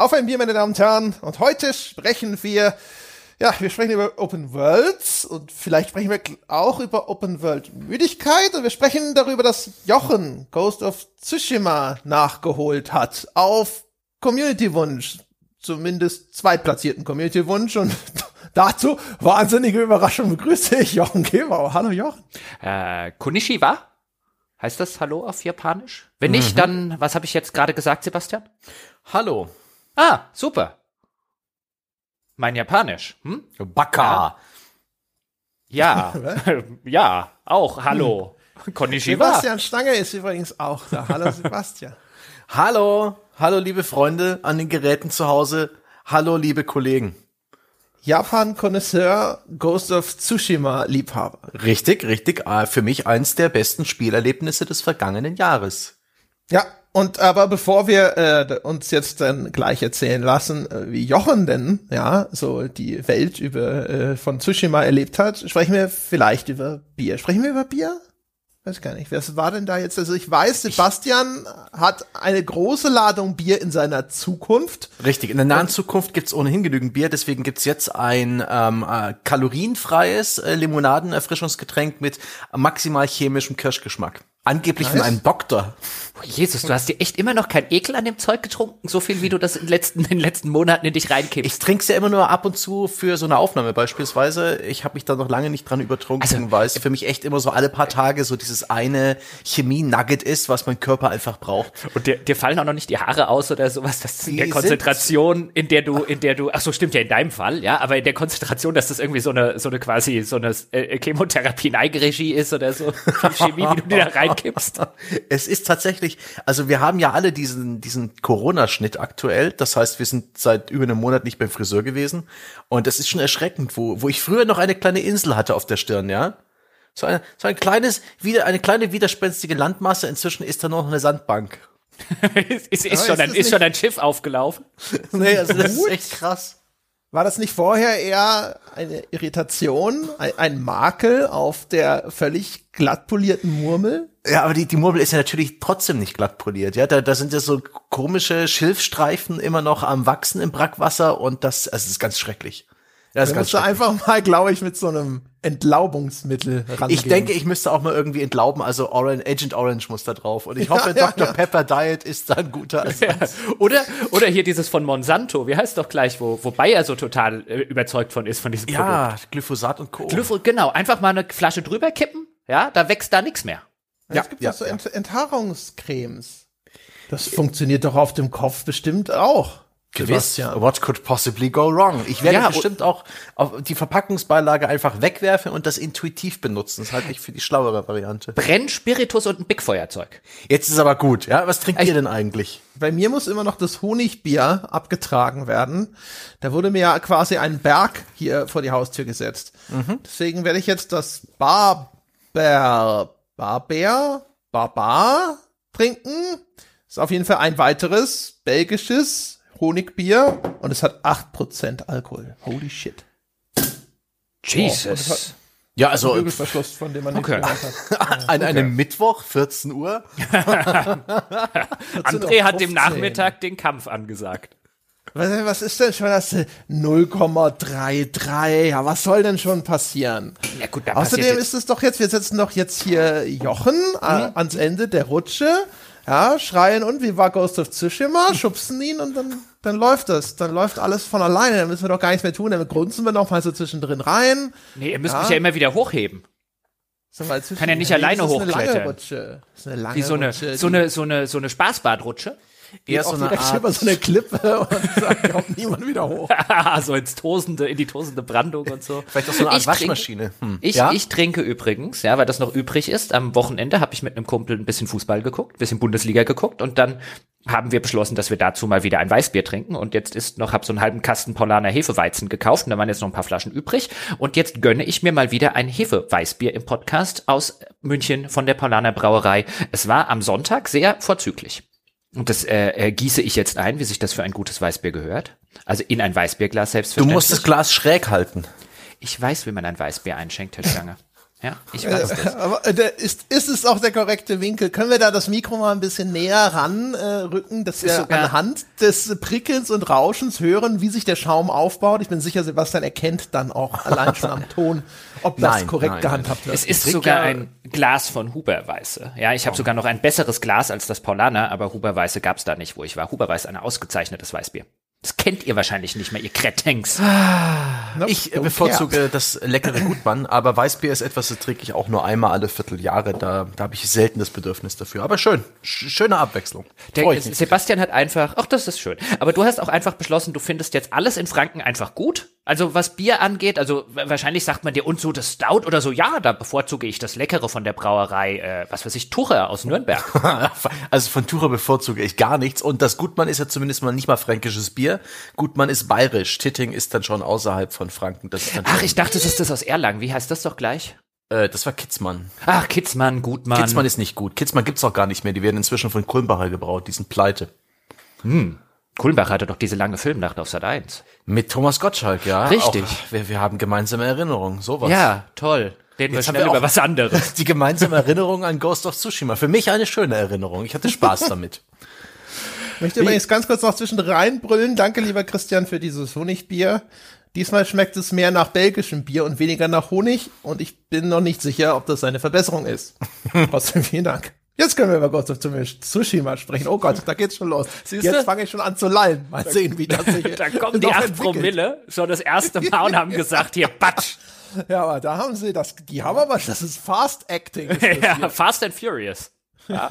Auf ein Bier, meine Damen und Herren. Und heute sprechen wir, ja, wir sprechen über Open Worlds und vielleicht sprechen wir auch über Open World Müdigkeit und wir sprechen darüber, dass Jochen Ghost of Tsushima nachgeholt hat auf Community-Wunsch. Zumindest zweitplatzierten Community-Wunsch und dazu wahnsinnige Überraschung begrüße ich Jochen Gebauer. Hallo Jochen. Äh, Konnichiwa? Heißt das Hallo auf Japanisch? Wenn nicht, Mhm. dann, was habe ich jetzt gerade gesagt, Sebastian? Hallo. Ah, super. Mein Japanisch. Hm? Baka. Ja. ja, auch Hallo. Konnichiwa. Sebastian Stange ist übrigens auch da. Hallo Sebastian. Hallo. Hallo, liebe Freunde an den Geräten zu Hause. Hallo, liebe Kollegen. Japan-Konnoisseur, Ghost of Tsushima-Liebhaber. Richtig, richtig. Äh, Für mich eins der besten Spielerlebnisse des vergangenen Jahres. Ja, und aber bevor wir äh, uns jetzt dann gleich erzählen lassen, äh, wie Jochen denn, ja, so die Welt über äh, von Tsushima erlebt hat, sprechen wir vielleicht über Bier. Sprechen wir über Bier? Weiß gar nicht. Was war denn da jetzt? Also ich weiß, Sebastian hat eine große Ladung Bier in seiner Zukunft. Richtig. In der nahen Zukunft gibt's ohnehin genügend Bier, deswegen gibt's jetzt ein ähm, äh, kalorienfreies äh, Limonadenerfrischungsgetränk mit maximal chemischem Kirschgeschmack. Angeblich von Nice. einem Doktor. Jesus, du hast dir echt immer noch kein Ekel an dem Zeug getrunken, so viel wie du das in den letzten, in den letzten Monaten in dich Ich reinkippst. trink's ja immer nur ab und zu für so eine Aufnahme beispielsweise. Ich habe mich da noch lange nicht dran übertrunken, Also- weil es für mich echt immer so alle paar Tage so dieses eine Chemie-Nugget ist, was mein Körper einfach braucht. Und dir, dir fallen auch noch nicht die Haare aus oder sowas. Das ist in der Konzentration, in der du, in der du, ach so, stimmt ja in deinem Fall, ja, aber in der Konzentration, dass das irgendwie so eine, so eine quasi, so eine äh, Chemotherapie in Eigenregie ist oder so, Chemie, wie du die da reinkippst. Es ist tatsächlich, also wir haben ja alle diesen, diesen Corona-Schnitt aktuell. Das heißt, wir sind seit über einem Monat nicht beim Friseur gewesen. Und das ist schon erschreckend, wo, wo ich früher noch eine kleine Insel hatte auf der Stirn, ja. So, eine, so ein kleines, wieder, eine kleine widerspenstige Landmasse. Inzwischen ist da noch eine Sandbank. ist, ist, schon ist ein, ist schon ein Schiff aufgelaufen. Nee, also das ist echt krass. War das nicht vorher eher eine Irritation, ein, ein Makel auf der völlig glatt polierten Murmel? Ja, aber die, die Murmel ist ja natürlich trotzdem nicht glatt poliert. Ja, da, da sind ja so komische Schilfstreifen immer noch am Wachsen im Brackwasser und das, also das ist ganz schrecklich. Ja, das musst du einfach mal, glaube ich, mit so einem Entlaubungsmittel rangehen. ich denke, ich müsste auch mal irgendwie entlauben, also Orange, Agent Orange muss da drauf. Und ich Ja, hoffe, ja, Dr. ja. Pepper Diet ist da ein guter Ersatz. Oder, oder hier dieses von Monsanto, wie heißt doch gleich, wo, wo Bayer so total äh, überzeugt von ist, von diesem Produkt. Ja, Glyphosat und Co. Glyph genau, einfach mal eine Flasche drüber kippen, ja, da wächst da nichts mehr. Ja, es gibt ja, so ja. Ent Enthaarungscremes. Das funktioniert doch auf dem Kopf bestimmt auch. Gewiss. Sebastian. What could possibly go wrong? Ich werde Ja, bestimmt auch auf die Verpackungsbeilage einfach wegwerfen und das intuitiv benutzen. Das halte ich für die schlauere Variante. Brennspiritus und ein Bigfeuerzeug. Jetzt ist aber gut, ja? Was trinkt Ich- ihr denn eigentlich? Bei mir muss immer noch das Honigbier abgetragen werden. Da wurde mir ja quasi ein Berg hier vor die Haustür gesetzt. Deswegen werde ich jetzt das Barber, Barber, Barbar trinken. Ist auf jeden Fall ein weiteres belgisches Honigbier und es hat 8% Alkohol. Holy shit. Jesus. Ja, also Bügelverschluss, von dem man nicht Okay. gehört hat. an einem Mittwoch, 14 Uhr. André hat dem 15. Nachmittag den Kampf angesagt. Was, was ist denn schon das 0,33? Ja, was soll denn schon passieren? Ja gut, da Außerdem ist es doch jetzt, wir setzen doch jetzt hier Jochen äh, Mhm. ans Ende der Rutsche, ja, schreien und wie war Ghost of Tsushima, schubsen ihn und dann, dann läuft das. Dann läuft alles von alleine, dann müssen wir doch gar nichts mehr tun, dann grunzen wir noch mal so zwischendrin rein. Nee, ihr müsst Ja. mich ja immer wieder hochheben. Mal Kann ja nicht alleine das ist eine lange hochklettern. Rutsche. Das ist eine lange Wie so eine, Rutsche. so eine, so eine, so eine Spaßbadrutsche. Eher so auch eine Art, über so eine Klippe und kommt niemand wieder hoch. so ins tosende, in die tosende Brandung und so. vielleicht auch so eine Art Ich trinke- Waschmaschine. Hm. Ich, ja? ich trinke übrigens, ja, weil das noch übrig ist. Am Wochenende habe ich mit einem Kumpel ein bisschen Fußball geguckt, ein bisschen Bundesliga geguckt und dann haben wir beschlossen, dass wir dazu mal wieder ein Weißbier trinken und jetzt ist noch, hab so einen halben Kasten Paulaner Hefeweizen gekauft und da waren jetzt noch ein paar Flaschen übrig und jetzt gönne ich mir mal wieder ein Hefeweißbier im Podcast aus München von der Paulaner Brauerei. Es war am Sonntag sehr vorzüglich. Und das äh, äh, gieße ich jetzt ein, wie sich das für ein gutes Weißbier gehört. Also in ein Weißbierglas Du selbstverständlich. musst das Glas schräg halten. ich weiß, wie man ein Weißbier einschenkt, Herr Stange. Ja, ich weiß das. Aber äh, ist, ist es auch der korrekte Winkel? Können wir da das Mikro mal ein bisschen näher ranrücken, äh, rücken, dass wir sogar- anhand des Prickelns und Rauschens hören, wie sich der Schaum aufbaut? Ich bin sicher, Sebastian erkennt dann auch allein schon am Ton, ob das Nein, korrekt nein, gehandhabt wird. Es ist sogar ja- ein Glas von Huberweiße. Ja, ich habe sogar noch ein besseres Glas als das Paulaner, aber Huberweiße gab's da nicht, wo ich war. Huberweiß ein ausgezeichnetes Weißbier. Das kennt ihr wahrscheinlich nicht mehr, ihr Kretengs. Nope, Ich äh, bevorzuge das leckere Gutmann, aber Weißbier ist etwas, das trinke ich auch nur einmal alle Vierteljahre. Da, da habe ich selten das Bedürfnis dafür. Aber schön, Sch schöne Abwechslung. Der. Sebastian hat einfach, ach, das ist schön. Aber du hast auch einfach beschlossen, du findest jetzt alles in Franken einfach gut. Also was Bier angeht, also wa- wahrscheinlich sagt man dir und so das Stout oder so, ja, da bevorzuge ich das Leckere von der Brauerei, äh, was weiß ich, Tucher aus Nürnberg. Also von Tura bevorzuge ich gar nichts. Und das Gutmann ist ja zumindest mal nicht mal fränkisches Bier. Gutmann ist bayerisch. Titting ist dann schon außerhalb von Franken. Das ist dann Ach, ich dachte, das ist das aus Erlangen. Wie heißt das doch gleich? äh, das war Kitzmann. Ach, Kitzmann, Gutmann. Kitzmann ist nicht gut. Kitzmann gibt's auch gar nicht mehr. Die werden inzwischen von Kulmbacher gebraut. Die sind pleite. Kulmbach hatte doch diese lange Filmnacht auf Sat 1. Mit Thomas Gottschalk, ja. Richtig. Auch, wir, wir haben gemeinsame Erinnerungen. Sowas. Ja, toll. Reden wir Jetzt haben schnell wir über was anderes. Die gemeinsame Erinnerung an Ghost of Tsushima. Für mich eine schöne Erinnerung. Ich hatte Spaß damit. Ich möchte übrigens ganz kurz noch zwischen reinbrüllen. Danke, lieber Christian, für dieses Honigbier. Diesmal schmeckt es mehr nach belgischem Bier und weniger nach Honig. Und ich bin noch nicht sicher, ob das eine Verbesserung ist. Trotzdem vielen Dank. Jetzt können wir über Ghost of Tsushima sprechen. Oh Gott, da geht's schon los. Siehste? Jetzt fange ich schon an zu lallen. Mal sehen, wie das sich Da kommen die noch 8 entwickelt. Promille schon das erste Mal und haben gesagt, hier, Batsch. Ja, aber da haben sie das, die haben aber, das ist Fast Acting. Ist das Ja. Fast and Furious. Ja.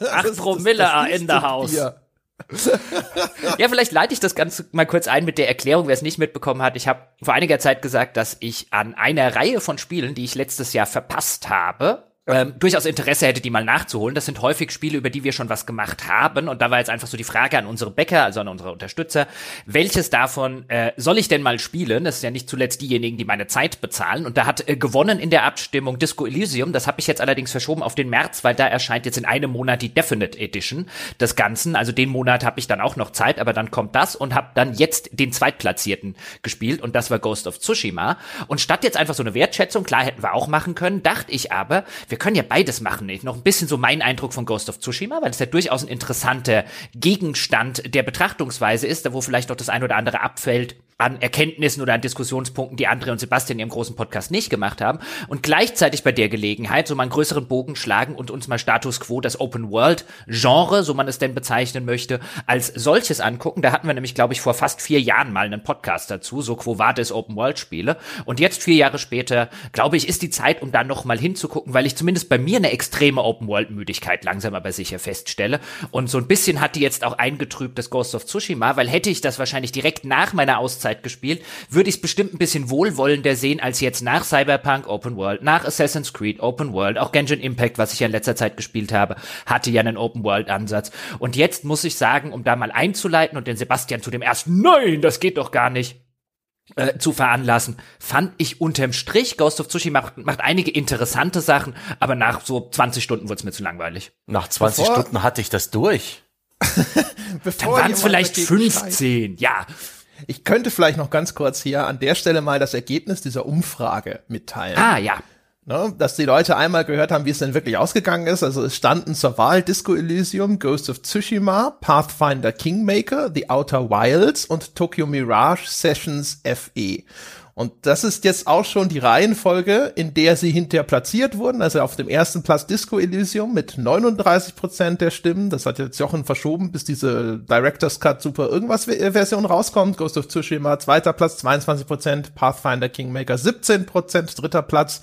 Das 8 ist- Promille das are in the house. Bier. Ja, vielleicht leite ich das Ganze mal kurz ein mit der Erklärung, wer es nicht mitbekommen hat. Ich habe vor einiger Zeit gesagt, dass ich an einer Reihe von Spielen, die ich letztes Jahr verpasst habe, ähm, durchaus Interesse hätte, die mal nachzuholen. Das sind häufig Spiele, über die wir schon was gemacht haben. Und da war jetzt einfach so die Frage an unsere Bäcker, also an unsere Unterstützer, welches davon äh, soll ich denn mal spielen? Das ist ja nicht zuletzt diejenigen, die meine Zeit bezahlen. Und da hat äh, gewonnen in der Abstimmung Disco Elysium. Das habe ich jetzt allerdings verschoben auf den März, weil da erscheint jetzt in einem Monat die Definite Edition des Ganzen. Also den Monat habe ich dann auch noch Zeit, aber dann kommt das und habe dann jetzt den Zweitplatzierten gespielt und das war Ghost of Tsushima. Und statt jetzt einfach so eine Wertschätzung, klar hätten wir auch machen können, dachte ich aber, wir können ja beides machen. Noch ein bisschen so mein Eindruck von Ghost of Tsushima, weil es ja durchaus ein interessanter Gegenstand der Betrachtungsweise ist, da wo vielleicht auch das ein oder andere abfällt an Erkenntnissen oder an Diskussionspunkten, die Andre und Sebastian in ihrem großen Podcast nicht gemacht haben. Und gleichzeitig bei der Gelegenheit so mal einen größeren Bogen schlagen und uns mal Status Quo, das Open World Genre, so man es denn bezeichnen möchte, als solches angucken. Da hatten wir nämlich, glaube ich, vor fast vier Jahren mal einen Podcast dazu, so Quo Vadis Open World Spiele. Und jetzt vier Jahre später, glaube ich, ist die Zeit, um da noch mal hinzugucken, weil ich zumindest bei mir eine extreme Open World Müdigkeit langsam aber sicher feststelle. Und so ein bisschen hat die jetzt auch eingetrübt, das Ghost of Tsushima, weil hätte ich das wahrscheinlich direkt nach meiner Auszeit gespielt, würde ich es bestimmt ein bisschen wohlwollender sehen als jetzt nach Cyberpunk Open World, nach Assassin's Creed Open World, auch Genshin Impact, was ich ja in letzter Zeit gespielt habe, hatte ja einen Open World Ansatz. Und jetzt muss ich sagen, um da mal einzuleiten und den Sebastian zu dem ersten, nein, das geht doch gar nicht, äh, zu veranlassen, fand ich unterm Strich, Ghost of Tsushima macht, macht einige interessante Sachen, aber nach so 20 Stunden wurde es mir zu langweilig. Nach 20 Bevor- Stunden hatte ich das durch. Bevor Waren es vielleicht dagegen schreit. 15, ja. Ich könnte vielleicht noch ganz kurz hier an der Stelle mal das Ergebnis dieser Umfrage mitteilen. Ah, ja. Ne, dass die Leute einmal gehört haben, wie es denn wirklich ausgegangen ist. Also es standen zur Wahl Disco Elysium, Ghost of Tsushima, Pathfinder Kingmaker, The Outer Wilds und Tokyo Mirage Sessions FE. Und das ist jetzt auch schon die Reihenfolge, in der sie hinterher platziert wurden. Also auf dem ersten Platz Disco Elysium mit 39 Prozent der Stimmen. Das hat jetzt Jochen verschoben, bis diese Director's Cut Super irgendwas Version rauskommt. Ghost of Tsushima zweiter Platz 22 Prozent, Pathfinder Kingmaker 17 Prozent dritter Platz.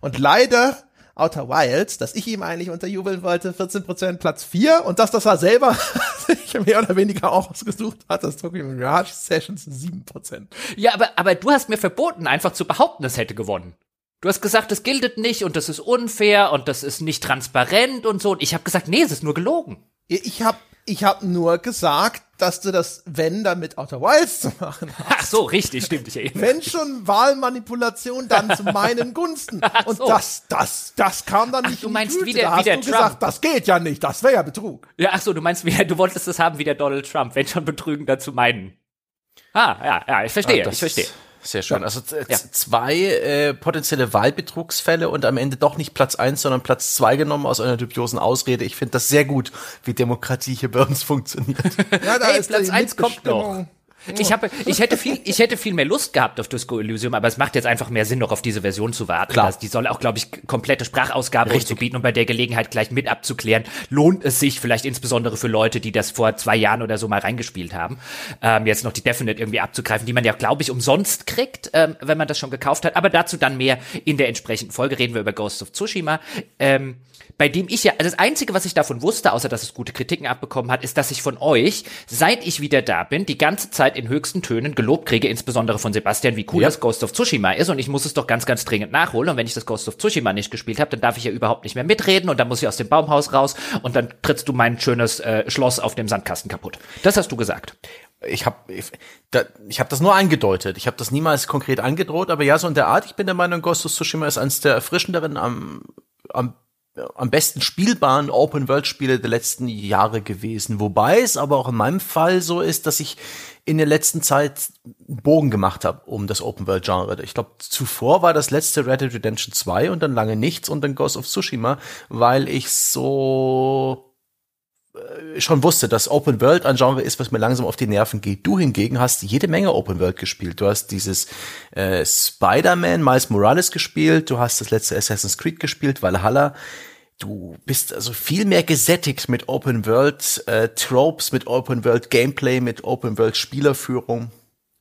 Und leider Outer Wilds, das ich ihm eigentlich unterjubeln wollte, 14% Platz 4 und das, das er selber sich mehr oder weniger auch ausgesucht hat, das Tokyo Mirage Sessions 7%. Ja, aber, aber du hast mir verboten, einfach zu behaupten, es hätte gewonnen. Du hast gesagt, es giltet nicht und das ist unfair und das ist nicht transparent und so. Und ich habe gesagt, nee, es ist nur gelogen. Ich habe ich hab nur gesagt, dass du das Wenn dann mit Outer Wilds zu machen hast. Ach so, richtig, stimmt. Ich erinnere. Wenn schon Wahlmanipulation, dann zu meinen Gunsten. Und so. das, das, das kam dann nicht du in die meinst Tüte. wie der- da wie hast der du Trump. gesagt, das geht ja nicht, das wäre ja Betrug. Ja, ach so, du meinst, wie, du wolltest es haben wie der Donald Trump, wenn schon betrügen dazu meinen. Ah, ja, ja, ich verstehe, Ah, das ich verstehe. Sehr schön. Also ja. zwei äh, potenzielle Wahlbetrugsfälle und am Ende doch nicht Platz eins, sondern Platz zwei genommen aus einer dubiosen Ausrede. Ich finde das sehr gut, wie Demokratie hier bei uns funktioniert. ja, da hey, ist Platz eins kommt noch. Ich, habe, ich, hätte viel, ich hätte viel mehr Lust gehabt auf Disco Elysium, aber es macht jetzt einfach mehr Sinn, noch auf diese Version zu warten. Klar. die soll auch, glaube ich, komplette Sprachausgabe zu bieten und bei der Gelegenheit gleich mit abzuklären, lohnt es sich vielleicht insbesondere für Leute, die das vor zwei Jahren oder so mal reingespielt haben, ähm, jetzt noch die Definite irgendwie abzugreifen, die man ja, glaube ich, umsonst kriegt, ähm, wenn man das schon gekauft hat. Aber dazu dann mehr in der entsprechenden Folge. Reden wir über Ghost of Tsushima. Ähm, bei dem ich ja, also das Einzige, was ich davon wusste, außer dass es gute Kritiken abbekommen hat, ist, dass ich von euch, seit ich wieder da bin, die ganze Zeit in höchsten Tönen gelobt kriege, insbesondere von Sebastian, wie cool ja. das Ghost of Tsushima ist und ich muss es doch ganz, ganz dringend nachholen und wenn ich das Ghost of Tsushima nicht gespielt habe, dann darf ich ja überhaupt nicht mehr mitreden und dann muss ich aus dem Baumhaus raus und dann trittst du mein schönes äh, Schloss auf dem Sandkasten kaputt. Das hast du gesagt ich habe ich, da, ich hab das nur angedeutet. Ich habe das niemals konkret angedroht, aber ja, so in der Art. Ich bin der Meinung, Ghost of Tsushima ist eines der erfrischenderen, am, am am besten spielbaren Open-World-Spiele der letzten Jahre gewesen. Wobei es aber auch in meinem Fall so ist, dass ich in der letzten Zeit einen Bogen gemacht habe um das Open-World-Genre. Ich glaube, zuvor war das letzte Red Dead Redemption 2 und dann lange nichts und dann Ghost of Tsushima, weil ich so schon wusste, dass Open World ein Genre ist, was mir langsam auf die Nerven geht. Du hingegen hast jede Menge Open World gespielt. Du hast dieses äh, Spider-Man Miles Morales gespielt, du hast das letzte Assassin's Creed gespielt, Valhalla. Du bist also viel mehr gesättigt mit Open World äh, Tropes, mit Open World Gameplay, mit Open World Spielerführung.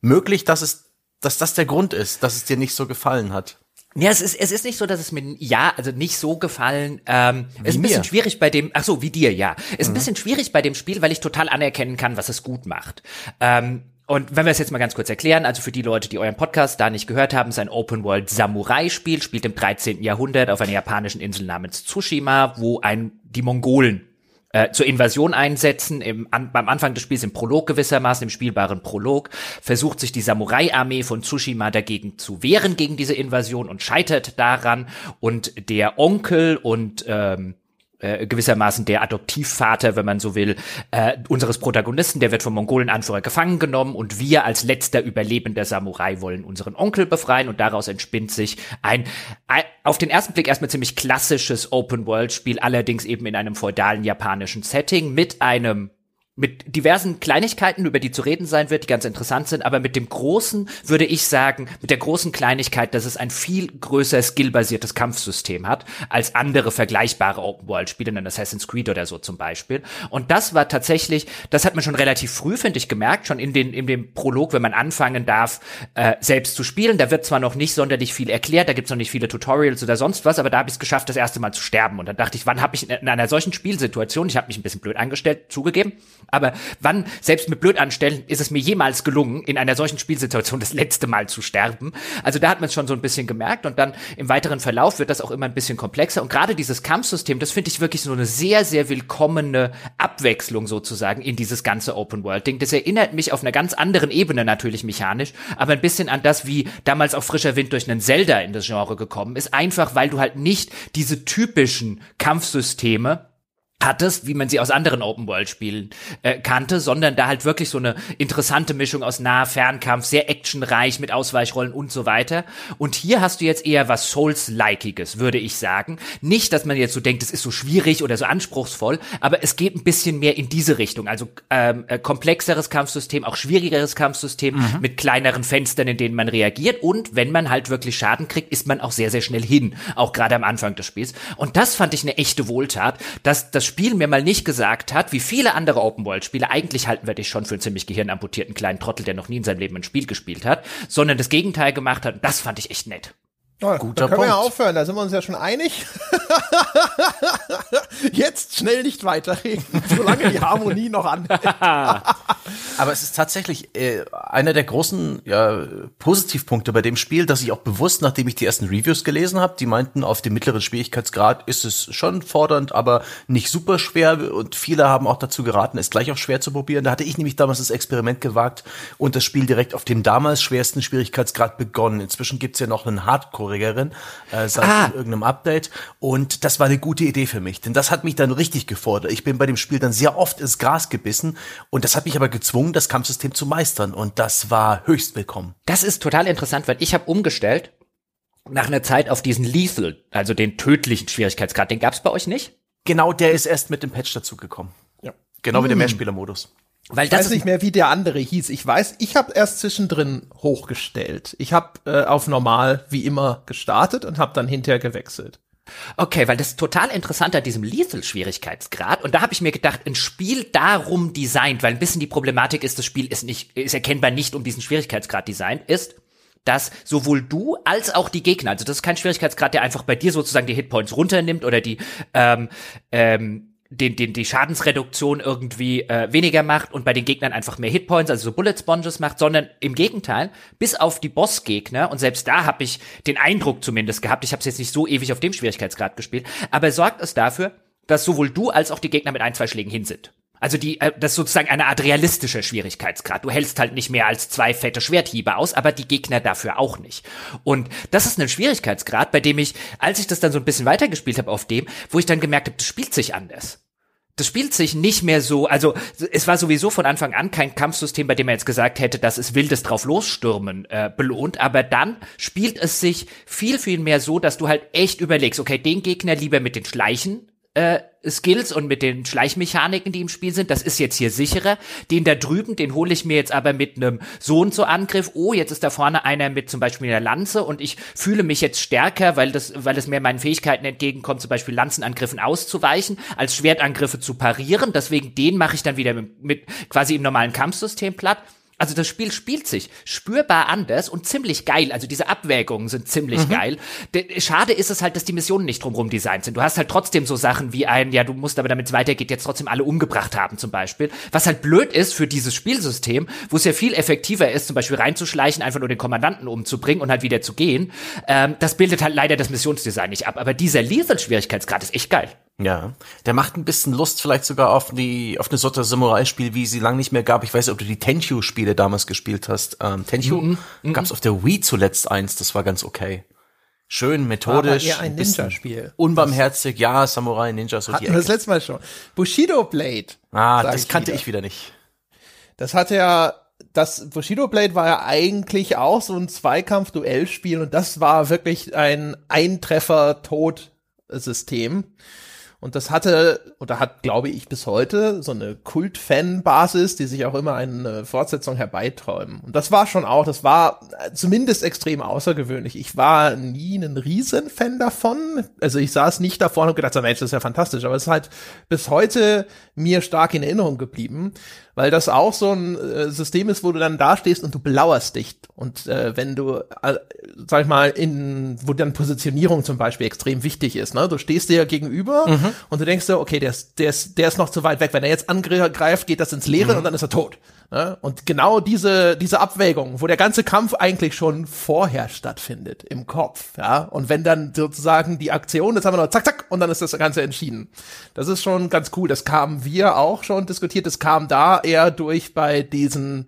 Möglich, dass es, dass das der Grund ist, dass es dir nicht so gefallen hat. Ja, es ist, es ist nicht so, dass es mir, ja, also nicht so gefallen. Ähm, ist ein bisschen mir. schwierig bei dem, ach so, wie dir, ja. Ist mhm. ein bisschen schwierig bei dem Spiel, weil ich total anerkennen kann, was es gut macht. Ähm, und wenn wir es jetzt mal ganz kurz erklären, also für die Leute, die euren Podcast da nicht gehört haben, ist ein Open-World-Samurai-Spiel, spielt im 13. Jahrhundert auf einer japanischen Insel namens Tsushima, wo ein, die Mongolen äh, zur Invasion einsetzen. Im, an, beim Anfang des Spiels im Prolog gewissermaßen, im spielbaren Prolog, versucht sich die Samurai-Armee von Tsushima dagegen zu wehren gegen diese Invasion und scheitert daran. Und der Onkel und ähm, äh, gewissermaßen der Adoptivvater, wenn man so will, äh, unseres Protagonisten, der wird vom Mongolenanführer gefangen genommen und wir als letzter überlebender Samurai wollen unseren Onkel befreien und daraus entspinnt sich ein, ein auf den ersten Blick erstmal ziemlich klassisches Open-World-Spiel, allerdings eben in einem feudalen japanischen Setting mit einem mit diversen Kleinigkeiten, über die zu reden sein wird, die ganz interessant sind, aber mit dem großen, würde ich sagen, mit der großen Kleinigkeit, dass es ein viel größer skillbasiertes Kampfsystem hat, als andere vergleichbare Open-World-Spiele, in Assassin's Creed oder so zum Beispiel. Und das war tatsächlich, das hat man schon relativ früh, finde ich, gemerkt, schon in, den, in dem Prolog, wenn man anfangen darf, äh, selbst zu spielen. Da wird zwar noch nicht sonderlich viel erklärt, da gibt's noch nicht viele Tutorials oder sonst was, aber da habe ich es geschafft, das erste Mal zu sterben. Und dann dachte ich, wann habe ich in einer solchen Spielsituation, ich habe mich ein bisschen blöd angestellt, zugegeben, aber wann, selbst mit blöd anstellen, ist es mir jemals gelungen, in einer solchen Spielsituation das letzte Mal zu sterben? Also da hat man es schon so ein bisschen gemerkt und dann im weiteren Verlauf wird das auch immer ein bisschen komplexer. Und gerade dieses Kampfsystem, das finde ich wirklich so eine sehr, sehr willkommene Abwechslung sozusagen in dieses ganze Open-World-Ding. Das erinnert mich auf einer ganz anderen Ebene natürlich mechanisch, aber ein bisschen an das, wie damals auch frischer Wind durch einen Zelda in das Genre gekommen ist. Einfach, weil du halt nicht diese typischen Kampfsysteme hattest, wie man sie aus anderen Open-World-Spielen äh, kannte, sondern da halt wirklich so eine interessante Mischung aus Nah-Fernkampf, sehr actionreich mit Ausweichrollen und so weiter. Und hier hast du jetzt eher was Souls-likeiges, würde ich sagen. Nicht, dass man jetzt so denkt, es ist so schwierig oder so anspruchsvoll, aber es geht ein bisschen mehr in diese Richtung. Also ähm, äh, komplexeres Kampfsystem, auch schwierigeres Kampfsystem mhm. mit kleineren Fenstern, in denen man reagiert. Und wenn man halt wirklich Schaden kriegt, ist man auch sehr, sehr schnell hin, auch gerade am Anfang des Spiels. Und das fand ich eine echte Wohltat, dass das Spiel mir mal nicht gesagt hat, wie viele andere Open-World-Spiele, eigentlich halten wir dich schon für einen ziemlich gehirnamputierten kleinen Trottel, der noch nie in seinem Leben ein Spiel gespielt hat, sondern das Gegenteil gemacht hat. das fand ich echt nett. Oh, Guter da können Punkt. wir ja aufhören, da sind wir uns ja schon einig. Jetzt schnell nicht weiterreden, solange die Harmonie noch anhält. Aber es ist tatsächlich äh, einer der großen ja, Positivpunkte bei dem Spiel, dass ich auch bewusst, nachdem ich die ersten Reviews gelesen habe, die meinten, auf dem mittleren Schwierigkeitsgrad ist es schon fordernd, aber nicht super schwer. Und viele haben auch dazu geraten, es gleich auch schwer zu probieren. Da hatte ich nämlich damals das Experiment gewagt und das Spiel direkt auf dem damals schwersten Schwierigkeitsgrad begonnen. Inzwischen gibt's ja noch einen Hardcore Vorgängerin äh, seit ah. irgendeinem Update. Und das war eine gute Idee für mich, denn das hat mich dann richtig gefordert. Ich bin bei dem Spiel dann sehr oft ins Gras gebissen und das hat mich aber gezwungen, das Kampfsystem zu meistern und das war höchst willkommen. Das ist total interessant, weil ich habe umgestellt nach einer Zeit auf diesen Lethal, also den tödlichen Schwierigkeitsgrad. Den gab's bei euch nicht? Genau, der ist erst mit dem Patch dazugekommen. Ja. Genau wie der Mehrspielermodus. Weil ich weiß nicht mehr, wie der andere hieß. Ich weiß, ich habe erst zwischendrin hochgestellt. Ich habe äh, auf normal wie immer gestartet und habe dann hinterher gewechselt. Okay, weil das ist total interessant an diesem Lethal-Schwierigkeitsgrad. Und da habe ich mir gedacht, ein Spiel darum designt, weil ein bisschen die Problematik ist, das Spiel ist nicht, ist erkennbar nicht um diesen Schwierigkeitsgrad designt, ist, dass sowohl du als auch die Gegner, also das ist kein Schwierigkeitsgrad, der einfach bei dir sozusagen die Hitpoints runternimmt oder die ähm, ähm, den, den, die Schadensreduktion irgendwie äh, weniger macht und bei den Gegnern einfach mehr Hitpoints, also so Bullet Sponges macht, sondern im Gegenteil, bis auf die Bossgegner, und selbst da habe ich den Eindruck zumindest gehabt, ich habe es jetzt nicht so ewig auf dem Schwierigkeitsgrad gespielt, aber sorgt es dafür, dass sowohl du als auch die Gegner mit ein, zwei Schlägen hin sind. Also die, äh, das ist sozusagen eine Art realistischer Schwierigkeitsgrad. Du hältst halt nicht mehr als zwei fette Schwerthiebe aus, aber die Gegner dafür auch nicht. Und das ist ein Schwierigkeitsgrad, bei dem ich, als ich das dann so ein bisschen weitergespielt habe auf dem, wo ich dann gemerkt habe, das spielt sich anders das spielt sich nicht mehr so, also es war sowieso von Anfang an kein Kampfsystem, bei dem man jetzt gesagt hätte, dass es wildes drauf losstürmen äh, belohnt, aber dann spielt es sich viel, viel mehr so, dass du halt echt überlegst, okay, den Gegner lieber mit den Schleichen äh, Skills und mit den Schleichmechaniken, die im Spiel sind, das ist jetzt hier sicherer. Den da drüben, den hole ich mir jetzt aber mit einem so und so Angriff. Oh, jetzt ist da vorne einer mit zum Beispiel einer Lanze und ich fühle mich jetzt stärker, weil das, weil es mir meinen Fähigkeiten entgegenkommt, zum Beispiel Lanzenangriffen auszuweichen, als Schwertangriffe zu parieren. Deswegen den mache ich dann wieder mit, mit quasi im normalen Kampfsystem platt. Also das Spiel spielt sich spürbar anders und ziemlich geil. Also diese Abwägungen sind ziemlich mhm. geil. Schade ist es halt, dass die Missionen nicht drumherum designt sind. Du hast halt trotzdem so Sachen wie ein, ja, du musst aber damit es weitergeht, jetzt trotzdem alle umgebracht haben zum Beispiel. Was halt blöd ist für dieses Spielsystem, wo es ja viel effektiver ist, zum Beispiel reinzuschleichen, einfach nur den Kommandanten umzubringen und halt wieder zu gehen. Ähm, das bildet halt leider das Missionsdesign nicht ab. Aber dieser Lethal-Schwierigkeitsgrad ist echt geil. Ja, der macht ein bisschen Lust vielleicht sogar auf die auf eine Sorte Samurai-Spiel, wie sie lang nicht mehr gab. Ich weiß nicht, ob du die Tenchu-Spiele damals gespielt hast. Ähm, Tenchu mm -mm. gab's auf der Wii zuletzt eins, das war ganz okay. Schön, methodisch, eher ein Ninja-Spiel. Unbarmherzig, ja, Samurai, Ninja, so Hatten die Ecke. das letzte Mal schon. Bushido Blade. Ah, das ich kannte wieder. ich wieder nicht. Das hatte ja das Bushido Blade war ja eigentlich auch so ein Zweikampf-Duellspiel und das war wirklich ein Eintreffer-Tod-System. Und das hatte, oder hat, glaube ich, bis heute so eine Kult-Fan-Basis, die sich auch immer eine Fortsetzung herbeiträumen. Und das war schon auch, das war zumindest extrem außergewöhnlich. Ich war nie ein Riesenfan davon. Also ich saß nicht davor und gedacht, Mensch, das ist ja fantastisch. Aber es ist halt bis heute mir stark in Erinnerung geblieben weil das auch so ein äh, System ist, wo du dann dastehst und du belauerst dich. Und äh, wenn du, äh, sag ich mal, in, wo dann Positionierung zum Beispiel extrem wichtig ist, ne? Du stehst dir gegenüber mhm. und du denkst dir, okay, der ist, der ist, der ist noch zu weit weg. Wenn er jetzt angreift, geht das ins Leere mhm. und dann ist er tot. Ne? Und genau diese, diese Abwägung, wo der ganze Kampf eigentlich schon vorher stattfindet, im Kopf, ja, und wenn dann sozusagen die Aktion, das haben wir noch zack, zack, und dann ist das Ganze entschieden. Das ist schon ganz cool. Das kamen wir auch schon diskutiert. Das kam da eher durch bei diesen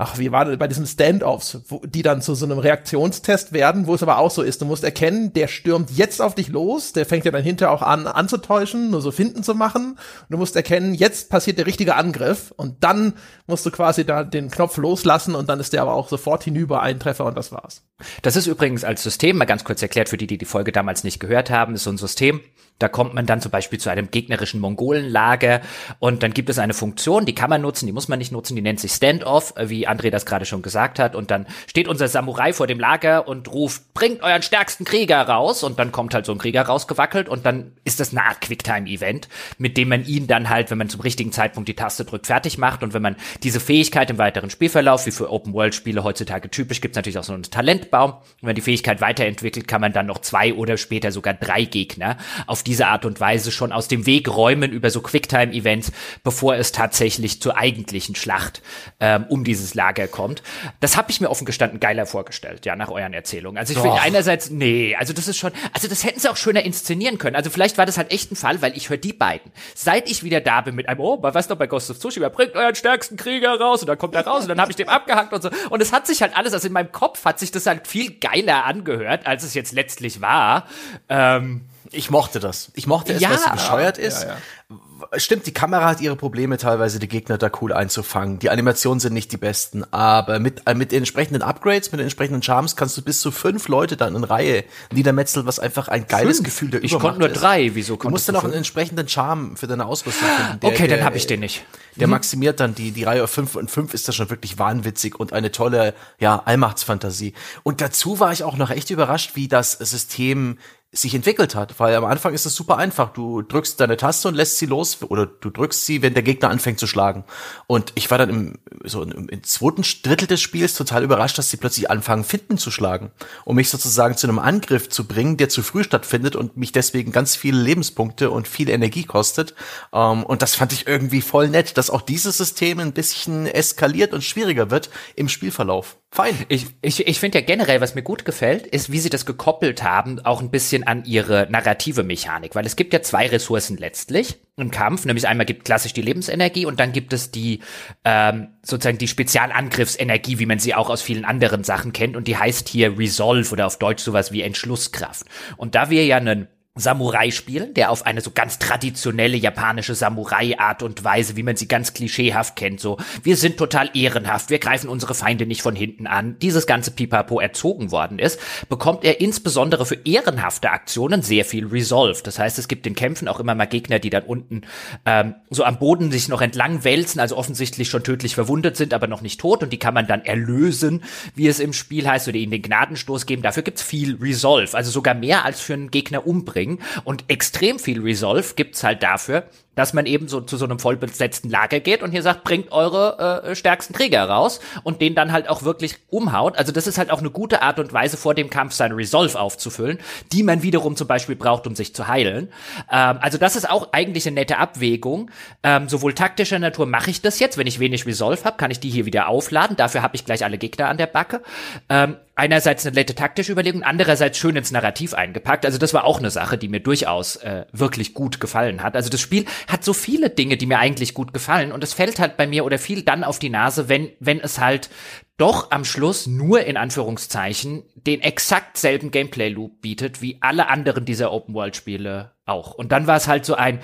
ach, wie war das bei diesen Standoffs, wo, die dann zu so einem Reaktionstest werden, wo es aber auch so ist, du musst erkennen, der stürmt jetzt auf dich los, der fängt ja dann hinterher auch an anzutäuschen, nur so finden zu machen. Und du musst erkennen, jetzt passiert der richtige Angriff und dann musst du quasi da den Knopf loslassen und dann ist der aber auch sofort hinüber ein Treffer und das war's. Das ist übrigens als System, mal ganz kurz erklärt für die, die die Folge damals nicht gehört haben, ist so ein System, da kommt man dann zum Beispiel zu einem gegnerischen Mongolenlager und dann gibt es eine Funktion, die kann man nutzen, die muss man nicht nutzen, die nennt sich Standoff, wie André das gerade schon gesagt hat. Und dann steht unser Samurai vor dem Lager und ruft, bringt euren stärksten Krieger raus. Und dann kommt halt so ein Krieger rausgewackelt und dann ist das eine Art Quicktime-Event, mit dem man ihn dann halt, wenn man zum richtigen Zeitpunkt die Taste drückt, fertig macht. Und wenn man diese Fähigkeit im weiteren Spielverlauf, wie für Open-World-Spiele heutzutage typisch, gibt es natürlich auch so einen Talentbaum. Wenn man die Fähigkeit weiterentwickelt, kann man dann noch zwei oder später sogar drei Gegner auf diese Art und Weise schon aus dem Weg räumen über so Quicktime-Events, bevor es tatsächlich zur eigentlichen Schlacht ähm, um dieses Lager kommt. Das habe ich mir offen gestanden geiler vorgestellt, ja, nach euren Erzählungen. Also ich finde einerseits, nee, also das ist schon, also das hätten sie auch schöner inszenieren können. Also vielleicht war das halt echt ein Fall, weil ich höre die beiden. Seit ich wieder da bin mit einem, oh, was noch bei Ghost of Tsushima, bringt euren stärksten Krieger raus und dann kommt er raus und dann habe ich den abgehackt und so. Und es hat sich halt alles, also in meinem Kopf hat sich das halt viel geiler angehört, als es jetzt letztlich war. Ähm, ich mochte das. Ich mochte es, ja, weil es so bescheuert ist. Ja, ja. Stimmt, die Kamera hat ihre Probleme teilweise, die Gegner da cool einzufangen. Die Animationen sind nicht die besten, aber mit, äh, mit den entsprechenden Upgrades, mit den entsprechenden Charms kannst du bis zu fünf Leute dann in Reihe niedermetzeln, was einfach ein geiles Fünf? Gefühl der Ich Übermacht konnte nur drei. Wieso Du musst dann auch einen fünf? entsprechenden Charme für deine Ausrüstung finden. Der, Okay, dann der- habe ich den nicht. Der maximiert dann die, die Reihe auf 5 und 5 ist das schon wirklich wahnwitzig und eine tolle, ja, Allmachtsfantasie. Und dazu war ich auch noch echt überrascht, wie das System sich entwickelt hat, weil am Anfang ist es super einfach. Du drückst deine Taste und lässt sie los oder du drückst sie, wenn der Gegner anfängt zu schlagen. Und ich war dann im, so im, im zweiten Drittel des Spiels total überrascht, dass sie plötzlich anfangen, Finden zu schlagen, um mich sozusagen zu einem Angriff zu bringen, der zu früh stattfindet und mich deswegen ganz viele Lebenspunkte und viel Energie kostet. Ähm, und das fand ich irgendwie voll nett, dass auch dieses System ein bisschen eskaliert und schwieriger wird im Spielverlauf. Fein. Ich, ich, ich finde ja generell, was mir gut gefällt, ist, wie sie das gekoppelt haben, auch ein bisschen an ihre narrative Mechanik. Weil es gibt ja zwei Ressourcen letztlich im Kampf. Nämlich einmal gibt klassisch die Lebensenergie und dann gibt es die ähm, sozusagen die Spezialangriffsenergie, wie man sie auch aus vielen anderen Sachen kennt. Und die heißt hier Resolve oder auf Deutsch sowas wie Entschlusskraft. Und da wir ja einen Samurai spielen, der auf eine so ganz traditionelle japanische Samurai-Art und Weise, wie man sie ganz klischeehaft kennt, so, wir sind total ehrenhaft, wir greifen unsere Feinde nicht von hinten an, dieses ganze Pipapo erzogen worden ist, bekommt er insbesondere für ehrenhafte Aktionen sehr viel Resolve. Das heißt, es gibt in Kämpfen auch immer mal Gegner, die dann unten ähm, so am Boden sich noch entlang wälzen, also offensichtlich schon tödlich verwundet sind, aber noch nicht tot und die kann man dann erlösen, wie es im Spiel heißt, oder ihnen den Gnadenstoß geben. Dafür gibt's viel Resolve, also sogar mehr als für einen Gegner umbringen. Und extrem viel Resolve gibt's halt dafür, dass man eben so zu so einem vollbesetzten Lager geht und hier sagt, bringt eure äh, stärksten Krieger raus und den dann halt auch wirklich umhaut. Also das ist halt auch eine gute Art und Weise, vor dem Kampf seine Resolve aufzufüllen, die man wiederum zum Beispiel braucht, um sich zu heilen. Ähm, also das ist auch eigentlich eine nette Abwägung. Ähm, sowohl taktischer Natur mache ich das jetzt, wenn ich wenig Resolve habe, kann ich die hier wieder aufladen. Dafür habe ich gleich alle Gegner an der Backe. Ähm, einerseits eine nette taktische Überlegung, andererseits schön ins Narrativ eingepackt. Also das war auch eine Sache, die mir durchaus äh, wirklich gut gefallen hat. Also das Spiel hat so viele Dinge, die mir eigentlich gut gefallen und es fällt halt bei mir oder viel dann auf die Nase, wenn wenn es halt doch am Schluss nur in Anführungszeichen den exakt selben Gameplay Loop bietet wie alle anderen dieser Open World Spiele auch. Und dann war es halt so ein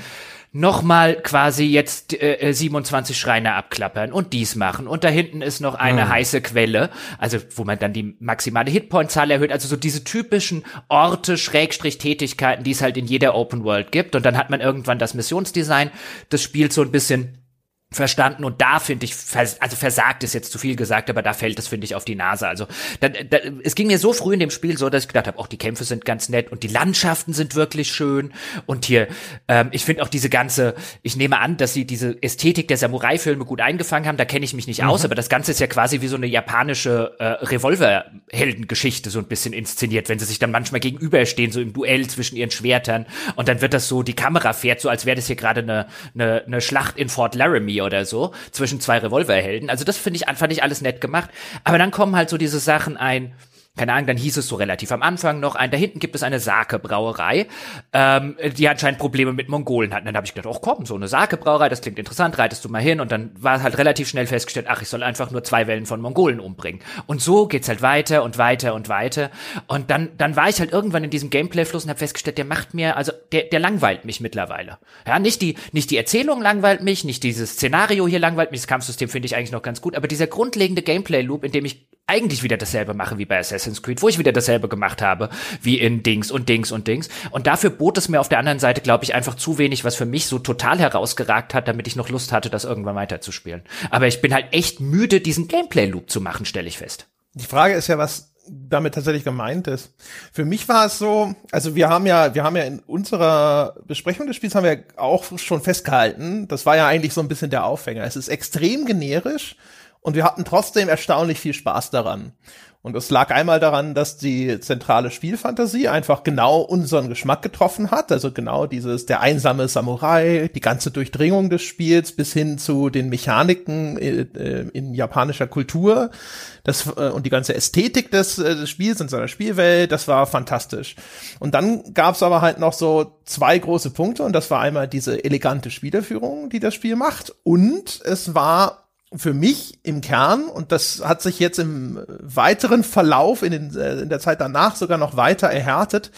nochmal quasi jetzt äh, 27 Schreine abklappern und dies machen. Und da hinten ist noch eine heiße Quelle, also wo man dann die maximale Hitpoint-Zahl erhöht. Also so diese typischen Orte, Schrägstrich Tätigkeiten, die es halt in jeder Open World gibt. Und dann hat man irgendwann das Missionsdesign des Spiels so ein bisschen verstanden und da finde ich vers also versagt ist jetzt zu viel gesagt, aber da fällt es finde ich auf die Nase. Also da, da, es ging mir so früh in dem Spiel so, dass ich gedacht habe, auch die Kämpfe sind ganz nett und die Landschaften sind wirklich schön und hier ähm, ich finde auch diese ganze, ich nehme an, dass sie diese Ästhetik der Samurai-Filme gut eingefangen haben. Da kenne ich mich nicht aus, aber das Ganze ist ja quasi wie so eine japanische äh, Revolver-Heldengeschichte so ein bisschen inszeniert, wenn sie sich dann manchmal gegenüberstehen so im Duell zwischen ihren Schwertern und dann wird das so, die Kamera fährt so, als wäre das hier gerade eine, eine, eine Schlacht in Fort Laramie oder so zwischen zwei Revolverhelden. Also das finde ich, fand ich alles nett gemacht. Aber dann kommen halt so diese Sachen ein, keine Ahnung, dann hieß es so relativ am Anfang noch ein, da hinten gibt es eine Sake-Brauerei, ähm, die anscheinend Probleme mit Mongolen hatten. Dann habe ich gedacht, oh komm, so eine Sake-Brauerei, das klingt interessant, reitest du mal hin. Und dann war halt relativ schnell festgestellt, ach, ich soll einfach nur zwei Wellen von Mongolen umbringen. Und so geht's halt weiter und weiter und weiter. Und dann, dann war ich halt irgendwann in diesem Gameplay-Fluss und habe festgestellt, der macht mir, also der, der langweilt mich mittlerweile. Ja, nicht die, nicht die Erzählung langweilt mich, nicht dieses Szenario hier langweilt mich, das Kampfsystem finde ich eigentlich noch ganz gut, aber dieser grundlegende Gameplay-Loop, in dem ich eigentlich wieder dasselbe mache wie bei Assassin's Creed, wo ich wieder dasselbe gemacht habe wie in Dings und Dings und Dings. Und dafür bot es mir auf der anderen Seite, glaube ich, einfach zu wenig, was für mich so total herausgeragt hat, damit ich noch Lust hatte, das irgendwann weiterzuspielen. Aber ich bin halt echt müde, diesen Gameplay-Loop zu machen, stelle ich fest. Die Frage ist ja, was damit tatsächlich gemeint ist. Für mich war es so, also wir haben ja, wir haben ja in unserer Besprechung des Spiels haben wir auch schon festgehalten, das war ja eigentlich so ein bisschen der Aufhänger. Es ist extrem generisch und wir hatten trotzdem erstaunlich viel Spaß daran. Und es lag einmal daran, dass die zentrale Spielfantasie einfach genau unseren Geschmack getroffen hat. Also genau dieses, der einsame Samurai, die ganze Durchdringung des Spiels bis hin zu den Mechaniken äh, in japanischer Kultur. Das, äh, und die ganze Ästhetik des, äh, des Spiels in seiner Spielwelt, das war fantastisch. Und dann gab's aber halt noch so zwei große Punkte und das war einmal diese elegante Spielerführung, die das Spiel macht und es war für mich im Kern, und das hat sich jetzt im weiteren Verlauf in, den, äh, in der Zeit danach sogar noch weiter erhärtet,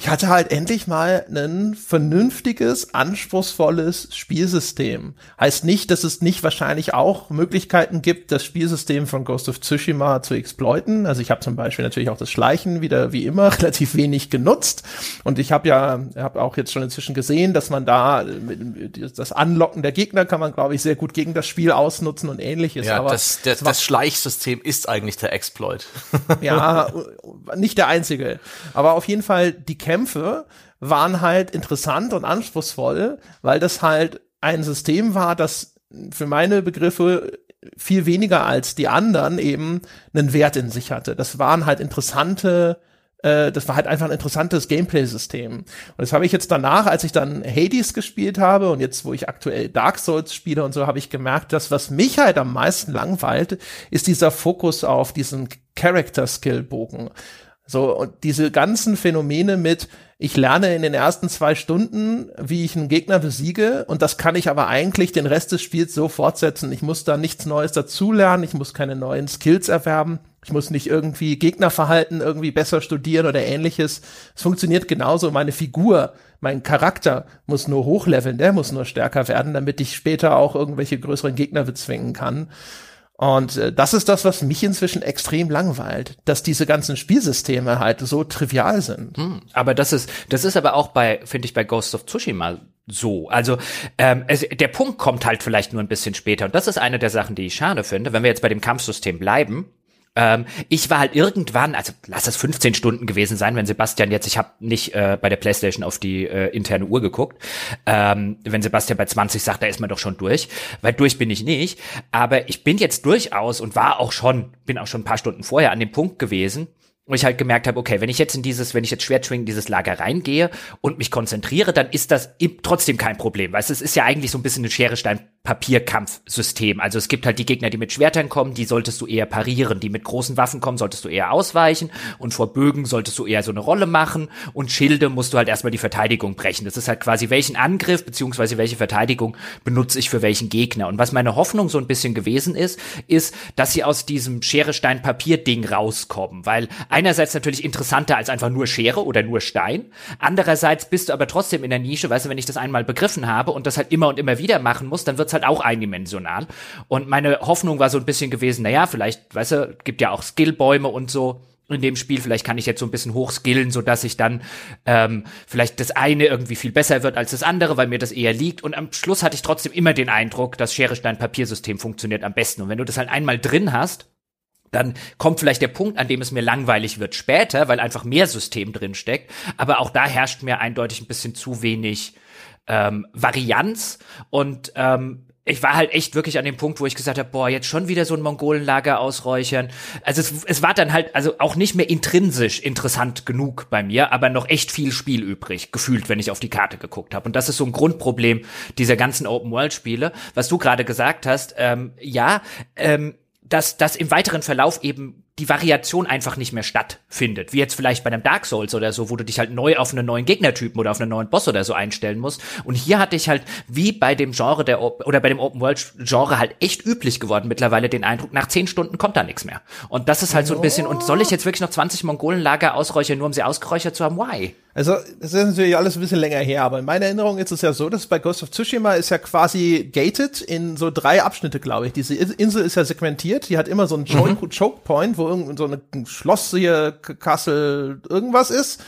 ich hatte halt endlich mal ein vernünftiges, anspruchsvolles Spielsystem. Heißt nicht, dass es nicht wahrscheinlich auch Möglichkeiten gibt, das Spielsystem von Ghost of Tsushima zu exploiten. Also ich habe zum Beispiel natürlich auch das Schleichen wieder wie immer relativ wenig genutzt. Und ich habe ja habe auch jetzt schon inzwischen gesehen, dass man da das Anlocken der Gegner kann man, glaube ich, sehr gut gegen das Spiel ausnutzen und ähnliches. Ja, Aber das, der, das Schleichsystem ist eigentlich der Exploit. ja, nicht der einzige. Aber auf jeden Fall die Kämpfe waren halt interessant und anspruchsvoll, weil das halt ein System war, das für meine Begriffe viel weniger als die anderen eben einen Wert in sich hatte. Das waren halt interessante äh, das war halt einfach ein interessantes Gameplay-System. Und das habe ich jetzt danach, als ich dann Hades gespielt habe und jetzt, wo ich aktuell Dark Souls spiele und so, habe ich gemerkt, dass was mich halt am meisten langweilt, ist dieser Fokus auf diesen Character-Skill-Bogen. So, und diese ganzen Phänomene mit, ich lerne in den ersten zwei Stunden, wie ich einen Gegner besiege, und das kann ich aber eigentlich den Rest des Spiels so fortsetzen. Ich muss da nichts Neues dazulernen, ich muss keine neuen Skills erwerben, ich muss nicht irgendwie Gegnerverhalten irgendwie besser studieren oder ähnliches. Es funktioniert genauso. Meine Figur, mein Charakter muss nur hochleveln, der muss nur stärker werden, damit ich später auch irgendwelche größeren Gegner bezwingen kann. Und äh, das ist das, was mich inzwischen extrem langweilt, dass diese ganzen Spielsysteme halt so trivial sind. Hm, aber das ist, das ist aber auch bei, finde ich, bei Ghost of Tsushima so. Also ähm, es, der Punkt kommt halt vielleicht nur ein bisschen später. Und das ist eine der Sachen, die ich schade finde. Wenn wir jetzt bei dem Kampfsystem bleiben, ähm, ich war halt irgendwann, also lass es 15 Stunden gewesen sein, wenn Sebastian jetzt, ich habe nicht äh, bei der PlayStation auf die äh, interne Uhr geguckt, ähm, wenn Sebastian bei 20 sagt, da ist man doch schon durch, weil durch bin ich nicht, aber ich bin jetzt durchaus und war auch schon, bin auch schon ein paar Stunden vorher an dem Punkt gewesen, wo ich halt gemerkt habe, okay, wenn ich jetzt in dieses, wenn ich jetzt schwer in dieses Lager reingehe und mich konzentriere, dann ist das trotzdem kein Problem, weil es ist ja eigentlich so ein bisschen ein Schere, Stein, Papierkampfsystem. Also es gibt halt die Gegner, die mit Schwertern kommen, die solltest du eher parieren. Die mit großen Waffen kommen, solltest du eher ausweichen. Und vor Bögen solltest du eher so eine Rolle machen. Und Schilde musst du halt erstmal die Verteidigung brechen. Das ist halt quasi, welchen Angriff beziehungsweise welche Verteidigung benutze ich für welchen Gegner. Und was meine Hoffnung so ein bisschen gewesen ist, ist, dass sie aus diesem Schere, Stein, Papier-Ding rauskommen. Weil einerseits natürlich interessanter als einfach nur Schere oder nur Stein. Andererseits bist du aber trotzdem in der Nische, weißt du, wenn ich das einmal begriffen habe und das halt immer und immer wieder machen muss, dann wird wird's halt auch eindimensional. Und meine Hoffnung war so ein bisschen gewesen, naja, vielleicht, weißt du, gibt ja auch Skillbäume und so in dem Spiel. Vielleicht kann ich jetzt so ein bisschen hochskillen, so dass ich dann ähm, vielleicht das eine irgendwie viel besser wird als das andere, weil mir das eher liegt. Und am Schluss hatte ich trotzdem immer den Eindruck, das Schere Stein Papiersystem funktioniert am besten. Und wenn du das halt einmal drin hast, dann kommt vielleicht der Punkt, an dem es mir langweilig wird später, weil einfach mehr System drin steckt. Aber auch da herrscht mir eindeutig ein bisschen zu wenig ähm, Varianz und ähm, ich war halt echt wirklich an dem Punkt, wo ich gesagt habe, boah, jetzt schon wieder so ein Mongolenlager ausräuchern. Also es, es war dann halt also auch nicht mehr intrinsisch interessant genug bei mir, aber noch echt viel Spiel übrig, gefühlt, wenn ich auf die Karte geguckt habe. Und das ist so ein Grundproblem dieser ganzen Open-World-Spiele. Was du gerade gesagt hast, ähm, ja, ähm, dass, dass im weiteren Verlauf eben die Variation einfach nicht mehr stattfindet. Wie jetzt vielleicht bei einem Dark Souls oder so, wo du dich halt neu auf einen neuen Gegnertypen oder auf einen neuen Boss oder so einstellen musst. Und hier hatte ich halt, wie bei dem Genre der, oder bei dem Open World Genre halt echt üblich geworden mittlerweile den Eindruck, nach zehn Stunden kommt da nichts mehr. Und das ist halt so ein bisschen, und soll ich jetzt wirklich noch 20 Mongolenlager ausräuchern, nur um sie ausgeräuchert zu haben? Why? Also, das ist natürlich alles ein bisschen länger her, aber in meiner Erinnerung ist es ja so, dass bei Ghost of Tsushima ist ja quasi gated in so drei Abschnitte, glaube ich. Diese Insel ist ja segmentiert, die hat immer so einen mhm. Choke Point, wo irgend so ein Schloss hier, Kassel, irgendwas ist.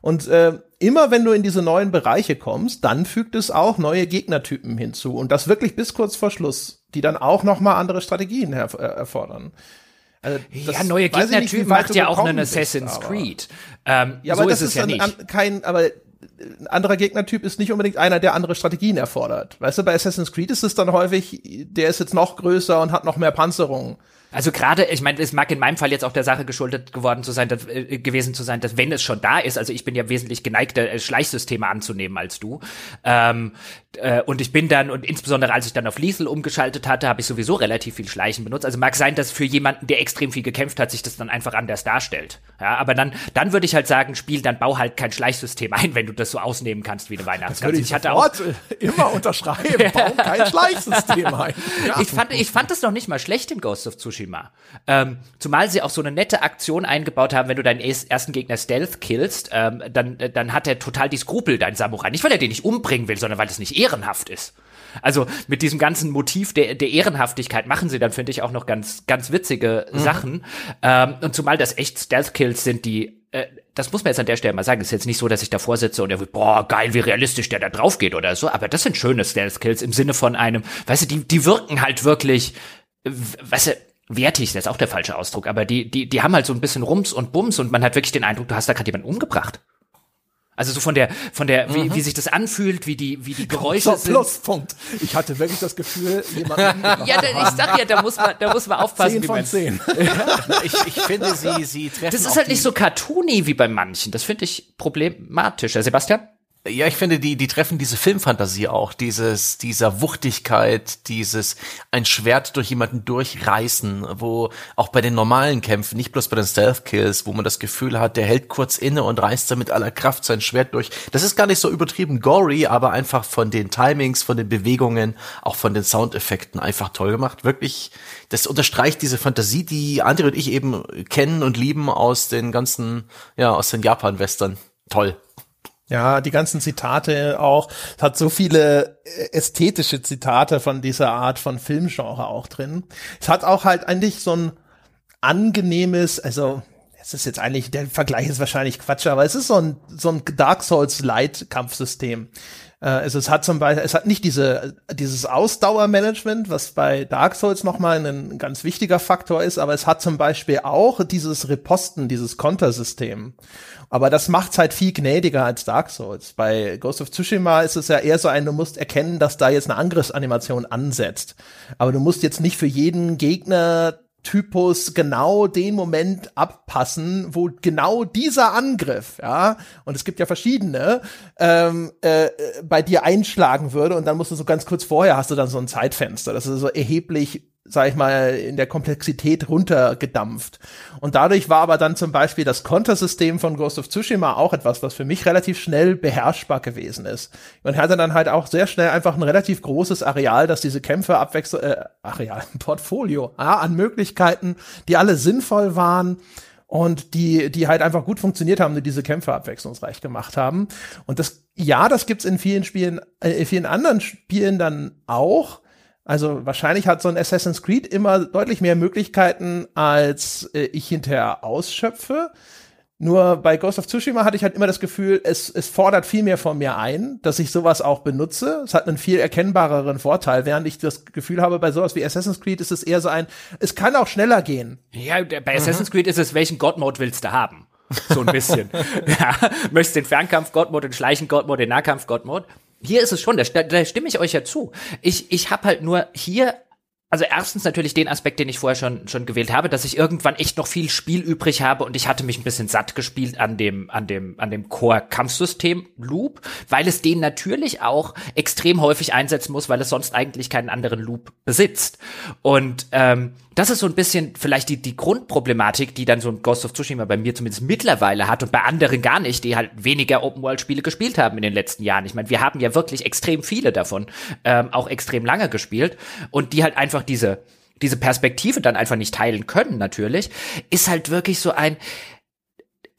Und äh, immer wenn du in diese neuen Bereiche kommst, dann fügt es auch neue Gegnertypen hinzu. Und das wirklich bis kurz vor Schluss, die dann auch noch mal andere Strategien her äh, erfordern. Also ja, neue Gegnertypen macht ja auch einen Assassin's bist, Creed. Ähm, ja, aber so das ist es ja nicht. An, kein, aber ein anderer Gegnertyp ist nicht unbedingt einer, der andere Strategien erfordert. Weißt du, bei Assassin's Creed ist es dann häufig, der ist jetzt noch größer und hat noch mehr Panzerung. Also gerade, ich meine, es mag in meinem Fall jetzt auch der Sache geschuldet geworden zu sein, dass, äh, gewesen zu sein, dass wenn es schon da ist, also ich bin ja wesentlich geneigter, äh, Schleichsysteme anzunehmen als du. Ähm, äh, und ich bin dann, und insbesondere als ich dann auf Liesel umgeschaltet hatte, habe ich sowieso relativ viel Schleichen benutzt. Also mag sein, dass für jemanden, der extrem viel gekämpft hat, sich das dann einfach anders darstellt. Ja, aber dann, dann würde ich halt sagen, Spiel, dann bau halt kein Schleichsystem ein, wenn du das so ausnehmen kannst wie eine Weihnachtsgans. Ich, ich hatte auch immer unterschreiben, bau kein Schleichsystem ein. Ja. Ich fand, ich fand das noch nicht mal schlecht in Ghost of Tsushima. Tsushima. Ähm, zumal sie auch so eine nette Aktion eingebaut haben, wenn du deinen ersten Gegner Stealth killst, ähm, dann, dann hat er total die Skrupel, dein Samurai. Nicht, weil er den nicht umbringen will, sondern weil es nicht ehrenhaft ist. Also mit diesem ganzen Motiv der, der Ehrenhaftigkeit machen sie dann, finde ich, auch noch ganz, ganz witzige mhm. Sachen. Ähm, und zumal das echt Stealth-Kills sind, die äh, das muss man jetzt an der Stelle mal sagen. Es ist jetzt nicht so, dass ich davor sitze und wird, boah, geil, wie realistisch der da drauf geht oder so. Aber das sind schöne Stealth-Kills im Sinne von einem, weißt du, die, die wirken halt wirklich, weißt du, wertig, das ist auch der falsche Ausdruck, aber die, die, die haben halt so ein bisschen Rums und Bums und man hat wirklich den Eindruck, du hast da gerade jemanden umgebracht. Also so von der, von der, wie, mhm. wie sich das anfühlt, wie die, wie die Geräusche so, sind. Pluspunkt. Ich hatte wirklich das Gefühl, jemand. ja, da, ich sag ja, da muss man, da muss man aufpassen. Zehn von zehn. ich, ich finde, sie, sie treffen. Das ist halt nicht so cartoony wie bei manchen. Das finde ich problematisch. Sebastian? Ja, ich finde, die, die treffen diese Filmfantasie auch, dieses, dieser Wuchtigkeit, dieses ein Schwert durch jemanden durchreißen, wo auch bei den normalen Kämpfen, nicht bloß bei den Stealth-Kills, wo man das Gefühl hat, der hält kurz inne und reißt dann mit aller Kraft sein Schwert durch. Das ist gar nicht so übertrieben gory, aber einfach von den Timings, von den Bewegungen, auch von den Soundeffekten einfach toll gemacht. Wirklich, das unterstreicht diese Fantasie, die André und ich eben kennen und lieben aus den ganzen, ja, aus den Japan-Western. Toll. Ja, die ganzen Zitate auch, es hat so viele äh, ästhetische Zitate von dieser Art von Filmgenre auch drin. Es hat auch halt eigentlich so ein angenehmes, also es ist jetzt eigentlich, der Vergleich ist wahrscheinlich Quatsch, aber es ist so ein, so ein Dark Souls Light Kampfsystem. Also es hat zum Beispiel, es hat nicht diese, dieses Ausdauermanagement, was bei Dark Souls nochmal ein ganz wichtiger Faktor ist, aber es hat zum Beispiel auch dieses Reposten, dieses Kontersystem. Aber das macht's halt viel gnädiger als Dark Souls. Bei Ghost of Tsushima ist es ja eher so ein, du musst erkennen, dass da jetzt eine Angriffsanimation ansetzt. Aber du musst jetzt nicht für jeden Gegner Typus genau den Moment abpassen, wo genau dieser Angriff, ja, und es gibt ja verschiedene, ähm, äh, bei dir einschlagen würde und dann musst du so ganz kurz vorher hast du dann so ein Zeitfenster. Das ist so erheblich sag ich mal, in der Komplexität runtergedampft. Und dadurch war aber dann zum Beispiel das Kontersystem von Ghost of Tsushima auch etwas, was für mich relativ schnell beherrschbar gewesen ist. Man hatte dann halt auch sehr schnell einfach ein relativ großes Areal, dass diese Kämpfe abwechseln, äh, Areal, Portfolio, ja, an Möglichkeiten, die alle sinnvoll waren und die, die halt einfach gut funktioniert haben, die diese Kämpfe abwechslungsreich gemacht haben. Und das, ja, das gibt's in vielen Spielen, äh, in vielen anderen Spielen dann auch. Also wahrscheinlich hat so ein Assassin's Creed immer deutlich mehr Möglichkeiten, als äh, ich hinterher ausschöpfe. Nur bei Ghost of Tsushima hatte ich halt immer das Gefühl, es, es fordert viel mehr von mir ein, dass ich sowas auch benutze. Es hat einen viel erkennbareren Vorteil, während ich das Gefühl habe, bei sowas wie Assassin's Creed ist es eher so ein, es kann auch schneller gehen. Ja, bei Assassin's mhm. Creed ist es, welchen God-Mode willst du haben? So ein bisschen. ja, möchtest den Fernkampf-God-Mode, den Schleichen-God-Mode, den Nahkampf-God-Mode? Hier ist es schon, da, da stimme ich euch ja zu. Ich, ich habe halt nur hier also erstens natürlich den Aspekt, den ich vorher schon schon gewählt habe, dass ich irgendwann echt noch viel Spiel übrig habe und ich hatte mich ein bisschen satt gespielt an dem an dem an dem Core Kampfsystem Loop, weil es den natürlich auch extrem häufig einsetzen muss, weil es sonst eigentlich keinen anderen Loop besitzt. Und ähm, das ist so ein bisschen vielleicht die, die Grundproblematik, die dann so ein Ghost of Tsushima bei mir zumindest mittlerweile hat und bei anderen gar nicht, die halt weniger Open-World-Spiele gespielt haben in den letzten Jahren. Ich meine, wir haben ja wirklich extrem viele davon, ähm, auch extrem lange gespielt und die halt einfach diese, diese Perspektive dann einfach nicht teilen können, natürlich, ist halt wirklich so ein,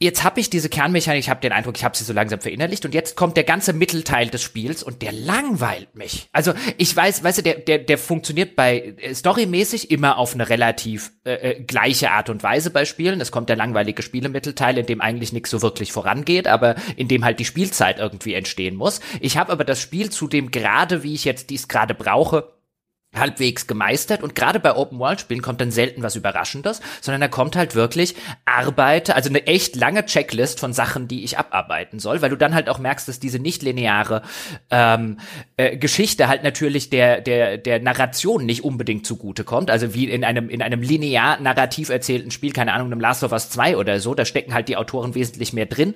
jetzt habe ich diese Kernmechanik, ich habe den Eindruck, ich habe sie so langsam verinnerlicht und jetzt kommt der ganze Mittelteil des Spiels und der langweilt mich. Also ich weiß, weißt du, der der der funktioniert bei äh, storymäßig immer auf eine relativ äh, äh, gleiche Art und Weise bei Spielen. Es kommt der langweilige Spielemittelteil, in dem eigentlich nichts so wirklich vorangeht, aber in dem halt die Spielzeit irgendwie entstehen muss. Ich habe aber das Spiel zu dem gerade, wie ich jetzt dies gerade brauche, halbwegs gemeistert und gerade bei Open World Spielen kommt dann selten was Überraschendes, sondern da kommt halt wirklich Arbeite, also eine echt lange Checklist von Sachen, die ich abarbeiten soll, weil du dann halt auch merkst, dass diese nicht lineare ähm, äh, Geschichte halt natürlich der der der Narration nicht unbedingt zugute kommt, also wie in einem in einem linear narrativ erzählten Spiel, keine Ahnung, einem Last of Us 2 oder so, da stecken halt die Autoren wesentlich mehr drin,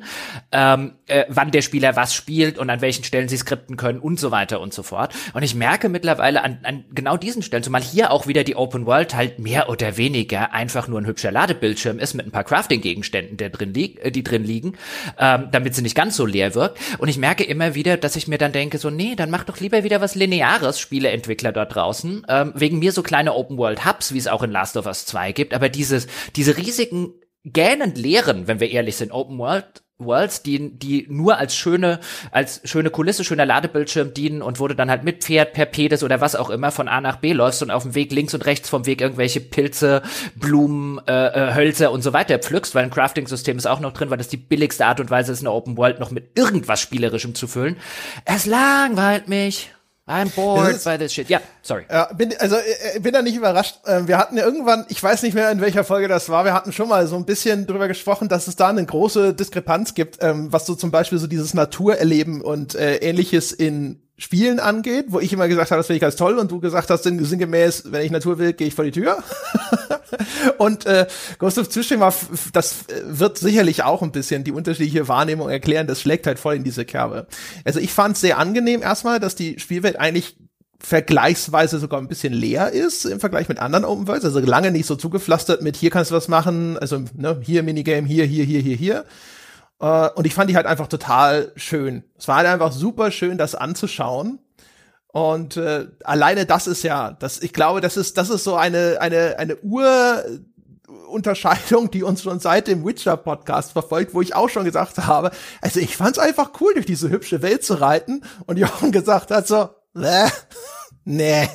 ähm, äh, wann der Spieler was spielt und an welchen Stellen sie skripten können und so weiter und so fort. Und ich merke mittlerweile an, an genau genau diesen Stellen, zumal hier auch wieder die Open World halt mehr oder weniger einfach nur ein hübscher Ladebildschirm ist mit ein paar Crafting-Gegenständen, äh, die drin liegen, ähm, damit sie nicht ganz so leer wirkt. Und ich merke immer wieder, dass ich mir dann denke, so, nee, dann mach doch lieber wieder was Lineares, Spieleentwickler dort draußen. Ähm, wegen mir so kleine Open World Hubs, wie es auch in Last of Us 2 gibt, aber dieses, diese riesigen gähnend leeren, wenn wir ehrlich sind, Open World Worlds, die, die nur als schöne, als schöne Kulisse, schöner Ladebildschirm dienen und wurde dann halt mit Pferd, per Pedis oder was auch immer von A nach B läufst und auf dem Weg links und rechts vom Weg irgendwelche Pilze, Blumen, äh, äh, Hölzer und so weiter pflückst, weil ein Crafting-System ist auch noch drin, weil das die billigste Art und Weise ist, eine Open World noch mit irgendwas Spielerischem zu füllen. Es langweilt mich. I'm bored by this shit. Ja, sorry. Ja, bin, also äh, bin da nicht überrascht. Ähm, wir hatten ja irgendwann, ich weiß nicht mehr in welcher Folge das war, wir hatten schon mal so ein bisschen drüber gesprochen, dass es da eine große Diskrepanz gibt, ähm, was so zum Beispiel so dieses Naturerleben und äh, ähnliches in Spielen angeht, wo ich immer gesagt habe, das finde ich ganz toll und du gesagt hast, sinngemäß, wenn ich Natur will, gehe ich vor die Tür. und äh, Ghost of Tsushima, das äh, wird sicherlich auch ein bisschen die unterschiedliche Wahrnehmung erklären, das schlägt halt voll in diese Kerbe. Also ich fand es sehr angenehm erstmal, dass die Spielwelt eigentlich vergleichsweise sogar ein bisschen leer ist im Vergleich mit anderen Open Worlds, also lange nicht so zugepflastert mit hier kannst du was machen, also ne, hier Minigame, hier, hier, hier, hier, hier, äh, und ich fand die halt einfach total schön. Es war halt einfach super schön, das anzuschauen. Und äh, alleine das ist ja, das, ich glaube, das ist, das ist so eine, eine, eine Ur, Unterscheidung, die uns schon seit dem Witcher-Podcast verfolgt, wo ich auch schon gesagt habe, also ich fand's einfach cool, durch diese hübsche Welt zu reiten. Und Jochen gesagt hat so, äh, nee,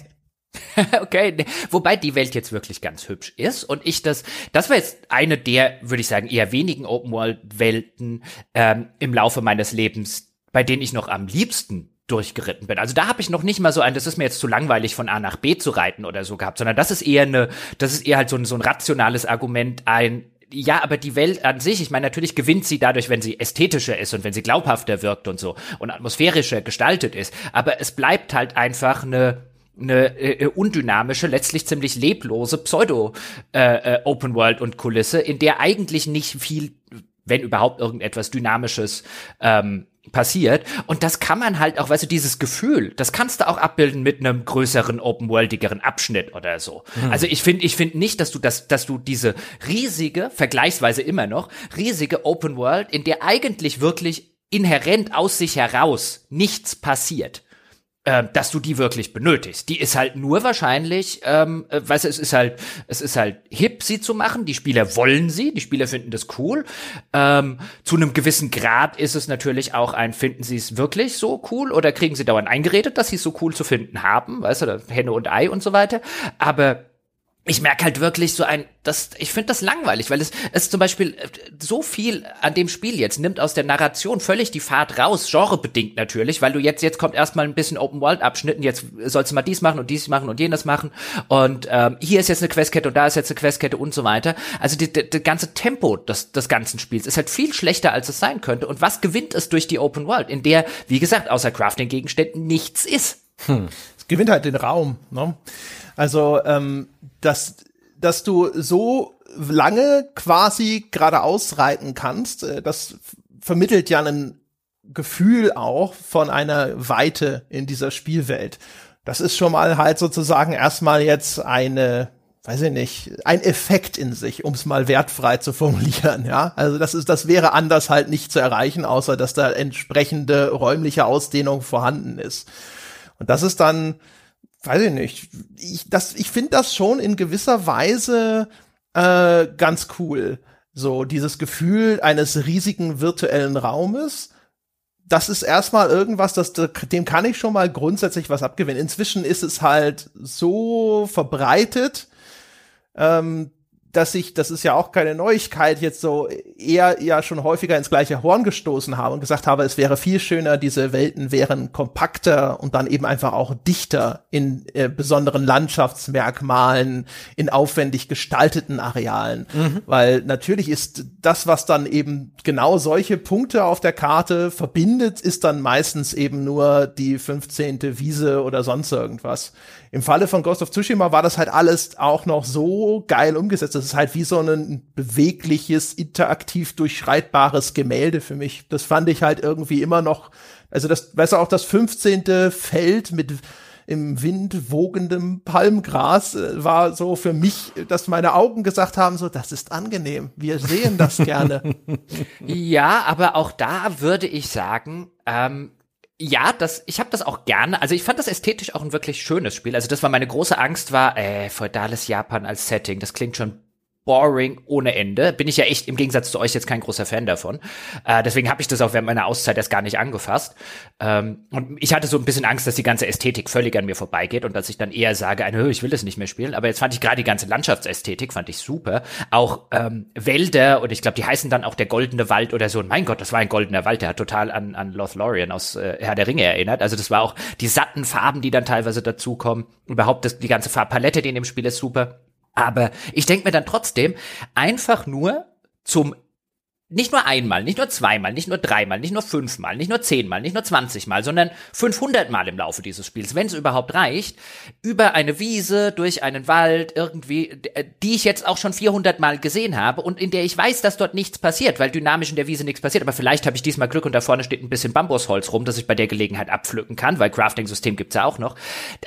okay, ne, wobei die Welt jetzt wirklich ganz hübsch ist und ich das, das war jetzt eine der, würde ich sagen, eher wenigen Open World Welten ähm, im Laufe meines Lebens, bei denen ich noch am liebsten durchgeritten bin. Also da habe ich noch nicht mal so ein, das ist mir jetzt zu langweilig von A nach B zu reiten oder so gehabt, sondern das ist eher eine, das ist eher halt so ein, so ein rationales Argument, ein ja, aber die Welt an sich, ich meine, natürlich gewinnt sie dadurch, wenn sie ästhetischer ist und wenn sie glaubhafter wirkt und so und atmosphärischer gestaltet ist. Aber es bleibt halt einfach eine eine äh, äh, undynamische, letztlich ziemlich leblose Pseudo äh, äh, Open World und Kulisse, in der eigentlich nicht viel, wenn überhaupt irgendetwas Dynamisches ähm, passiert. Und das kann man halt auch, weißt du, dieses Gefühl, das kannst du auch abbilden mit einem größeren, open-worldigeren Abschnitt oder so. Mhm. Also ich finde, ich finde nicht, dass du das, dass du diese riesige, vergleichsweise immer noch, riesige Open World, in der eigentlich wirklich inhärent aus sich heraus nichts passiert, äh, dass du die wirklich benötigst. Die ist halt nur wahrscheinlich, ähm, äh, weißt du, es ist halt, es ist halt hip, sie zu machen. Die Spieler wollen sie, die Spieler finden das cool. Ähm, zu einem gewissen Grad ist es natürlich auch ein, finden sie es wirklich so cool oder kriegen sie dauernd eingeredet, dass sie es so cool zu finden haben, weißt du, Henne und Ei und so weiter. Aber ich merke halt wirklich so ein, das, ich finde das langweilig, weil es, es zum Beispiel äh, so viel an dem Spiel jetzt nimmt aus der Narration völlig die Fahrt raus, genrebedingt natürlich, weil du jetzt, jetzt kommt erstmal ein bisschen Open World Abschnitten, jetzt sollst du mal dies machen und dies machen und jenes machen und ähm, hier ist jetzt eine Questkette und da ist jetzt eine Questkette und so weiter. Also die, die, die ganze Tempo des, des ganzen Spiels ist halt viel schlechter, als es sein könnte. Und was gewinnt es durch die Open World, in der, wie gesagt, außer Crafting-Gegenständen nichts ist? Hm. Gewinnt halt den Raum, ne? Also, ähm, dass, dass du so lange quasi geradeaus reiten kannst, äh, das vermittelt ja ein Gefühl auch von einer Weite in dieser Spielwelt. Das ist schon mal halt sozusagen erstmal jetzt eine, weiß ich nicht, ein Effekt in sich, um es mal wertfrei zu formulieren, ja. Also das ist, das wäre anders halt nicht zu erreichen, außer dass da entsprechende räumliche Ausdehnung vorhanden ist. Und das ist dann, weiß ich nicht, ich, das, ich finde das schon in gewisser Weise äh, ganz cool. So, dieses Gefühl eines riesigen virtuellen Raumes. Das ist erstmal irgendwas, das, dem kann ich schon mal grundsätzlich was abgewinnen. Inzwischen ist es halt so verbreitet, ähm, dass ich, das ist ja auch keine Neuigkeit, jetzt so eher ja schon häufiger ins gleiche Horn gestoßen habe und gesagt habe, es wäre viel schöner, diese Welten wären kompakter und dann eben einfach auch dichter in äh, besonderen Landschaftsmerkmalen, in aufwendig gestalteten Arealen. Mhm. Weil natürlich ist das, was dann eben genau solche Punkte auf der Karte verbindet, ist dann meistens eben nur die 15. Wiese oder sonst irgendwas. Im Falle von Ghost of Tsushima war das halt alles auch noch so geil umgesetzt. Das ist halt wie so ein bewegliches, interaktiv durchschreitbares Gemälde für mich. Das fand ich halt irgendwie immer noch, also das, weißt du, auch das 15. Feld mit im Wind wogendem Palmgras äh, war so für mich, dass meine Augen gesagt haben, so, das ist angenehm. Wir sehen das gerne. ja, aber auch da würde ich sagen, ähm, ja, das, ich habe das auch gerne. Also ich fand das ästhetisch auch ein wirklich schönes Spiel. Also das war meine große Angst, war äh, feudales Japan als Setting. Das klingt schon boring ohne Ende. Bin ich ja echt im Gegensatz zu euch jetzt kein großer Fan davon. Äh, deswegen habe ich das auch während meiner Auszeit erst gar nicht angefasst. Ähm, und ich hatte so ein bisschen Angst, dass die ganze Ästhetik völlig an mir vorbeigeht und dass ich dann eher sage, eine, ich will das nicht mehr spielen. Aber jetzt fand ich gerade die ganze Landschaftsästhetik fand ich super. Auch ähm, Wälder und ich glaube, die heißen dann auch der goldene Wald oder so. Und mein Gott, das war ein goldener Wald. Der hat total an, an Lothlorien aus äh, Herr der Ringe erinnert. Also das war auch die satten Farben, die dann teilweise dazukommen. Überhaupt das, die ganze Farbpalette, die in dem Spiel ist super. Aber ich denke mir dann trotzdem, einfach nur zum nicht nur einmal, nicht nur zweimal, nicht nur dreimal, nicht nur fünfmal, nicht nur zehnmal, nicht nur zwanzigmal, sondern 500 Mal im Laufe dieses Spiels, wenn es überhaupt reicht, über eine Wiese, durch einen Wald, irgendwie, äh, die ich jetzt auch schon 400 Mal gesehen habe und in der ich weiß, dass dort nichts passiert, weil dynamisch in der Wiese nichts passiert. Aber vielleicht habe ich diesmal Glück und da vorne steht ein bisschen Bambusholz rum, das ich bei der Gelegenheit abpflücken kann, weil Crafting-System gibt's ja auch noch.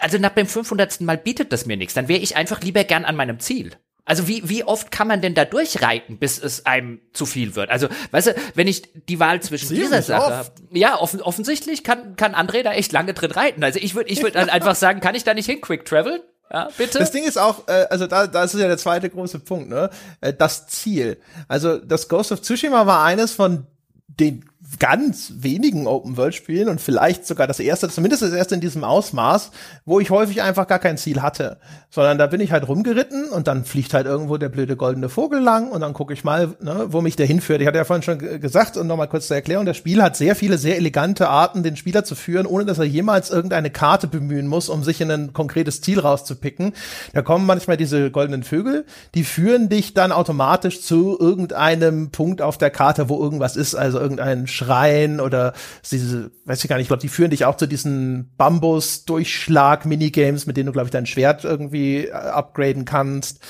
Also nach dem 500. Mal bietet das mir nichts. Dann wäre ich einfach lieber gern an meinem Ziel. Also wie, wie oft kann man denn da durchreiten, bis es einem zu viel wird? Also, weißt du, wenn ich die Wahl zwischen Ziemlich dieser Sache habe, ja, offen, offensichtlich kann, kann André da echt lange drin reiten. Also ich würde ich würde dann einfach sagen, kann ich da nicht hin quick traveln? Ja, bitte. Das Ding ist auch, äh, also da, da ist ja der zweite große Punkt, ne? Äh, das Ziel. Also das Ghost of Tsushima war eines von den ganz wenigen Open-World-Spielen und vielleicht sogar das erste, zumindest das erste in diesem Ausmaß, wo ich häufig einfach gar kein Ziel hatte, sondern da bin ich halt rumgeritten und dann fliegt halt irgendwo der blöde goldene Vogel lang und dann gucke ich mal, ne, wo mich der hinführt. Ich hatte ja vorhin schon gesagt und nochmal kurz zur Erklärung, das Spiel hat sehr viele, sehr elegante Arten, den Spieler zu führen, ohne dass er jemals irgendeine Karte bemühen muss, um sich in ein konkretes Ziel rauszupicken. Da kommen manchmal diese goldenen Vögel, die führen dich dann automatisch zu irgendeinem Punkt auf der Karte, wo irgendwas ist, also irgendein Schrein oder diese, weiß ich gar nicht, ich glaube, die führen dich auch zu diesen Bambus-Durchschlag-Minigames, mit denen du, glaube ich, dein Schwert irgendwie äh, upgraden kannst.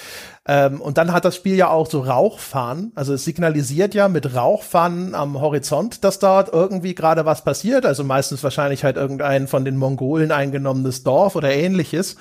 Ähm, und dann hat das Spiel ja auch so Rauchfahnen. Also es signalisiert ja mit Rauchfahnen am Horizont, dass dort irgendwie gerade was passiert. Also meistens wahrscheinlich halt irgendein von den Mongolen eingenommenes Dorf oder ähnliches.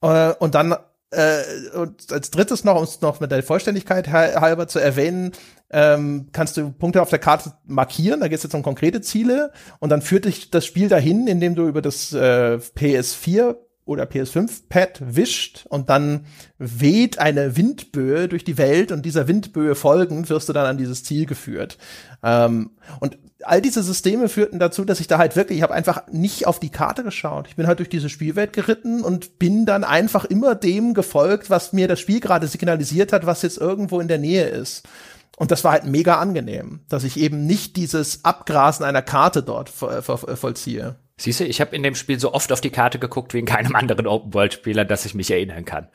Äh, und dann äh, und als drittes noch, um es noch mit der Vollständigkeit halber zu erwähnen, ähm, kannst du Punkte auf der Karte markieren, da geht es jetzt um konkrete Ziele und dann führt dich das Spiel dahin, indem du über das äh, PS4 oder PS5-Pad wischt und dann weht eine Windböe durch die Welt und dieser Windböe folgend wirst du dann an dieses Ziel geführt. Ähm, und all diese Systeme führten dazu, dass ich da halt wirklich, ich habe einfach nicht auf die Karte geschaut. Ich bin halt durch diese Spielwelt geritten und bin dann einfach immer dem gefolgt, was mir das Spiel gerade signalisiert hat, was jetzt irgendwo in der Nähe ist. Und das war halt mega angenehm, dass ich eben nicht dieses Abgrasen einer Karte dort vollziehe. Siehst du, ich habe in dem Spiel so oft auf die Karte geguckt wie in keinem anderen Open-World-Spieler, dass ich mich erinnern kann.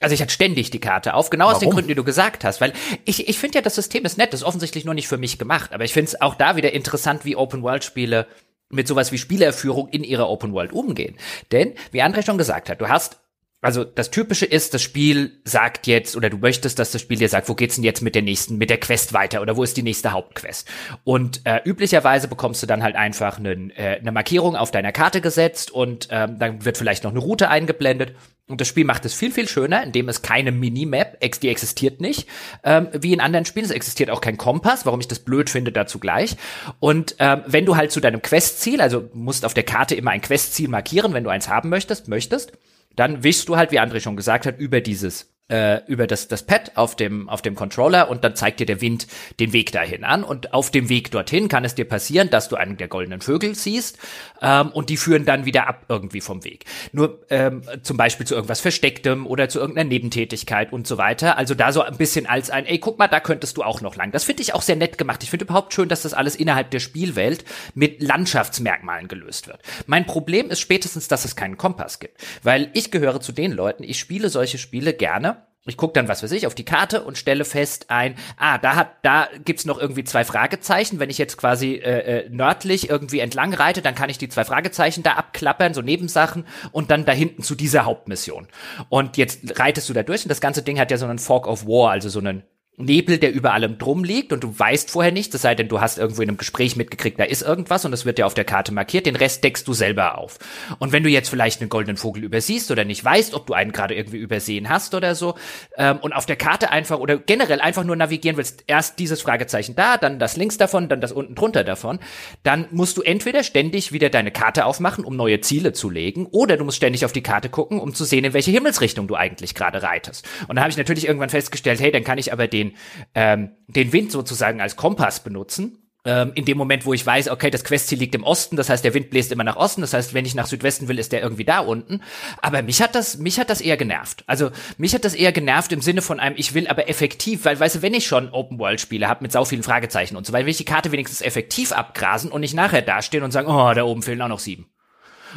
Also ich hatte ständig die Karte auf, genau Warum? aus den Gründen, die du gesagt hast, weil ich, ich finde ja, das System ist nett, das ist offensichtlich nur nicht für mich gemacht, aber ich finde es auch da wieder interessant, wie Open-World-Spiele mit sowas wie Spielerführung in ihrer Open World umgehen. Denn, wie André schon gesagt hat, du hast also das Typische ist, das Spiel sagt jetzt, oder du möchtest, dass das Spiel dir sagt, wo geht's denn jetzt mit der nächsten, mit der Quest weiter oder wo ist die nächste Hauptquest? Und äh, üblicherweise bekommst du dann halt einfach einen, äh, eine Markierung auf deiner Karte gesetzt und ähm, dann wird vielleicht noch eine Route eingeblendet. Und das Spiel macht es viel, viel schöner, indem es keine Minimap, die existiert nicht, ähm, wie in anderen Spielen. Es existiert auch kein Kompass, warum ich das blöd finde, dazu gleich. Und ähm, wenn du halt zu deinem Questziel, also musst auf der Karte immer ein Questziel markieren, wenn du eins haben möchtest, möchtest, dann wischst du halt, wie André schon gesagt hat, über dieses äh, über das, das Pad auf dem, auf dem Controller und dann zeigt dir der Wind den Weg dahin an. Und auf dem Weg dorthin kann es dir passieren, dass du einen der goldenen Vögel siehst ähm, und die führen dann wieder ab irgendwie vom Weg. Nur ähm, zum Beispiel zu irgendwas Verstecktem oder zu irgendeiner Nebentätigkeit und so weiter. Also da so ein bisschen als ein, ey, guck mal, da könntest du auch noch lang. Das finde ich auch sehr nett gemacht. Ich finde überhaupt schön, dass das alles innerhalb der Spielwelt mit Landschaftsmerkmalen gelöst wird. Mein Problem ist spätestens, dass es keinen Kompass gibt. Weil ich gehöre zu den Leuten, ich spiele solche Spiele gerne ich gucke dann, was weiß ich, auf die Karte und stelle fest ein, ah, da hat, da gibt's noch irgendwie zwei Fragezeichen. Wenn ich jetzt quasi äh, äh, nördlich irgendwie entlang reite, dann kann ich die zwei Fragezeichen da abklappern, so Nebensachen, und dann da hinten zu dieser Hauptmission. Und jetzt reitest du da durch und das ganze Ding hat ja so einen Fork of War, also so einen Nebel, der über allem drum liegt und du weißt vorher nicht, es sei denn, du hast irgendwo in einem Gespräch mitgekriegt, da ist irgendwas und es wird dir auf der Karte markiert, den Rest deckst du selber auf. Und wenn du jetzt vielleicht einen goldenen Vogel übersiehst oder nicht weißt, ob du einen gerade irgendwie übersehen hast oder so, ähm, und auf der Karte einfach oder generell einfach nur navigieren willst, erst dieses Fragezeichen da, dann das links davon, dann das unten drunter davon, dann musst du entweder ständig wieder deine Karte aufmachen, um neue Ziele zu legen, oder du musst ständig auf die Karte gucken, um zu sehen, in welche Himmelsrichtung du eigentlich gerade reitest. Und da habe ich natürlich irgendwann festgestellt, hey, dann kann ich aber den ähm, den Wind sozusagen als Kompass benutzen. Ähm, in dem Moment, wo ich weiß, okay, das Questziel liegt im Osten, das heißt, der Wind bläst immer nach Osten, das heißt, wenn ich nach Südwesten will, ist der irgendwie da unten. Aber mich hat das, mich hat das eher genervt. Also mich hat das eher genervt im Sinne von einem, ich will aber effektiv, weil, weißt du, wenn ich schon Open World Spiele habe mit sau vielen Fragezeichen und so weiter, will ich die Karte wenigstens effektiv abgrasen und nicht nachher dastehen und sagen, oh, da oben fehlen auch noch sieben.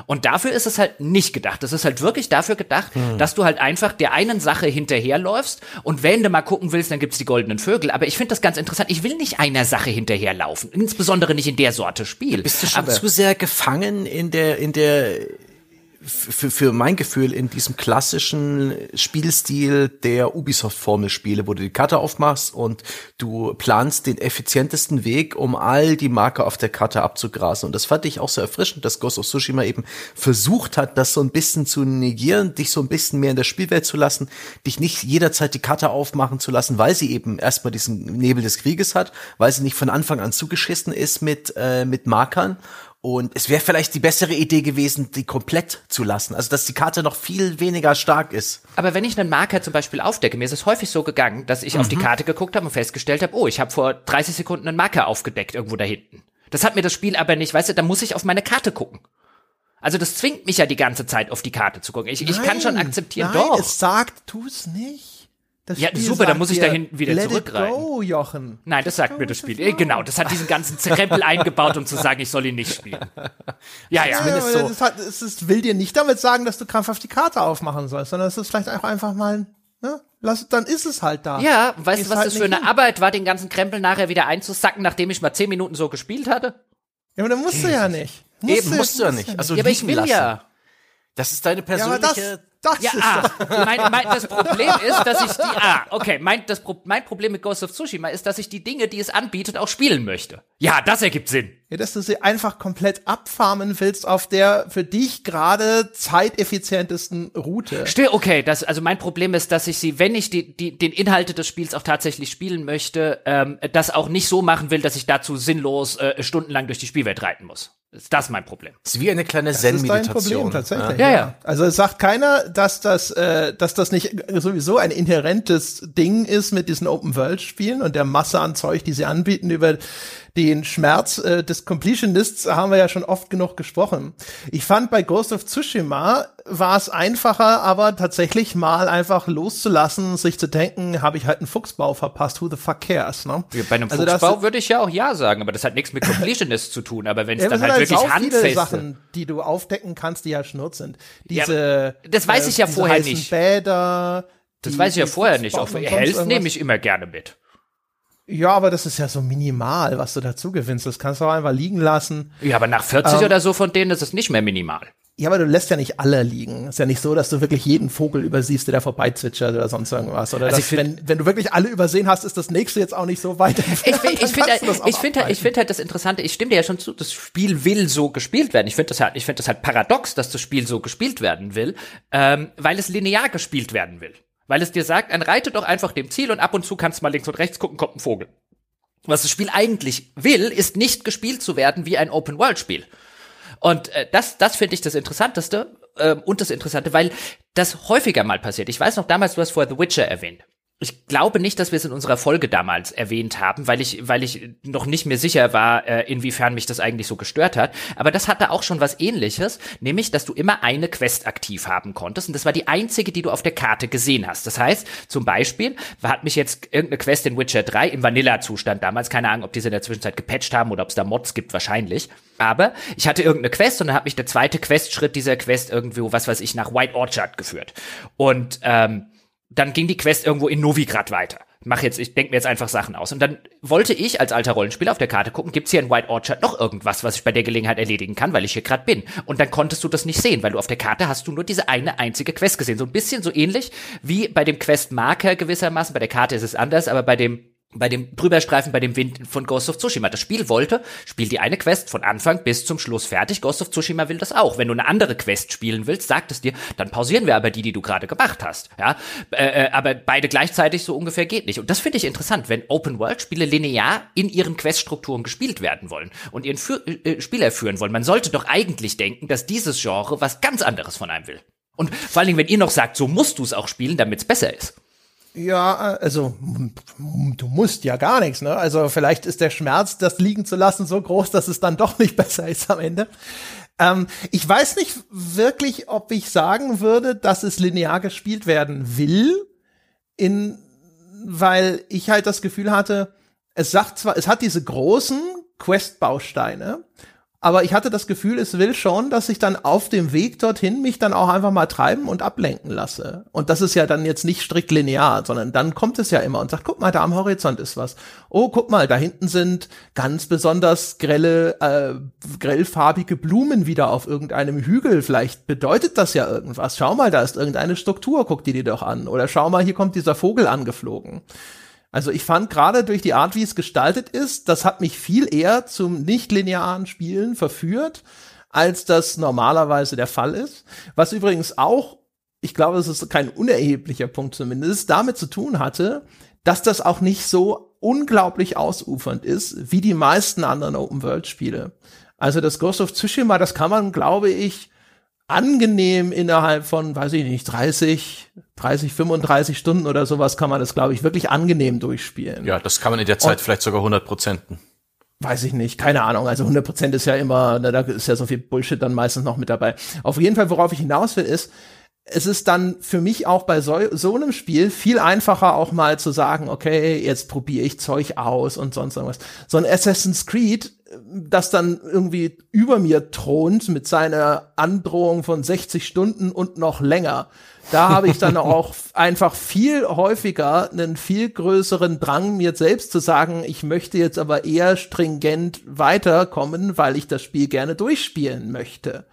Und dafür ist es halt nicht gedacht. Es ist halt wirklich dafür gedacht, hm. dass du halt einfach der einen Sache hinterherläufst und wenn du mal gucken willst, dann gibt's die goldenen Vögel. Aber ich finde das ganz interessant. Ich will nicht einer Sache hinterherlaufen. Insbesondere nicht in der Sorte Spiel. Bist du schon Aber zu sehr gefangen in der, in der für, für mein Gefühl in diesem klassischen Spielstil der Ubisoft-Formelspiele, wo du die Karte aufmachst und du planst den effizientesten Weg, um all die Marker auf der Karte abzugrasen. Und das fand ich auch so erfrischend, dass Ghost of Tsushima eben versucht hat, das so ein bisschen zu negieren, dich so ein bisschen mehr in der Spielwelt zu lassen, dich nicht jederzeit die Karte aufmachen zu lassen, weil sie eben erstmal diesen Nebel des Krieges hat, weil sie nicht von Anfang an zugeschissen ist mit, äh, mit Markern und es wäre vielleicht die bessere Idee gewesen, die komplett zu lassen. Also, dass die Karte noch viel weniger stark ist. Aber wenn ich einen Marker zum Beispiel aufdecke, mir ist es häufig so gegangen, dass ich mhm. auf die mhm. Karte geguckt habe und festgestellt habe, oh, ich habe vor 30 Sekunden einen Marker aufgedeckt irgendwo da hinten. Das hat mir das Spiel aber nicht, weißt du, da muss ich auf meine Karte gucken. Also das zwingt mich ja die ganze Zeit auf die Karte zu gucken. Ich, nein, ich kann schon akzeptieren, nein, doch. es sagt, tu's nicht. Das ja, Spiel super, da muss ich dahin wieder let zurückreiten. It go, Jochen. Nein, das sagt mir das Spiel. Genau, das hat diesen ganzen Zerrempel eingebaut, um zu sagen, ich soll ihn nicht spielen. Ja, ja. ja so. das, hat, es ist, will dir nicht damit sagen, dass du krampfhaft die Karte aufmachen sollst, sondern es ist vielleicht auch einfach mal, ne? Lass, dann ist es halt da. Ja, weißt du, was halt das für eine hin. Arbeit war, den ganzen Krempel nachher wieder einzusacken, nachdem ich mal zehn Minuten so gespielt hatte? Ja, aber dann musst du ja nicht. Musst Eben, musst du ja nicht. Also ja, aber ich will lassen. ja. Das ist deine persönliche ja, das ja, ah, mein, mein, das Problem ist, dass ich die, ah, okay, mein, das, mein Problem mit Ghost of Tsushima ist, dass ich die Dinge, die es anbietet, auch spielen möchte. Ja, das ergibt Sinn. Ja, dass du sie einfach komplett abfarmen willst auf der für dich gerade zeiteffizientesten Route. Still, okay, das, also mein Problem ist, dass ich sie, wenn ich die, die, den Inhalte des Spiels auch tatsächlich spielen möchte, ähm, das auch nicht so machen will, dass ich dazu sinnlos äh, stundenlang durch die Spielwelt reiten muss. Ist das mein Problem? Das ist wie eine kleine Zen-Meditation. Das ist dein Problem, tatsächlich. Ja, ja. Also es sagt keiner, dass das, äh, dass das nicht sowieso ein inhärentes Ding ist mit diesen Open-World-Spielen und der Masse an Zeug, die sie anbieten über den Schmerz äh, des Completionists haben wir ja schon oft genug gesprochen. Ich fand bei Ghost of Tsushima war es einfacher, aber tatsächlich mal einfach loszulassen, sich zu denken, habe ich halt einen Fuchsbau verpasst, who the fuck cares, ne? Ja, bei einem also Fuchsbau würde ich ja auch ja sagen, aber das hat nichts mit Completionist zu tun, aber wenn es ja, dann halt wirklich handfeste Sachen, die du aufdecken kannst, die ja Schnurz sind. Diese ja, das weiß ich ja äh, vorher nicht. Bäder, das weiß ich ja vorher nicht. Auf Health nehme ich immer gerne mit. Ja, aber das ist ja so minimal, was du dazu gewinnst. Das kannst du auch einfach liegen lassen. Ja, aber nach 40 ähm, oder so von denen ist es nicht mehr minimal. Ja, aber du lässt ja nicht alle liegen. Ist ja nicht so, dass du wirklich jeden Vogel übersiehst, der da vorbeizwitschert oder sonst irgendwas. Oder also dass, wenn, wenn du wirklich alle übersehen hast, ist das nächste jetzt auch nicht so weit entfernt. Ich, ich finde halt, ich finde halt, ich finde halt das Interessante, ich stimme dir ja schon zu, das Spiel will so gespielt werden. Ich finde das halt, ich finde das halt paradox, dass das Spiel so gespielt werden will, ähm, weil es linear gespielt werden will. Weil es dir sagt, dann reite doch einfach dem Ziel und ab und zu kannst du mal links und rechts gucken, kommt ein Vogel. Was das Spiel eigentlich will, ist nicht gespielt zu werden wie ein Open-World-Spiel. Und äh, das, das finde ich das Interessanteste äh, und das Interessante, weil das häufiger mal passiert. Ich weiß noch damals, du hast vorher The Witcher erwähnt. Ich glaube nicht, dass wir es in unserer Folge damals erwähnt haben, weil ich, weil ich noch nicht mehr sicher war, äh, inwiefern mich das eigentlich so gestört hat. Aber das hatte auch schon was ähnliches, nämlich, dass du immer eine Quest aktiv haben konntest. Und das war die einzige, die du auf der Karte gesehen hast. Das heißt, zum Beispiel, hat mich jetzt irgendeine Quest in Witcher 3 im Vanilla-Zustand damals, keine Ahnung, ob die sie in der Zwischenzeit gepatcht haben oder ob es da Mods gibt, wahrscheinlich. Aber ich hatte irgendeine Quest und dann hat mich der zweite Questschritt dieser Quest irgendwo, was weiß ich, nach White Orchard geführt. Und ähm, dann ging die Quest irgendwo in Novigrad weiter. mache jetzt, ich denke mir jetzt einfach Sachen aus. Und dann wollte ich als alter Rollenspieler auf der Karte gucken, gibt's hier in White Orchard noch irgendwas, was ich bei der Gelegenheit erledigen kann, weil ich hier gerade bin. Und dann konntest du das nicht sehen, weil du auf der Karte hast du nur diese eine einzige Quest gesehen. So ein bisschen so ähnlich wie bei dem Quest-Marker gewissermaßen. Bei der Karte ist es anders, aber bei dem bei dem Drüberstreifen bei dem Wind von Ghost of Tsushima. Das Spiel wollte, spiel die eine Quest von Anfang bis zum Schluss fertig. Ghost of Tsushima will das auch. Wenn du eine andere Quest spielen willst, sagt es dir, dann pausieren wir aber die, die du gerade gemacht hast. Ja, äh, äh aber beide gleichzeitig so ungefähr geht nicht. Und das finde ich interessant, wenn Open World Spiele linear in ihren Queststrukturen gespielt werden wollen und ihren Für äh, Spieler führen wollen. Man sollte doch eigentlich denken, dass dieses Genre was ganz anderes von einem will. Und vor allen Dingen, wenn ihr noch sagt, so musst du es auch spielen, damit es besser ist. Ja, also du musst ja gar nichts, ne? Also vielleicht ist der Schmerz, das liegen zu lassen, so groß, dass es dann doch nicht besser ist am Ende. Ähm, ich weiß nicht wirklich, ob ich sagen würde, dass es linear gespielt werden will, in, weil ich halt das Gefühl hatte, es sagt zwar, es hat diese großen Quest-Bausteine, aber ich hatte das Gefühl, es will schon, dass ich dann auf dem Weg dorthin mich dann auch einfach mal treiben und ablenken lasse. Und das ist ja dann jetzt nicht strikt linear, sondern dann kommt es ja immer und sagt, guck mal, da am Horizont ist was. Oh, guck mal, da hinten sind ganz besonders grelle, äh, grellfarbige Blumen wieder auf irgendeinem Hügel. Vielleicht bedeutet das ja irgendwas. Schau mal, da ist irgendeine Struktur, guck die dir doch an. Oder schau mal, hier kommt dieser Vogel angeflogen. Also ich fand gerade durch die Art, wie es gestaltet ist, das hat mich viel eher zum nicht-linearen Spielen verführt, als das normalerweise der Fall ist. Was übrigens auch, ich glaube, es ist kein unerheblicher Punkt zumindest, damit zu tun hatte, dass das auch nicht so unglaublich ausufernd ist, wie die meisten anderen Open-World-Spiele. Also das Ghost of Tsushima, das kann man, glaube ich, angenehm innerhalb von, weiß ich nicht, 30, 30, 35 Stunden oder sowas kann man das, glaube ich, wirklich angenehm durchspielen. Ja, das kann man in der Zeit Und, vielleicht sogar 100 Prozenten. Weiß ich nicht, keine Ahnung. Also 100 Prozent ist ja immer, da ist ja so viel Bullshit dann meistens noch mit dabei. Auf jeden Fall, worauf ich hinaus will, ist, es ist dann für mich auch bei so, so einem Spiel viel einfacher auch mal zu sagen, okay, jetzt probiere ich Zeug aus und sonst irgendwas. So ein Assassin's Creed, das dann irgendwie über mir thront mit seiner Androhung von 60 Stunden und noch länger. Da habe ich dann auch einfach viel häufiger einen viel größeren Drang, mir selbst zu sagen, ich möchte jetzt aber eher stringent weiterkommen, weil ich das Spiel gerne durchspielen möchte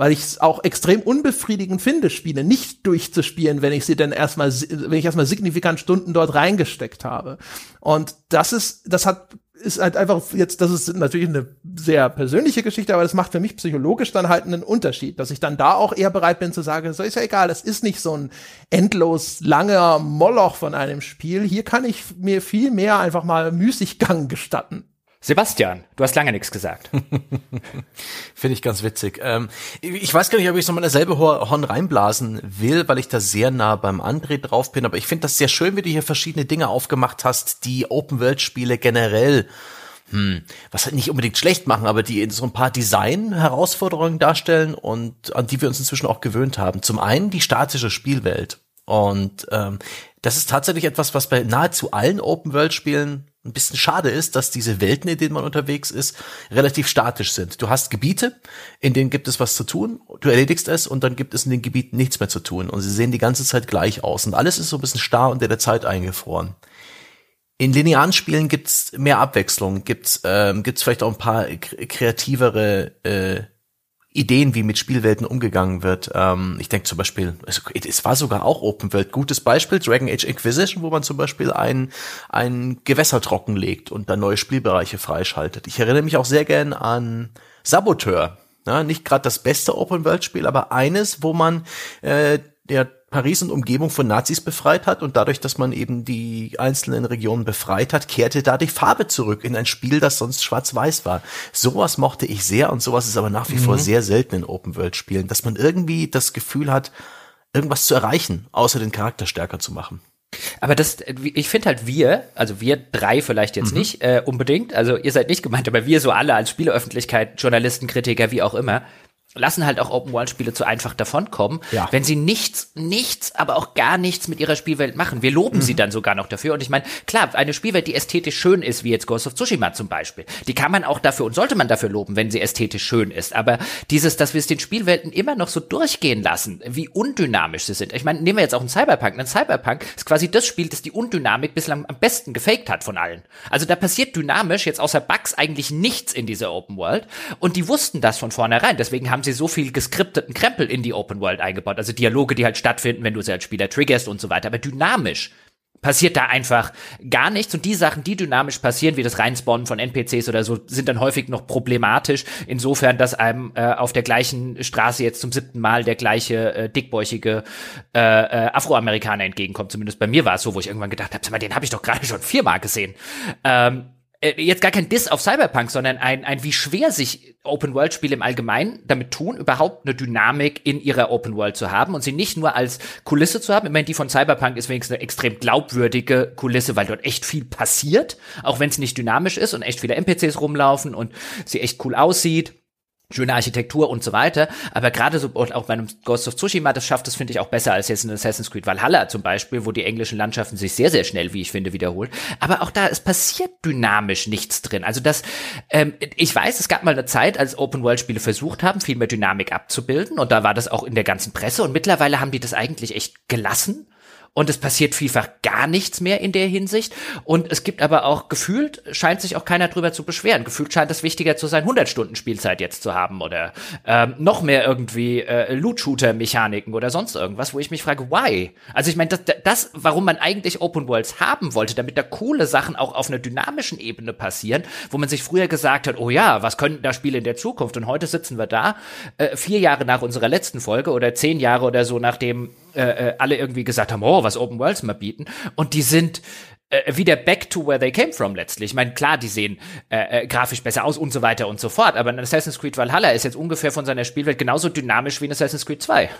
weil ich es auch extrem unbefriedigend finde, Spiele nicht durchzuspielen, wenn ich sie dann erstmal, wenn ich erstmal signifikant Stunden dort reingesteckt habe. Und das ist, das hat ist halt einfach jetzt, das ist natürlich eine sehr persönliche Geschichte, aber das macht für mich psychologisch dann halt einen Unterschied, dass ich dann da auch eher bereit bin zu sagen, so ist ja egal, das ist nicht so ein endlos langer Moloch von einem Spiel. Hier kann ich mir viel mehr einfach mal Müßiggang gestatten. Sebastian, du hast lange nichts gesagt. Finde ich ganz witzig. Ähm, ich weiß gar nicht, ob ich so mal dasselbe Horn reinblasen will, weil ich da sehr nah beim André drauf bin, aber ich finde das sehr schön, wie du hier verschiedene Dinge aufgemacht hast, die Open-World-Spiele generell hm, was halt nicht unbedingt schlecht machen, aber die so ein paar Design-Herausforderungen darstellen und an die wir uns inzwischen auch gewöhnt haben. Zum einen die statische Spielwelt. Und ähm, das ist tatsächlich etwas, was bei nahezu allen Open-World-Spielen ein bisschen schade ist, dass diese Welten, in denen man unterwegs ist, relativ statisch sind. Du hast Gebiete, in denen gibt es was zu tun, du erledigst es und dann gibt es in den Gebieten nichts mehr zu tun und sie sehen die ganze Zeit gleich aus und alles ist so ein bisschen starr und in der Zeit eingefroren. In linearen Spielen gibt's mehr Abwechslung, gibt's ähm, gibt's vielleicht auch ein paar kreativere äh, Ideen, wie mit Spielwelten umgegangen wird. Ähm, ich denke zum Beispiel, es, es, war sogar auch Open World. Gutes Beispiel, Dragon Age Inquisition, wo man zum Beispiel ein, ein Gewässer trockenlegt und dann neue Spielbereiche freischaltet. Ich erinnere mich auch sehr gern an Saboteur. Ja, nicht gerade das beste Open World Spiel, aber eines, wo man äh, der Paris und Umgebung von Nazis befreit hat und dadurch, dass man eben die einzelnen Regionen befreit hat, kehrte da die Farbe zurück in ein Spiel, das sonst schwarz-weiß war. Sowas mochte ich sehr und sowas ist aber nach wie mhm. vor sehr selten in Open-World-Spielen, dass man irgendwie das Gefühl hat, irgendwas zu erreichen, außer den Charakter stärker zu machen. Aber das, ich finde halt wir, also wir drei vielleicht jetzt mhm. nicht äh, unbedingt, also ihr seid nicht gemeint, aber wir so alle als Spieleöffentlichkeit, Journalisten, Kritiker, wie auch immer, lassen halt auch Open-World-Spiele zu einfach davonkommen, Ja. wenn sie nichts, nichts, aber auch gar nichts mit ihrer Spielwelt machen. Wir loben sie dann sogar noch dafür. Und ich meine, klar, eine Spielwelt, die ästhetisch schön ist, wie jetzt Ghost of Tsushima zum Beispiel, die kann man auch dafür und sollte man dafür loben, wenn sie ästhetisch schön ist. Aber dieses, dass wir es den Spielwelten immer noch so durchgehen lassen, wie undynamisch sie sind. Ich meine, nehmen wir jetzt auch einen Cyberpunk. Ein Cyberpunk ist quasi das Spiel, das die Undynamik bislang am besten gefaked hat von allen. Also da passiert dynamisch jetzt außer Bugs eigentlich nichts in dieser Open World. Und die wussten das von vornherein. Deswegen haben sie so viel geskripteten Krempel in die Open World eingebaut. Also Dialoge, die halt stattfinden, wenn du sie als Spieler triggerst und so weiter. Aber dynamisch passiert da einfach gar nichts. Und die Sachen, die dynamisch passieren, wie das Reinspawnen von NPCs oder so, sind dann häufig noch problematisch. Insofern, dass einem äh, auf der gleichen Straße jetzt zum siebten Mal der gleiche äh, dickbäuchige äh, äh, Afroamerikaner entgegenkommt. Zumindest bei mir war es so, wo ich irgendwann gedacht habe, den habe ich doch gerade schon viermal gesehen. Ähm, äh, jetzt gar kein Diss auf Cyberpunk, sondern ein, ein wie schwer sich Open-World-Spiele im Allgemeinen damit tun, überhaupt eine Dynamik in ihrer Open-World zu haben und sie nicht nur als Kulisse zu haben. Ich meine, die von Cyberpunk ist wenigstens eine extrem glaubwürdige Kulisse, weil dort echt viel passiert, auch wenn es nicht dynamisch ist und echt viele NPCs rumlaufen und sie echt cool aussieht schöne Architektur und so weiter. Aber gerade so auch bei einem Ghost of Tsushima, das schafft es, finde ich, auch besser als jetzt in Assassin's Creed Valhalla zum Beispiel, wo die englischen Landschaften sich sehr, sehr schnell, wie ich finde, wiederholt. Aber auch da, es passiert dynamisch nichts drin. Also das, ähm, ich weiß, es gab mal eine Zeit, als Open-World-Spiele versucht haben, viel mehr Dynamik abzubilden. Und da war das auch in der ganzen Presse. Und mittlerweile haben die das eigentlich echt gelassen und es passiert vielfach gar nichts mehr in der Hinsicht. Und es gibt aber auch gefühlt, scheint sich auch keiner drüber zu beschweren. Gefühlt scheint es wichtiger zu sein, 100 Stunden Spielzeit jetzt zu haben oder ähm, noch mehr irgendwie äh, Loot-Shooter-Mechaniken oder sonst irgendwas, wo ich mich frage, why? Also ich meine, das, das, warum man eigentlich Open Worlds haben wollte, damit da coole Sachen auch auf einer dynamischen Ebene passieren, wo man sich früher gesagt hat, oh ja, was könnten da Spiele in der Zukunft? Und heute sitzen wir da, äh, vier Jahre nach unserer letzten Folge oder zehn Jahre oder so, nachdem äh, äh, alle irgendwie gesagt haben, oh, was Open Worlds mal bieten. Und die sind äh, wieder back to where they came from letztlich. Ich meine, klar, die sehen äh, äh, grafisch besser aus und so weiter und so fort, aber ein Assassin's Creed Valhalla ist jetzt ungefähr von seiner Spielwelt genauso dynamisch wie ein Assassin's Creed 2.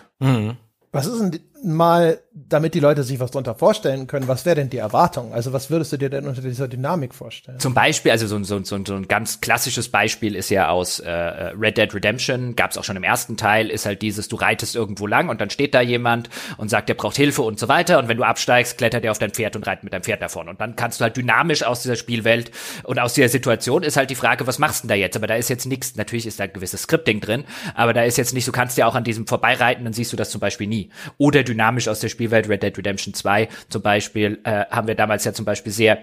Was ist denn mal, damit die Leute sich was drunter vorstellen können, was wäre denn die Erwartung? Also was würdest du dir denn unter dieser Dynamik vorstellen? Zum Beispiel, also so, so, so, so ein ganz klassisches Beispiel ist ja aus äh, Red Dead Redemption, gab es auch schon im ersten Teil, ist halt dieses, du reitest irgendwo lang und dann steht da jemand und sagt, der braucht Hilfe und so weiter und wenn du absteigst, klettert er auf dein Pferd und reitet mit deinem Pferd davon und dann kannst du halt dynamisch aus dieser Spielwelt und aus dieser Situation ist halt die Frage, was machst du denn da jetzt? Aber da ist jetzt nichts, natürlich ist da ein gewisses Scripting drin, aber da ist jetzt nicht, du kannst ja auch an diesem vorbeireiten, dann siehst du das zum Beispiel nie. Oder dynamisch aus der Spielwelt Red Dead Redemption 2 zum Beispiel, äh, haben wir damals ja zum Beispiel sehr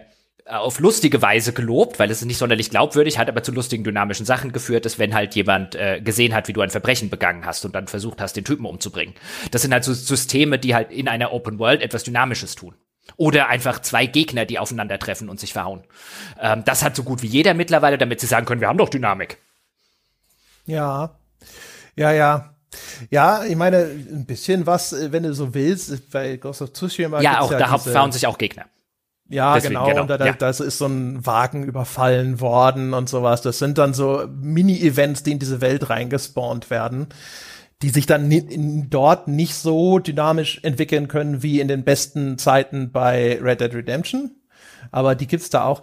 äh, auf lustige Weise gelobt, weil es ist nicht sonderlich glaubwürdig, hat aber zu lustigen dynamischen Sachen geführt, ist, wenn halt jemand äh, gesehen hat, wie du ein Verbrechen begangen hast und dann versucht hast, den Typen umzubringen. Das sind halt so Systeme, die halt in einer Open World etwas Dynamisches tun. Oder einfach zwei Gegner, die aufeinandertreffen und sich verhauen. Ähm, das hat so gut wie jeder mittlerweile, damit sie sagen können, wir haben doch Dynamik. Ja. Ja, ja. Ja, ich meine, ein bisschen was, äh, wenn du so willst, bei Ghost of Tsushima Ja, auch da diese- fahren sich auch Gegner. Ja, Deswegen, genau. genau, Und da, ja. da ist so ein Wagen überfallen worden und sowas. Das sind dann so Mini-Events, die in diese Welt reingespawnt werden, die sich dann in, dort nicht so dynamisch entwickeln können wie in den besten Zeiten bei Red Dead Redemption. Aber die gibt's da auch.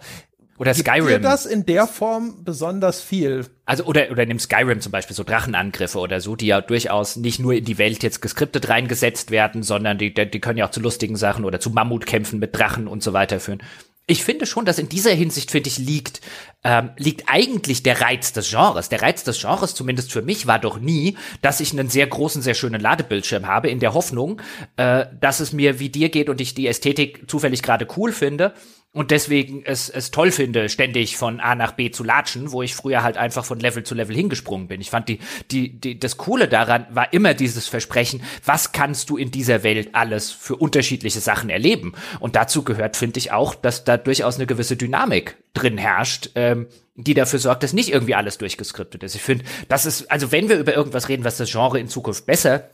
Oder Gibt dir das in der Form besonders viel? Also oder oder nimm Skyrim zum Beispiel so Drachenangriffe oder so, die ja durchaus nicht nur in die Welt jetzt geskriptet reingesetzt werden, sondern die die die können ja auch zu lustigen Sachen oder zu Mammutkämpfen mit Drachen und so weiter führen. Ich finde schon, dass in dieser Hinsicht finde ich liegt ähm, liegt eigentlich der Reiz des Genres. Der Reiz des Genres, zumindest für mich, war doch nie, dass ich einen sehr großen, sehr schönen Ladebildschirm habe, in der Hoffnung, äh, dass es mir wie dir geht und ich die Ästhetik zufällig gerade cool finde und deswegen es, es toll finde, ständig von A nach B zu latschen, wo ich früher halt einfach von Level zu Level hingesprungen bin. Ich fand die, die, die, das Coole daran war immer dieses Versprechen, was kannst du in dieser Welt alles für unterschiedliche Sachen erleben? Und dazu gehört, finde ich auch, dass da durchaus eine gewisse Dynamik drin herrscht, ähm, die dafür sorgt, dass nicht irgendwie alles durchgeskriptet ist. Ich finde, das ist, also wenn wir über irgendwas reden, was das Genre in Zukunft besser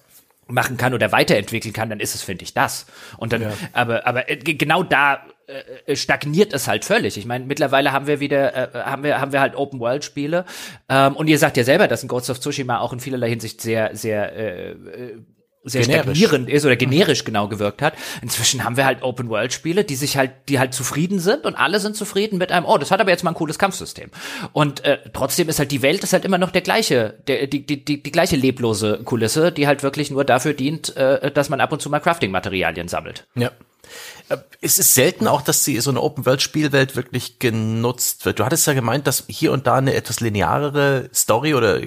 machen kann oder weiterentwickeln kann, dann ist es, finde ich, das. Und dann, aber, aber äh, genau da äh, stagniert es halt völlig. Ich meine, mittlerweile haben wir wieder, äh, haben wir, haben wir halt Open World Spiele. Ähm, und ihr sagt ja selber, dass ein Ghost of Tsushima auch in vielerlei Hinsicht sehr, sehr äh, äh, sehr generisch. stagnierend ist oder generisch genau gewirkt hat. Inzwischen haben wir halt Open-World-Spiele, die sich halt, die halt zufrieden sind und alle sind zufrieden mit einem, oh, das hat aber jetzt mal ein cooles Kampfsystem. Und äh, trotzdem ist halt die Welt ist halt immer noch der gleiche, der, die, die, die, die gleiche leblose Kulisse, die halt wirklich nur dafür dient, äh, dass man ab und zu mal Crafting-Materialien sammelt. Ja. Äh, es ist selten auch, dass sie so eine Open-World-Spielwelt wirklich genutzt wird. Du hattest ja gemeint, dass hier und da eine etwas linearere Story oder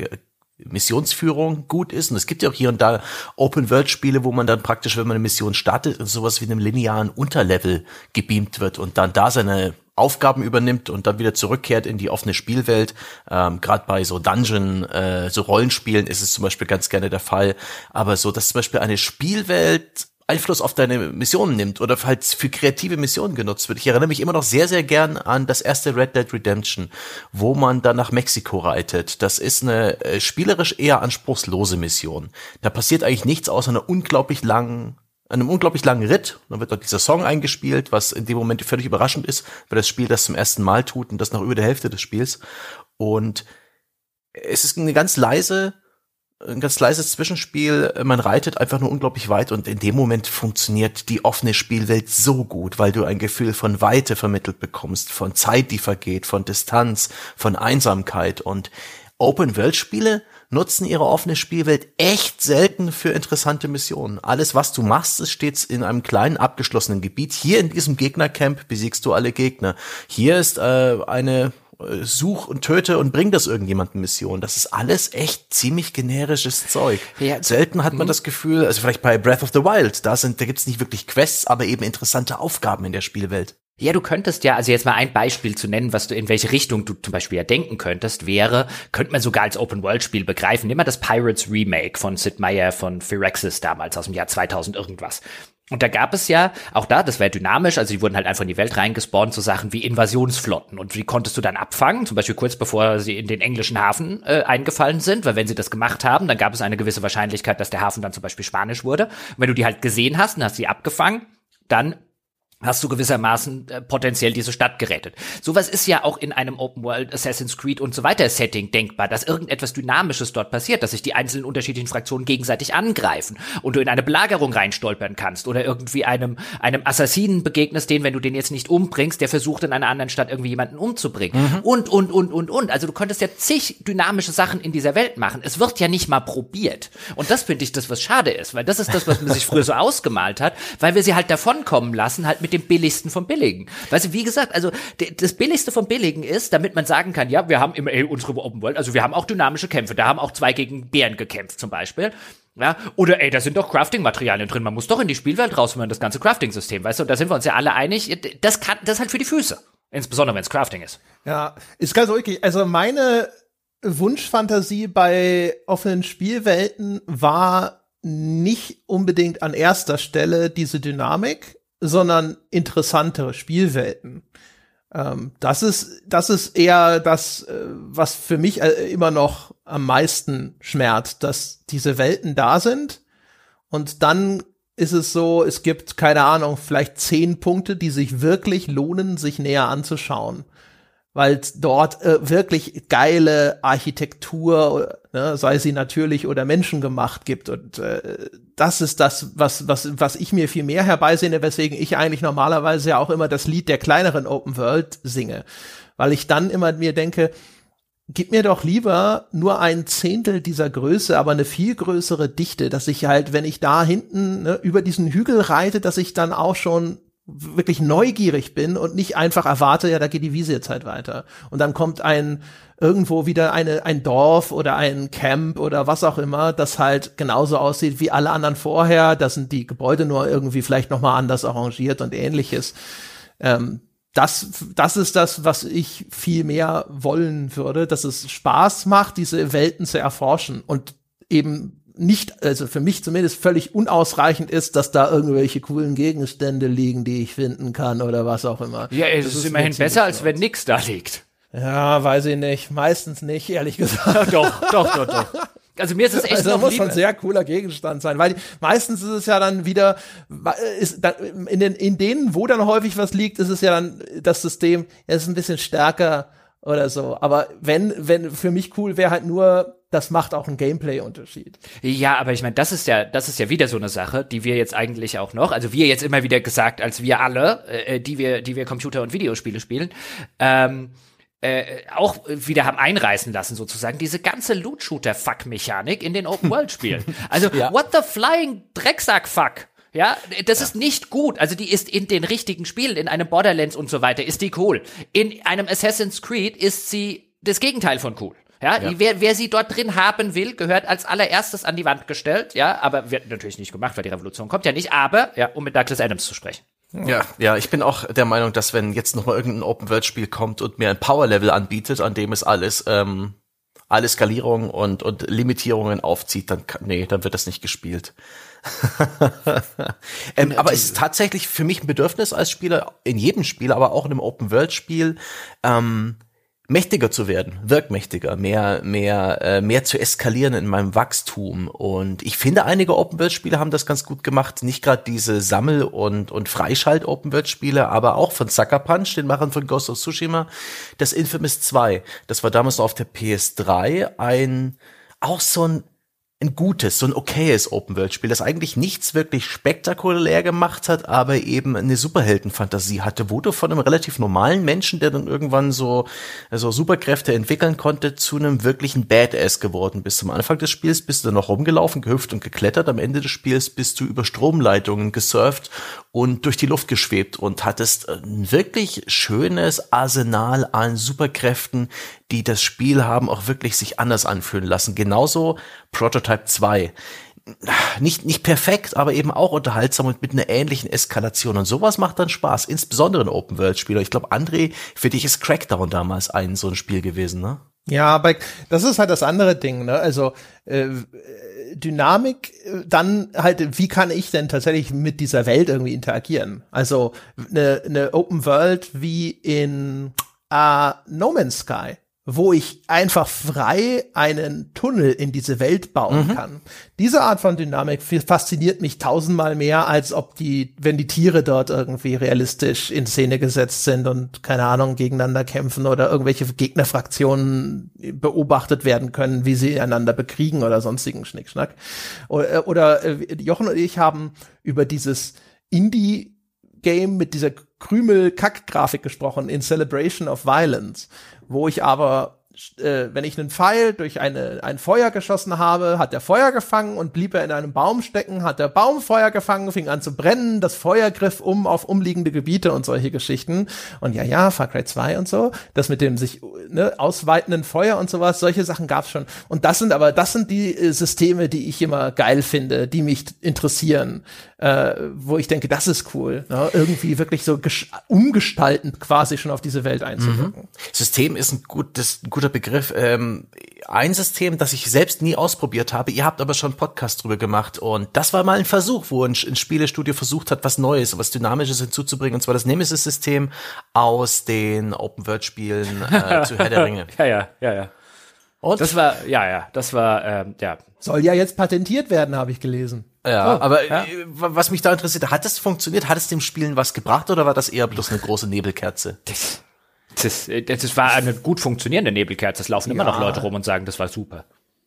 Missionsführung gut ist. Und es gibt ja auch hier und da Open-World-Spiele, wo man dann praktisch, wenn man eine Mission startet, in sowas wie einem linearen Unterlevel gebeamt wird und dann da seine Aufgaben übernimmt und dann wieder zurückkehrt in die offene Spielwelt. Ähm, Gerade bei so Dungeon, äh, so Rollenspielen ist es zum Beispiel ganz gerne der Fall. Aber so, dass zum Beispiel eine Spielwelt Einfluss auf deine Missionen nimmt oder halt für kreative Missionen genutzt wird. Ich erinnere mich immer noch sehr, sehr gern an das erste Red Dead Redemption, wo man dann nach Mexiko reitet. Das ist eine äh, spielerisch eher anspruchslose Mission. Da passiert eigentlich nichts außer einer unglaublich langen einem unglaublich langen Ritt. Dann wird dort dieser Song eingespielt, was in dem Moment völlig überraschend ist, weil das Spiel das zum ersten Mal tut und das nach über der Hälfte des Spiels. Und es ist eine ganz leise, ein ganz leises Zwischenspiel. Man reitet einfach nur unglaublich weit und in dem Moment funktioniert die offene Spielwelt so gut, weil du ein Gefühl von Weite vermittelt bekommst, von Zeit, die vergeht, von Distanz, von Einsamkeit und Open-World-Spiele nutzen ihre offene Spielwelt echt selten für interessante Missionen. Alles, was du machst, ist stets in einem kleinen abgeschlossenen Gebiet. Hier in diesem Gegnercamp besiegst du alle Gegner. Hier ist äh, eine such und töte und bring das irgendjemandem Mission. Das ist alles echt ziemlich generisches Zeug. Ja, Selten hat man mhm. das Gefühl, also vielleicht bei Breath of the Wild, da sind, da gibt's nicht wirklich Quests, aber eben interessante Aufgaben in der Spielwelt. Ja, du könntest ja, also jetzt mal ein Beispiel zu nennen, was du in welche Richtung du zum Beispiel ja denken könntest, wäre, könnte man sogar als Open-World-Spiel begreifen. Nimm mal das Pirates Remake von Sid Meier von Phyrexis damals aus dem Jahr 2000 irgendwas. Und da gab es ja, auch da, das wäre dynamisch, also die wurden halt einfach in die Welt reingespawnt, so Sachen wie Invasionsflotten. Und wie konntest du dann abfangen? Zum Beispiel kurz bevor sie in den englischen Hafen äh, eingefallen sind, weil wenn sie das gemacht haben, dann gab es eine gewisse Wahrscheinlichkeit, dass der Hafen dann zum Beispiel spanisch wurde. Und wenn du die halt gesehen hast und hast sie abgefangen, dann hast du gewissermaßen äh, potenziell diese Stadt gerettet. Sowas ist ja auch in einem Open World Assassin's Creed und so weiter Setting denkbar, dass irgendetwas Dynamisches dort passiert, dass sich die einzelnen unterschiedlichen Fraktionen gegenseitig angreifen und du in eine Belagerung reinstolpern kannst oder irgendwie einem einem Assassinen begegnest, den, wenn du den jetzt nicht umbringst, der versucht in einer anderen Stadt irgendwie jemanden umzubringen mhm. und und und und und. Also du könntest ja zig dynamische Sachen in dieser Welt machen. Es wird ja nicht mal probiert und das finde ich das, was schade ist, weil das ist das, was man sich früher so ausgemalt hat, weil wir sie halt davonkommen lassen, halt mit dem billigsten vom Billigen. Weißt du, wie gesagt, also das billigste vom Billigen ist, damit man sagen kann, ja, wir haben immer ey, unsere Open World, also wir haben auch dynamische Kämpfe. Da haben auch zwei gegen Bären gekämpft zum Beispiel. Ja, oder ey, da sind doch Crafting-Materialien drin. Man muss doch in die Spielwelt raus, wenn man das ganze Crafting-System, weißt du? Da sind wir uns ja alle einig. Das kann, das halt für die Füße. Insbesondere wenn es Crafting ist. Ja, ist ganz wirklich. Also meine Wunschfantasie bei offenen Spielwelten war nicht unbedingt an erster Stelle diese Dynamik, sondern interessantere Spielwelten. Ähm, das ist, das ist eher das, äh, was für mich äh, immer noch am meisten schmerzt, dass diese Welten da sind und dann ist es so, es gibt, keine Ahnung, vielleicht zehn Punkte, die sich wirklich lohnen, sich näher anzuschauen weil dort äh, wirklich geile Architektur, ne, sei sie natürlich oder menschengemacht gibt. Und äh, das ist das, was, was, was ich mir viel mehr herbeisehne, weswegen ich eigentlich normalerweise ja auch immer das Lied der kleineren Open World singe. Weil ich dann immer mir denke, gib mir doch lieber nur ein Zehntel dieser Größe, aber eine viel größere Dichte, dass ich halt, wenn ich da hinten ne, über diesen Hügel reite, dass ich dann auch schon wirklich neugierig bin und nicht einfach erwarte, ja, da geht die Wiese jetzt halt weiter. Und dann kommt ein irgendwo wieder eine, ein Dorf oder ein Camp oder was auch immer, das halt genauso aussieht wie alle anderen vorher. Da sind die Gebäude nur irgendwie vielleicht nochmal anders arrangiert und ähnliches. Ähm, das, das ist das, was ich viel mehr wollen würde, dass es Spaß macht, diese Welten zu erforschen und eben nicht, also für mich zumindest völlig unausreichend ist, dass da irgendwelche coolen Gegenstände liegen, die ich finden kann oder was auch immer. Ja, es ist, ist immerhin besser, als wenn nix da liegt. Ja, weiß ich nicht. Meistens nicht, ehrlich gesagt. doch, doch, doch, doch. Also mir ist es echt also, noch muss schon ein sehr cooler Gegenstand sein, weil meistens ist es ja dann wieder ist dann, in den in denen, wo dann häufig was liegt, ist es ja dann das System, es ist ein bisschen stärker oder so. Aber wenn, wenn für mich cool wäre halt nur, das macht auch einen Gameplay-Unterschied. Ja, aber ich meine, das ist ja, das ist ja wieder so eine Sache, die wir jetzt eigentlich auch noch, also wir jetzt immer wieder gesagt, als wir alle, äh, die wir, die wir Computer- und Videospiele spielen, ähm, äh, auch wieder haben einreißen lassen, sozusagen, diese ganze Loot-Shooter-Fuck-Mechanik in den Open-World-Spielen. Also, ja. what the flying Drecksack-Fuck? Ja, das ja. ist nicht gut. Also die ist in den richtigen Spielen, in einem Borderlands und so weiter, ist die cool. In einem Assassin's Creed ist sie das Gegenteil von cool. Ja, ja. wer, wer sie dort drin haben will, gehört als allererstes an die Wand gestellt. Ja, aber wird natürlich nicht gemacht, weil die Revolution kommt ja nicht. Aber, ja, um mit Douglas Adams zu sprechen. Ja, ja, ich bin auch der Meinung, dass wenn jetzt noch mal irgendein Open-World-Spiel kommt und mir ein Power-Level anbietet, an dem es alles, ähm, alle Skalierungen und, und Limitierungen aufzieht, dann, nee, dann wird das nicht gespielt. ähm, aber es ist tatsächlich für mich ein Bedürfnis als Spieler, in jedem Spiel, aber auch in einem Open-World-Spiel, ähm, mächtiger zu werden, wirkmächtiger, mehr, mehr, äh, mehr zu eskalieren in meinem Wachstum. Und ich finde, einige Open-World-Spiele haben das ganz gut gemacht. Nicht gerade diese Sammel- und, und Freischalt-Open-World-Spiele, aber auch von Sucker Punch, den Machern von Ghost of Tsushima, das Infamous 2. Das war damals noch auf der PS3 ein, auch so ein ein gutes, so ein okayes Open-World-Spiel, das eigentlich nichts wirklich spektakulär gemacht hat, aber eben eine Superheldenfantasie hatte, wo du von einem relativ normalen Menschen, der dann irgendwann so, so Superkräfte entwickeln konnte, zu einem wirklichen Badass geworden bist. Am Anfang des Spiels bist du noch rumgelaufen, gehüpft und geklettert. Am Ende des Spiels bist du über Stromleitungen gesurft und durch die Luft geschwebt und hattest ein wirklich schönes Arsenal an Superkräften, die das Spiel haben auch wirklich sich anders anfühlen lassen. Genauso Prototype 2. Nicht, nicht perfekt, aber eben auch unterhaltsam und mit einer ähnlichen Eskalation. Und sowas macht dann Spaß, insbesondere in Open-World-Spieler. Ich glaube, André, für dich ist Crackdown damals ein so ein Spiel gewesen, ne? Ja, aber das ist halt das andere Ding, ne? Also äh, Dynamik, äh, dann halt, wie kann ich denn tatsächlich mit dieser Welt irgendwie interagieren? Also eine, eine Open World wie in äh, No Man's Sky wo ich einfach frei einen Tunnel in diese Welt bauen mhm. kann. Diese Art von Dynamik fasziniert mich tausendmal mehr, als ob die, wenn die Tiere dort irgendwie realistisch in Szene gesetzt sind und keine Ahnung gegeneinander kämpfen oder irgendwelche Gegnerfraktionen beobachtet werden können, wie sie einander bekriegen oder sonstigen Schnickschnack. Oder, äh, oder äh, Jochen und ich haben über dieses Indie Game mit dieser Krümel-Kack-Grafik gesprochen in Celebration of Violence, wo ich aber äh, wenn ich einen Pfeil durch eine, ein Feuer geschossen habe, hat der Feuer gefangen und blieb er in einem Baum stecken, hat der Baum Feuer gefangen, fing an zu brennen, das Feuer griff um auf umliegende Gebiete und solche Geschichten. Und ja, ja, Far Cry 2 und so, das mit dem sich ne, ausweitenden Feuer und sowas, solche Sachen gab's schon. Und das sind aber, das sind die äh, Systeme, die ich immer geil finde, die mich interessieren, äh, wo ich denke, das ist cool, ne? irgendwie wirklich so umgestaltend quasi schon auf diese Welt einzuwirken. Mhm. System ist ein gutes, ein guter Begriff. Ähm, ein System, das ich selbst nie ausprobiert habe. Ihr habt aber schon einen Podcast drüber gemacht und das war mal ein Versuch, wo ein, ein Spielestudio versucht hat, was Neues, was Dynamisches hinzuzubringen. Und zwar das Nemesis-System aus den Open-World-Spielen äh, zu Herr der Ringe. Ja, ja, ja, ja. Und? Das war, ja, ja, das war, ähm, ja. Soll ja jetzt patentiert werden, habe ich gelesen. Ja, oh, aber ja. Äh, was mich da interessiert, hat das funktioniert? Hat es dem Spielen was gebracht oder war das eher bloß eine große Nebelkerze? Das, das, das war eine gut funktionierende Nebelkerze. Es laufen ja. immer noch Leute rum und sagen, das war super.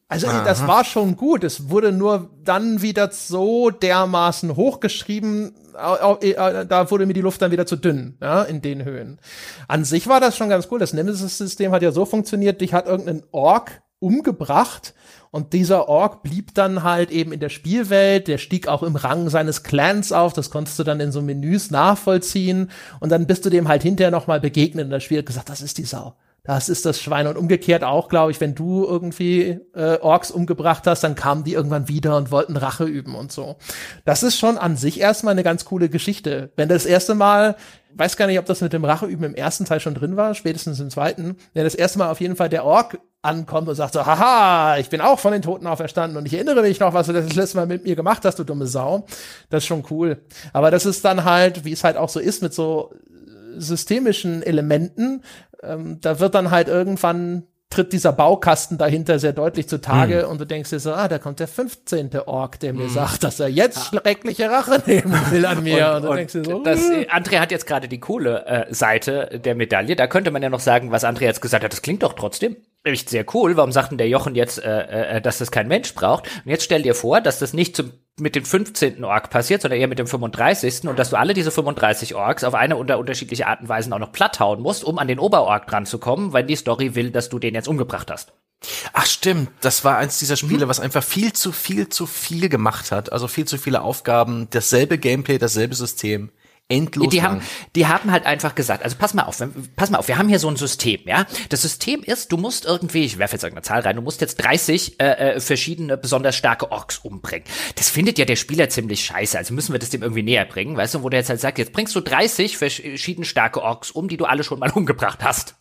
Also Aha. das war schon gut. Es wurde nur dann wieder so dermaßen hochgeschrieben, äh, da wurde mir die Luft dann wieder zu dünn, ja, in den Höhen. An sich war das schon ganz cool. Das Nemesis-System hat ja so funktioniert, dich hat irgendein Ork umgebracht und dieser Ork blieb dann halt eben in der Spielwelt, der stieg auch im Rang seines Clans auf, das konntest du dann in so Menüs nachvollziehen und dann bist du dem halt hinterher nochmal begegnet und das Spiel hat gesagt, das ist die Sau das ist das Schwein. Und umgekehrt auch, glaube ich, wenn du irgendwie äh, Orks umgebracht hast, dann kamen die irgendwann wieder und wollten Rache üben und so. Das ist schon an sich erstmal eine ganz coole Geschichte. Wenn das erste Mal, weiß gar nicht, ob das mit dem Racheüben im ersten Teil schon drin war, spätestens im zweiten, wenn das erste Mal auf jeden Fall der Ork ankommt und sagt so, haha, ich bin auch von den Toten auferstanden und ich erinnere mich noch, was du das letzte Mal mit mir gemacht hast, du dumme Sau. Das ist schon cool. Aber das ist dann halt, wie es halt auch so ist mit so systemischen Elementen, ähm, da wird dann halt irgendwann tritt dieser Baukasten dahinter sehr deutlich zutage mhm. und du denkst dir so, ah, da kommt der 15. Ork, der mir mhm. sagt, dass er jetzt schreckliche Rache nehmen will an mir. und, und, und du denkst dir so, das, äh, André hat jetzt gerade die coole äh, Seite der Medaille. Da könnte man ja noch sagen, was André jetzt gesagt hat, das klingt doch trotzdem echt sehr cool. Warum sagt denn der Jochen jetzt, äh, äh, dass das kein Mensch braucht? Und jetzt stell dir vor, dass das nicht zum mit dem 15. Ork passiert, sondern eher mit dem 35. und dass du alle diese 35 Orks auf eine oder unterschiedliche Art und Weise auch noch platt hauen musst, um an den Oberork dran zu kommen, weil die Story will, dass du den jetzt umgebracht hast. Ach stimmt, das war eins dieser Spiele, mhm. was einfach viel zu viel zu viel gemacht hat. Also viel zu viele Aufgaben, dasselbe Gameplay, dasselbe System endlos die lang. haben die haben halt einfach gesagt also pass mal auf pass mal auf wir haben hier so ein System ja das System ist du musst irgendwie ich werfe jetzt irgendeine Zahl rein du musst jetzt 30 äh, äh, verschiedene besonders starke Orks umbringen das findet ja der Spieler ziemlich scheiße also müssen wir das dem irgendwie näher bringen weißt du wo der jetzt halt sagt jetzt bringst du 30 verschiedene starke Orks um die du alle schon mal umgebracht hast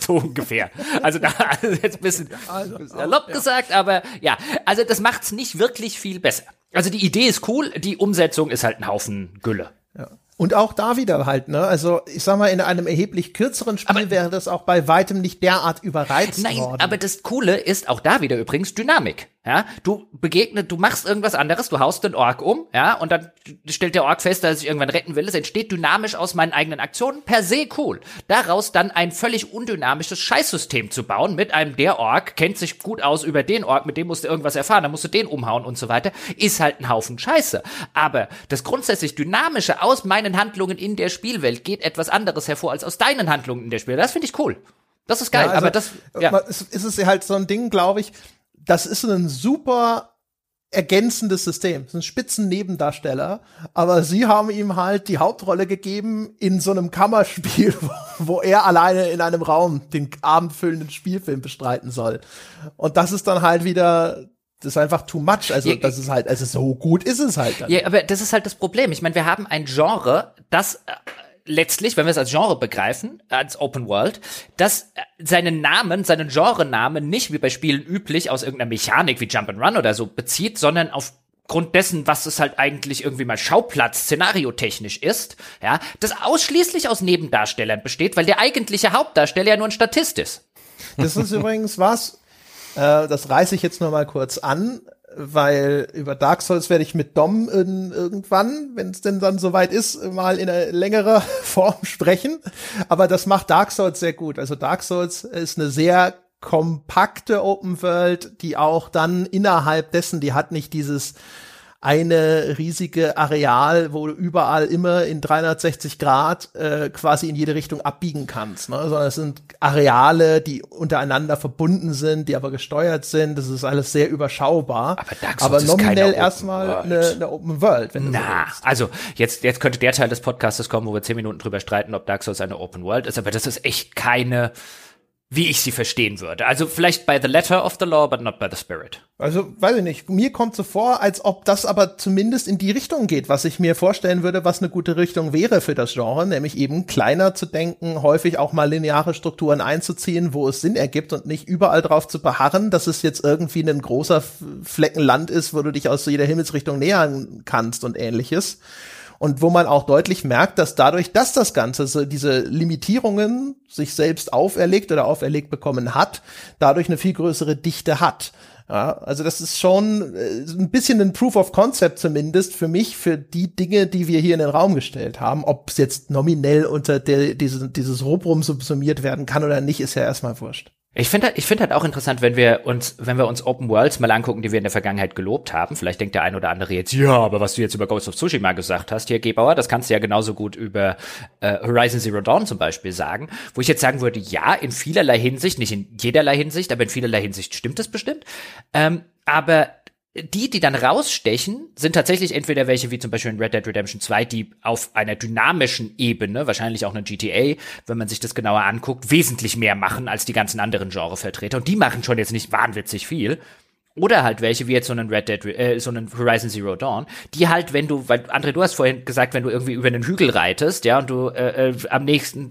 so ungefähr. Also da also jetzt ein bisschen, also, erlaubt ja. gesagt, aber ja, also das macht's nicht wirklich viel besser. Also die Idee ist cool, die Umsetzung ist halt ein Haufen Gülle. Ja. Und auch da wieder halt, ne? Also ich sag mal, in einem erheblich kürzeren Spiel aber, wäre das auch bei weitem nicht derart überreizt nein, worden. aber das Coole ist auch da wieder übrigens Dynamik. Ja, du begegnet, du machst irgendwas anderes, du haust den Ork um, ja, und dann stellt der Ork fest, dass er sich irgendwann retten will. Es entsteht dynamisch aus meinen eigenen Aktionen, per se cool. Daraus dann ein völlig undynamisches Scheißsystem zu bauen mit einem der Ork kennt sich gut aus über den Ork, mit dem musst du irgendwas erfahren, dann musst du den umhauen und so weiter, ist halt ein Haufen Scheiße. Aber das grundsätzlich dynamische aus meinen Handlungen in der Spielwelt geht etwas anderes hervor als aus deinen Handlungen in der Spielwelt. Das finde ich cool. Das ist geil, ja, also, aber das ja. ist, ist es halt so ein Ding, glaube ich das ist ein super ergänzendes System. Das sind Spitzen-Nebendarsteller, aber sie haben ihm halt die Hauptrolle gegeben in so einem Kammerspiel, wo er alleine in einem Raum den abendfüllenden Spielfilm bestreiten soll. Und das ist dann halt wieder das ist einfach too much. Also, das ist halt, also so gut ist es halt. Dann. Ja, aber das ist halt das Problem. Ich meine, wir haben ein Genre, das äh, letztlich, wenn wir es als Genre begreifen, als Open World, dass seinen Namen, seinen Genrenamen nicht wie bei Spielen üblich aus irgendeiner Mechanik wie Jump and Run oder so bezieht, sondern aufgrund dessen, was es halt eigentlich irgendwie mal Schauplatz szenariotechnisch ist, ja, das ausschließlich aus Nebendarstellern besteht, weil der eigentliche Hauptdarsteller ja nur ein Statist ist. Das ist übrigens was, äh, das reiße ich jetzt nur mal kurz an weil über Dark Souls werde ich mit Dom in, irgendwann, wenn es denn dann soweit ist, mal in einer längerer Form sprechen. Aber das macht Dark Souls sehr gut. Also Dark Souls ist eine sehr kompakte Open World, die auch dann innerhalb dessen, die hat nicht dieses eine riesige Areal, wo du überall immer in 360 Grad äh, quasi in jede Richtung abbiegen kannst. Ne? Sondern es sind Areale, die untereinander verbunden sind, die aber gesteuert sind. Das ist alles sehr überschaubar. Aber, Dark aber nominell erstmal eine, eine Open World. Wenn Na, so also jetzt, jetzt könnte der Teil des Podcasts kommen, wo wir zehn Minuten drüber streiten, ob Dark Souls eine Open World ist. Aber das ist echt keine wie ich sie verstehen würde. Also vielleicht by the letter of the law, but not by the spirit. Also, weiß ich nicht. Mir kommt so vor, als ob das aber zumindest in die Richtung geht, was ich mir vorstellen würde, was eine gute Richtung wäre für das Genre, nämlich eben kleiner zu denken, häufig auch mal lineare Strukturen einzuziehen, wo es Sinn ergibt und nicht überall drauf zu beharren, dass es jetzt irgendwie ein großer Flecken Land ist, wo du dich aus jeder Himmelsrichtung nähern kannst und ähnliches und wo man auch deutlich merkt, dass dadurch, dass das Ganze so diese Limitierungen sich selbst auferlegt oder auferlegt bekommen hat, dadurch eine viel größere Dichte hat. Ja, also das ist schon äh, ein bisschen ein Proof of Concept zumindest für mich, für die Dinge, die wir hier in den Raum gestellt haben. Ob es jetzt nominell unter der, diese, dieses Rubrum subsumiert werden kann oder nicht, ist ja erstmal wurscht. Ich finde ich finde halt auch interessant, wenn wir uns, wenn wir uns Open Worlds mal angucken, die wir in der Vergangenheit gelobt haben. Vielleicht denkt der ein oder andere jetzt, ja, aber was du jetzt über Ghost of Tsushima gesagt hast, hier Gebauer, das kannst du ja genauso gut über äh, Horizon Zero Dawn zum Beispiel sagen. Wo ich jetzt sagen würde, ja, in vielerlei Hinsicht, nicht in jederlei Hinsicht, aber in vielerlei Hinsicht stimmt es bestimmt. Ähm, aber die, die dann rausstechen, sind tatsächlich entweder welche wie zum Beispiel in Red Dead Redemption 2, die auf einer dynamischen Ebene, wahrscheinlich auch eine GTA, wenn man sich das genauer anguckt, wesentlich mehr machen als die ganzen anderen Genrevertreter. Und die machen schon jetzt nicht wahnwitzig viel. Oder halt welche wie jetzt so einen Red Dead, äh, so einen Horizon Zero Dawn, die halt, wenn du, weil André, du hast vorhin gesagt, wenn du irgendwie über einen Hügel reitest, ja, und du äh, äh am nächsten,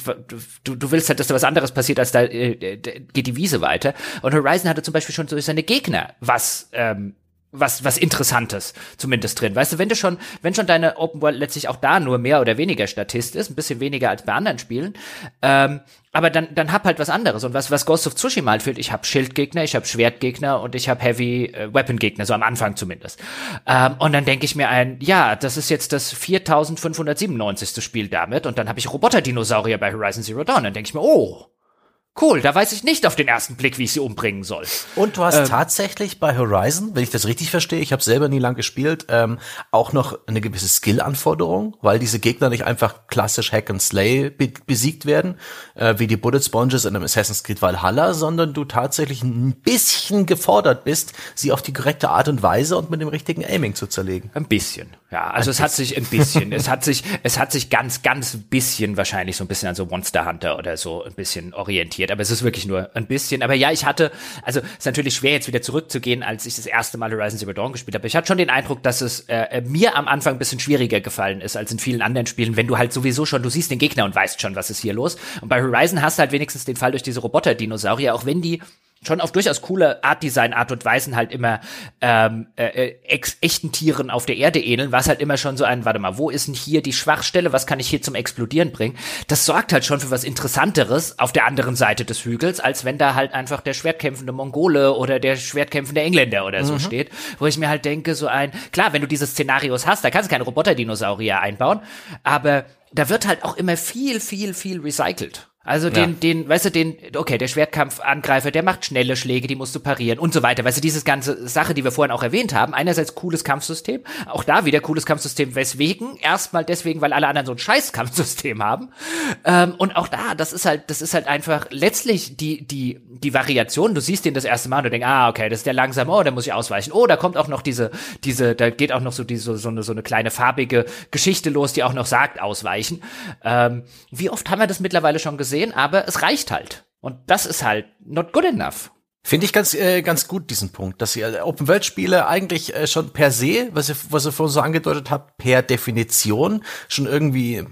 du, du willst halt, dass da was anderes passiert, als da äh, geht die Wiese weiter. Und Horizon hatte zum Beispiel schon so seine Gegner, was ähm, was, was Interessantes zumindest drin. Weißt du, wenn du schon, wenn schon deine Open World letztlich auch da nur mehr oder weniger Statist ist, ein bisschen weniger als bei anderen Spielen, ähm, aber dann, dann hab halt was anderes. Und was, was Ghost of Tsushima halt fehlt, ich habe Schildgegner, ich habe Schwertgegner und ich habe Heavy äh, Weapon Gegner, so am Anfang zumindest. Ähm, und dann denke ich mir ein, ja, das ist jetzt das 4597. Spiel damit und dann habe ich Roboter-Dinosaurier bei Horizon Zero Dawn. Dann denke ich mir, oh, Cool, da weiß ich nicht auf den ersten Blick, wie ich sie umbringen soll. Und du hast ähm, tatsächlich bei Horizon, wenn ich das richtig verstehe, ich habe selber nie lang gespielt, ähm, auch noch eine gewisse Skill-Anforderung, weil diese Gegner nicht einfach klassisch Hack and Slay be besiegt werden, äh, wie die Bullet Sponges in einem Assassin's Creed Valhalla, sondern du tatsächlich ein bisschen gefordert bist, sie auf die korrekte Art und Weise und mit dem richtigen Aiming zu zerlegen. Ein bisschen, ja. Also es hat sich ein bisschen, es hat sich, es hat sich ganz, ganz bisschen wahrscheinlich so ein bisschen an so Monster Hunter oder so ein bisschen orientiert aber es ist wirklich nur ein bisschen. Aber ja, ich hatte, also es ist natürlich schwer jetzt wieder zurückzugehen, als ich das erste Mal Horizon Zero Dawn gespielt habe. Ich hatte schon den Eindruck, dass es äh, äh, mir am Anfang ein bisschen schwieriger gefallen ist als in vielen anderen Spielen, wenn du halt sowieso schon, du siehst den Gegner und weißt schon, was ist hier los. Und bei Horizon hast du halt wenigstens den Fall durch diese Roboter-Dinosaurier, auch wenn die schon auf durchaus coole Art Design, Art und Weisen halt immer ähm, äh, äh, ex echten Tieren auf der Erde ähneln, was halt immer schon so ein, warte mal, wo ist denn hier die Schwachstelle, was kann ich hier zum Explodieren bringen? Das sorgt halt schon für was Interessanteres auf der anderen Seite des Hügels, als wenn da halt einfach der schwertkämpfende Mongole oder der schwertkämpfende Engländer oder so mhm. steht, wo ich mir halt denke, so ein, klar, wenn du diese Szenarios hast, da kannst du keine Roboter-Dinosaurier einbauen, aber da wird halt auch immer viel, viel, viel recycelt. Also den, ja. den, weißt du, den, okay, der Schwertkampfangreifer, der macht schnelle Schläge, die musst du parieren und so weiter. Weißt du, dieses ganze Sache, die wir vorhin auch erwähnt haben. Einerseits cooles Kampfsystem, auch da wieder cooles Kampfsystem. Weswegen? Erstmal deswegen, weil alle anderen so ein scheiß Kampfsystem haben. Ähm, und auch da, das ist halt, das ist halt einfach letztlich die, die, die Variation. Du siehst den das erste Mal und du denkst, ah, okay, das ist der langsam, oh, da muss ich ausweichen. Oh, da kommt auch noch diese, diese, da geht auch noch so diese, so eine, so eine kleine farbige Geschichte los, die auch noch sagt, ausweichen. Ähm, wie oft haben wir das mittlerweile schon gesehen? Sehen, aber es reicht halt. Und das ist halt not good enough. Finde ich ganz äh, ganz gut diesen Punkt, dass ihr Open World Spiele eigentlich äh, schon per se, was ihr was ihr vorhin so angedeutet habt, per Definition schon irgendwie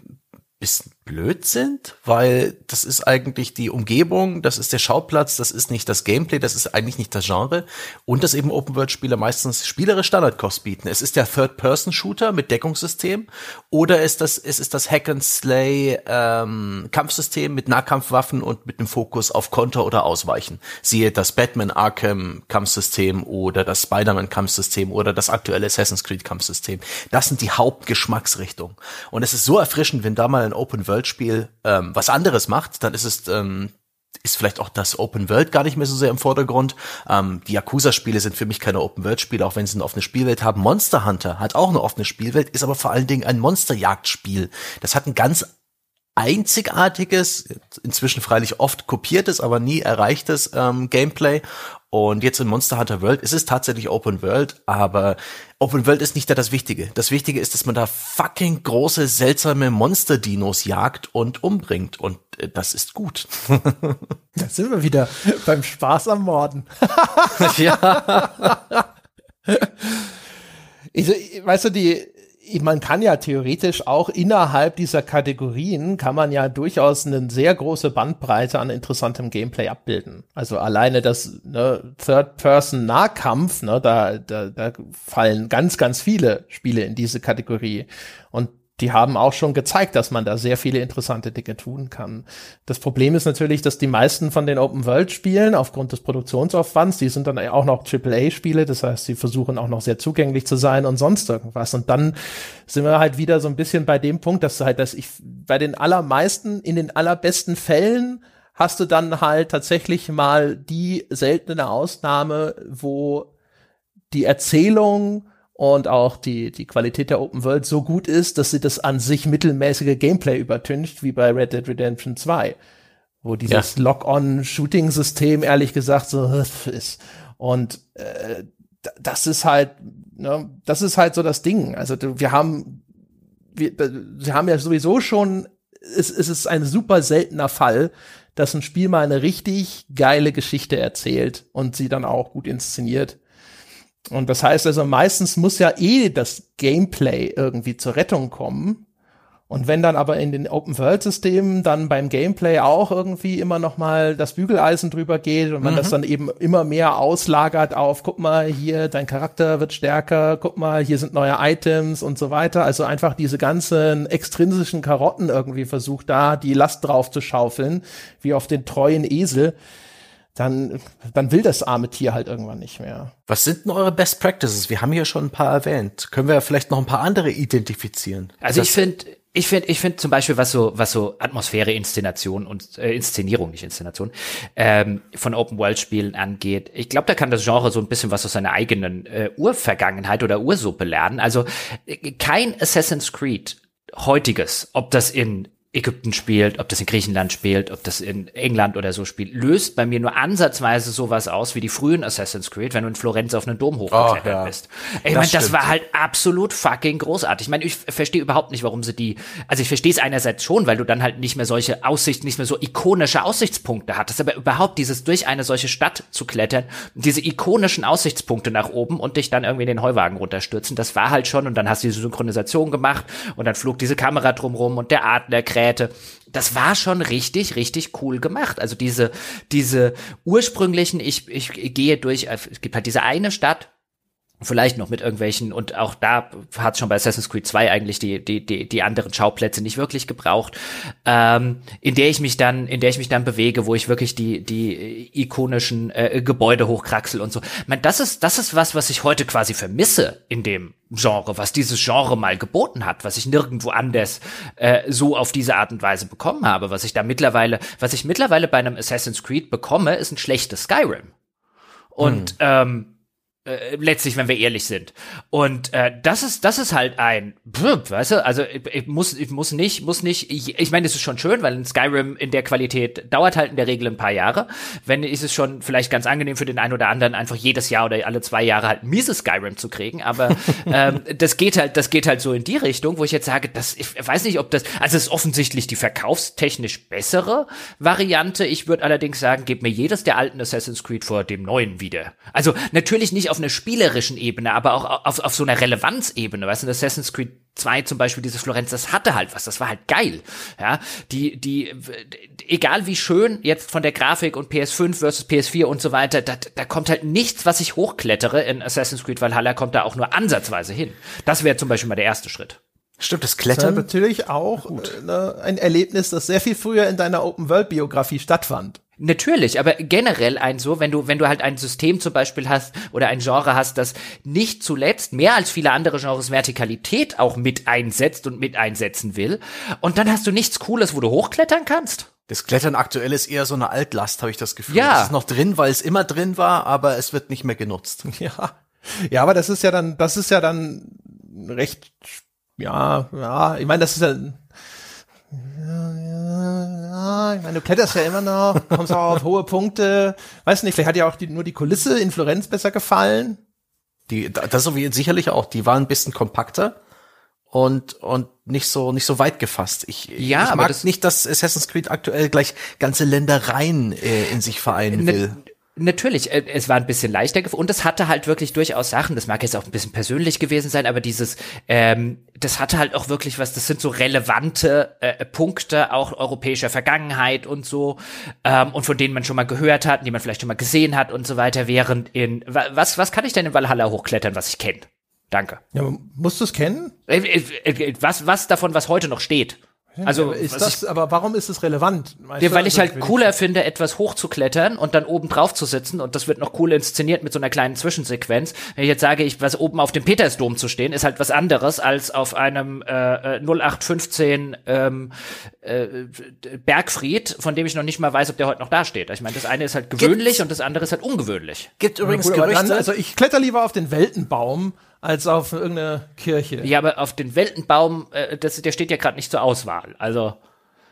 bisschen blöd sind, weil das ist eigentlich die Umgebung, das ist der Schauplatz, das ist nicht das Gameplay, das ist eigentlich nicht das Genre und dass eben Open-World-Spiele meistens spielerisch Standardkost bieten. Es ist der Third-Person-Shooter mit Deckungssystem oder ist das, es ist das Hack-and-Slay ähm, Kampfsystem mit Nahkampfwaffen und mit dem Fokus auf Konter oder Ausweichen. Siehe das Batman Arkham Kampfsystem oder das Spider-Man Kampfsystem oder das aktuelle Assassin's Creed Kampfsystem. Das sind die Hauptgeschmacksrichtungen. Und es ist so erfrischend, wenn da mal ein Open World Spiel ähm, was anderes macht, dann ist es ähm, ist vielleicht auch das Open World gar nicht mehr so sehr im Vordergrund. Ähm, die Yakuza-Spiele sind für mich keine Open World-Spiele, auch wenn sie eine offene Spielwelt haben. Monster Hunter hat auch eine offene Spielwelt, ist aber vor allen Dingen ein Monsterjagdspiel. Das hat ein ganz einzigartiges, inzwischen freilich oft kopiertes, aber nie erreichtes ähm, Gameplay. Und jetzt in Monster Hunter World ist es tatsächlich Open World, aber Open World ist nicht da das Wichtige. Das Wichtige ist, dass man da fucking große, seltsame Monster-Dinos jagt und umbringt. Und äh, das ist gut. da sind wir wieder beim Spaß am Morden. ja. Ich, weißt du, die, man kann ja theoretisch auch innerhalb dieser Kategorien kann man ja durchaus eine sehr große Bandbreite an interessantem Gameplay abbilden. Also alleine das ne, Third-Person-Nahkampf, ne, da, da, da fallen ganz, ganz viele Spiele in diese Kategorie. Und die haben auch schon gezeigt, dass man da sehr viele interessante Dinge tun kann. Das Problem ist natürlich, dass die meisten von den Open-World-Spielen aufgrund des Produktionsaufwands, die sind dann auch noch AAA-Spiele, das heißt, sie versuchen auch noch sehr zugänglich zu sein und sonst irgendwas. Und dann sind wir halt wieder so ein bisschen bei dem Punkt, dass halt, dass ich bei den allermeisten, in den allerbesten Fällen hast du dann halt tatsächlich mal die seltene Ausnahme, wo die Erzählung und auch die, die Qualität der Open World so gut ist, dass sie das an sich mittelmäßige Gameplay übertüncht, wie bei Red Dead Redemption 2, wo dieses ja. Lock-on-Shooting-System ehrlich gesagt so ist. Und äh, das ist halt, ne, das ist halt so das Ding. Also wir haben, wir, wir haben ja sowieso schon, es, es ist ein super seltener Fall, dass ein Spiel mal eine richtig geile Geschichte erzählt und sie dann auch gut inszeniert. Und das heißt also, meistens muss ja eh das Gameplay irgendwie zur Rettung kommen. Und wenn dann aber in den Open-World-Systemen dann beim Gameplay auch irgendwie immer noch mal das Bügeleisen drüber geht und man mhm. das dann eben immer mehr auslagert auf, guck mal, hier, dein Charakter wird stärker, guck mal, hier sind neue Items und so weiter. Also einfach diese ganzen extrinsischen Karotten irgendwie versucht, da die Last drauf zu schaufeln, wie auf den treuen Esel dann, dann will das arme Tier halt irgendwann nicht mehr. Was sind denn eure Best Practices? Wir haben hier schon ein paar erwähnt. Können wir vielleicht noch ein paar andere identifizieren? Also ich finde, ich finde, ich finde zum Beispiel, was so, was so Atmosphäre, Inszenation und äh, Inszenierung, nicht Inszenation, ähm, von Open World Spielen angeht. Ich glaube, da kann das Genre so ein bisschen was aus seiner eigenen äh, Urvergangenheit oder Ursuppe lernen. Also äh, kein Assassin's Creed heutiges, ob das in Ägypten spielt, ob das in Griechenland spielt, ob das in England oder so spielt, löst bei mir nur ansatzweise sowas aus wie die frühen Assassin's Creed, wenn du in Florenz auf einen Dom hochgeklettert oh, ja. bist. Ich meine, das war halt absolut fucking großartig. Ich meine, ich verstehe überhaupt nicht, warum sie die, also ich verstehe es einerseits schon, weil du dann halt nicht mehr solche Aussichten, nicht mehr so ikonische Aussichtspunkte hattest, aber überhaupt dieses durch eine solche Stadt zu klettern, diese ikonischen Aussichtspunkte nach oben und dich dann irgendwie in den Heuwagen runterstürzen, das war halt schon und dann hast du diese Synchronisation gemacht und dann flog diese Kamera drumrum und der Adler kräht Geräte. Das war schon richtig, richtig cool gemacht. Also diese, diese ursprünglichen, ich, ich gehe durch, es gibt halt diese eine Stadt, vielleicht noch mit irgendwelchen und auch da hat schon bei Assassin's Creed 2 eigentlich die die die die anderen Schauplätze nicht wirklich gebraucht. Ähm, in der ich mich dann in der ich mich dann bewege wo ich wirklich die die ikonischen äh, Gebäude hochkraxel und so. Man das ist das ist was was ich heute quasi vermisse in dem Genre was dieses Genre mal geboten hat was ich nirgendwo anders äh, so auf diese Art und Weise bekommen habe. Was ich da mittlerweile was ich mittlerweile bei einem Assassin's Creed bekomme ist ein schlechtes Skyrim. Und hm. ähm, äh, letztlich, wenn wir ehrlich sind. Und äh, das ist das ist halt ein, pff, weißt du, also ich, ich muss ich muss nicht muss nicht. Ich, ich meine, es ist schon schön, weil ein Skyrim in der Qualität dauert halt in der Regel ein paar Jahre. Wenn ist es schon vielleicht ganz angenehm für den einen oder anderen einfach jedes Jahr oder alle zwei Jahre halt mieses Skyrim zu kriegen. Aber ähm, das geht halt das geht halt so in die Richtung, wo ich jetzt sage, das ich weiß nicht, ob das also es ist offensichtlich die verkaufstechnisch bessere Variante. Ich würde allerdings sagen, gib mir jedes der alten Assassin's Creed vor dem neuen wieder. Also natürlich nicht auf auf einer spielerischen Ebene, aber auch auf, auf so einer Relevanzebene. Weißt du, Assassin's Creed 2 zum Beispiel, dieses Florenz, das hatte halt was, das war halt geil. Ja, die, die, egal wie schön jetzt von der Grafik und PS5 versus PS4 und so weiter, da, da kommt halt nichts, was ich hochklettere in Assassin's Creed Valhalla, kommt da auch nur ansatzweise hin. Das wäre zum Beispiel mal der erste Schritt. Stimmt, das Klettern. Das ist natürlich auch äh, ein Erlebnis, das sehr viel früher in deiner Open-World-Biografie stattfand. Natürlich, aber generell ein so, wenn du, wenn du halt ein System zum Beispiel hast oder ein Genre hast, das nicht zuletzt mehr als viele andere Genres Vertikalität auch mit einsetzt und mit einsetzen will, und dann hast du nichts Cooles, wo du hochklettern kannst. Das Klettern aktuell ist eher so eine Altlast, habe ich das Gefühl. Ja. Es ist noch drin, weil es immer drin war, aber es wird nicht mehr genutzt. Ja. Ja, aber das ist ja dann, das ist ja dann recht, ja, ja, ich meine, das ist ja, ich meine, du kletterst ja immer noch, kommst auch auf hohe Punkte. Weiß nicht, vielleicht hat dir auch die, nur die Kulisse in Florenz besser gefallen. Die, das so wie sicherlich auch. Die waren ein bisschen kompakter und und nicht so nicht so weit gefasst. Ich, ja, ich mag das nicht, dass Assassin's Creed aktuell gleich ganze Ländereien äh, in sich vereinen will. Natürlich, äh, es war ein bisschen leichter und es hatte halt wirklich durchaus Sachen, das mag jetzt auch ein bisschen persönlich gewesen sein, aber dieses, ähm, das hatte halt auch wirklich was, das sind so relevante äh, Punkte auch europäischer Vergangenheit und so, ähm, und von denen man schon mal gehört hat, die man vielleicht schon mal gesehen hat und so weiter, während in, was, was kann ich denn in Valhalla hochklettern, was ich kenne? Danke. Ja, musst du es kennen? Äh, äh, was, was davon, was heute noch steht? Also ist das, ich, aber warum ist es relevant? Ja, weil ich halt cooler finde, etwas hochzuklettern und dann oben drauf zu sitzen und das wird noch cool inszeniert mit so einer kleinen Zwischensequenz. Wenn ich jetzt sage, ich was oben auf dem Petersdom zu stehen, ist halt was anderes als auf einem äh, 0815 ähm, äh, Bergfried, von dem ich noch nicht mal weiß, ob der heute noch da steht. Ich meine, das eine ist halt gewöhnlich Gibt's? und das andere ist halt ungewöhnlich. Gibt übrigens ja, gut, Gerüchte. Dann, also ich kletter lieber auf den Weltenbaum als auf irgendeine Kirche. Ja, aber auf den Weltenbaum, äh, das, der steht ja gerade nicht zur Auswahl. Also,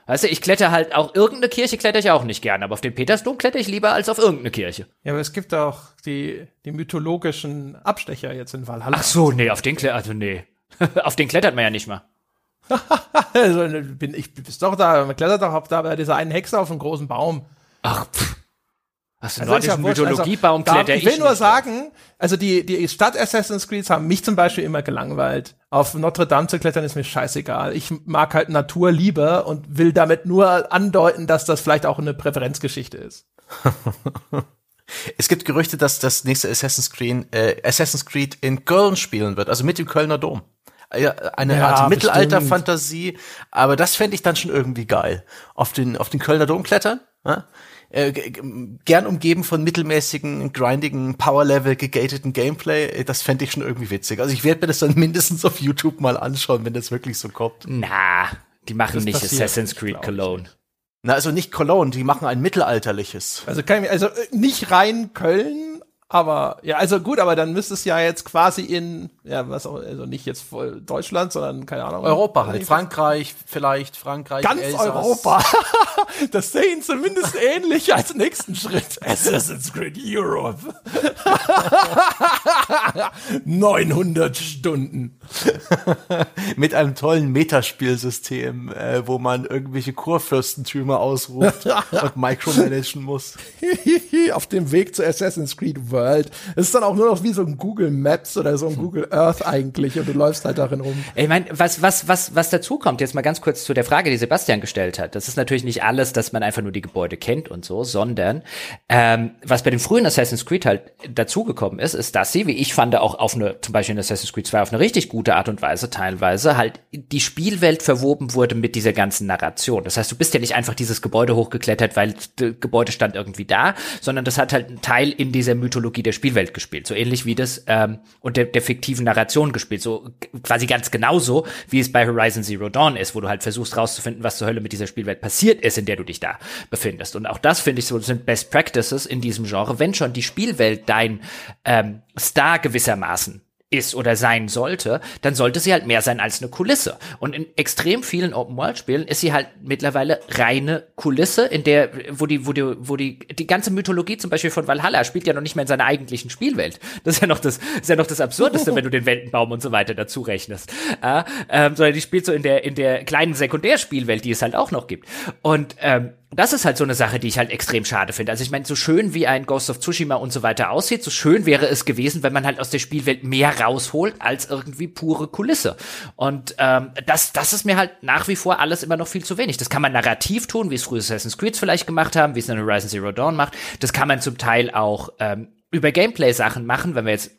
weißt du, ich kletter halt auch, irgendeine Kirche kletter ich auch nicht gerne, aber auf den Petersdom kletter ich lieber als auf irgendeine Kirche. Ja, aber es gibt auch die, die mythologischen Abstecher jetzt in Valhalla. Ach so, nee, auf den klettert, also nee. auf den klettert man ja nicht mal. also, bin ich bist doch da, man klettert doch auf da bei dieser einen Hexe auf einem großen Baum. Ach, pff. Was Also wurscht. Mythologiebaum da, kletter Ich will ich nur nicht sagen, also die, die Stadt Assassin's Creed haben mich zum Beispiel immer gelangweilt. Auf Notre Dame zu klettern ist mir scheißegal. Ich mag halt Natur lieber und will damit nur andeuten, dass das vielleicht auch eine Präferenzgeschichte ist. Es gibt Gerüchte, dass das nächste Assassin's Creed, äh, Assassin's Creed in Köln spielen wird, also mit dem Kölner Dom. Ja, eine Ja, Art. Mittelalter-Fantasie, aber das fände ich dann schon irgendwie geil. Auf den, auf den Kölner Dom klettern, ja? Äh, gern umgeben von mittelmäßigen, grindigen, Power-Level, gegateten Gameplay, äh, das fände ich schon irgendwie witzig. Also ich werde mir das dann mindestens auf YouTube mal anschauen, wenn das wirklich so kommt. Na, die machen Das nicht passiert Assassin's Creed Cologne. Na, also nicht Cologne, die machen ein mittelalterliches. Also kann ich, mir- also äh, nicht rein Köln, aber ja, also gut, aber dann müsste es ja jetzt quasi in, ja, was auch, also nicht jetzt voll Deutschland, sondern keine Ahnung. Europa halt. Frankreich vielleicht, Frankreich, Ganz Elsass. Europa. Das sehe ich zumindest ähnlich als nächsten Schritt. Assassin's Creed Europe. 900 Stunden. Mit einem tollen Metaspielsystem, äh, wo man irgendwelche Kurfürstentümer ausruft und micromanagen muss. Auf dem Weg zu Assassin's Creed World. Es ist dann auch nur noch wie so ein Google Maps oder so ein Google Earth eigentlich und du läufst halt darin rum. Ich meine, was, was, was, was dazu kommt, jetzt mal ganz kurz zu der Frage, die Sebastian gestellt hat. Das ist natürlich nicht alles, dass man einfach nur die Gebäude kennt und so, sondern ähm, was bei den frühen Assassin's Creed halt dazugekommen ist, ist, dass sie, wie ich fand, auch auf eine, zum Beispiel in Assassin's Creed 2 auf eine richtig gute Art und Weise teilweise halt die Spielwelt verwoben wurde mit dieser ganzen Narration. Das heißt, du bist ja nicht einfach dieses Gebäude hochgeklettert, weil das Gebäude stand irgendwie da, sondern das hat halt einen Teil in dieser Mythologie der Spielwelt gespielt. So ähnlich wie das ähm, und der, der fiktiven Narration gespielt. So quasi ganz genauso, wie es bei Horizon Zero Dawn ist, wo du halt versuchst rauszufinden, was zur Hölle mit dieser Spielwelt passiert ist, in der du dich da befindest. Und auch das finde ich so sind Best Practices in diesem Genre, wenn schon die Spielwelt dein ähm, Star gewissermaßen ist oder sein sollte, dann sollte sie halt mehr sein als eine Kulisse. Und in extrem vielen Open-World-Spielen ist sie halt mittlerweile reine Kulisse, in der, wo die, wo die, wo die, die ganze Mythologie zum Beispiel von Valhalla spielt ja noch nicht mehr in seiner eigentlichen Spielwelt. Das ist ja noch das, ist ja noch das Absurdeste, wenn du den Weltenbaum und so weiter dazu rechnest. Äh, ähm, sondern die spielt so in der, in der kleinen Sekundärspielwelt, die es halt auch noch gibt. Und, ähm, das ist halt so eine Sache, die ich halt extrem schade finde. Also ich meine, so schön wie ein Ghost of Tsushima und so weiter aussieht, so schön wäre es gewesen, wenn man halt aus der Spielwelt mehr rausholt als irgendwie pure Kulisse. Und ähm, das, das ist mir halt nach wie vor alles immer noch viel zu wenig. Das kann man narrativ tun, wie es früher Assassin's Creed vielleicht gemacht haben, wie es in Horizon Zero Dawn macht. Das kann man zum Teil auch ähm, über Gameplay-Sachen machen, wenn wir jetzt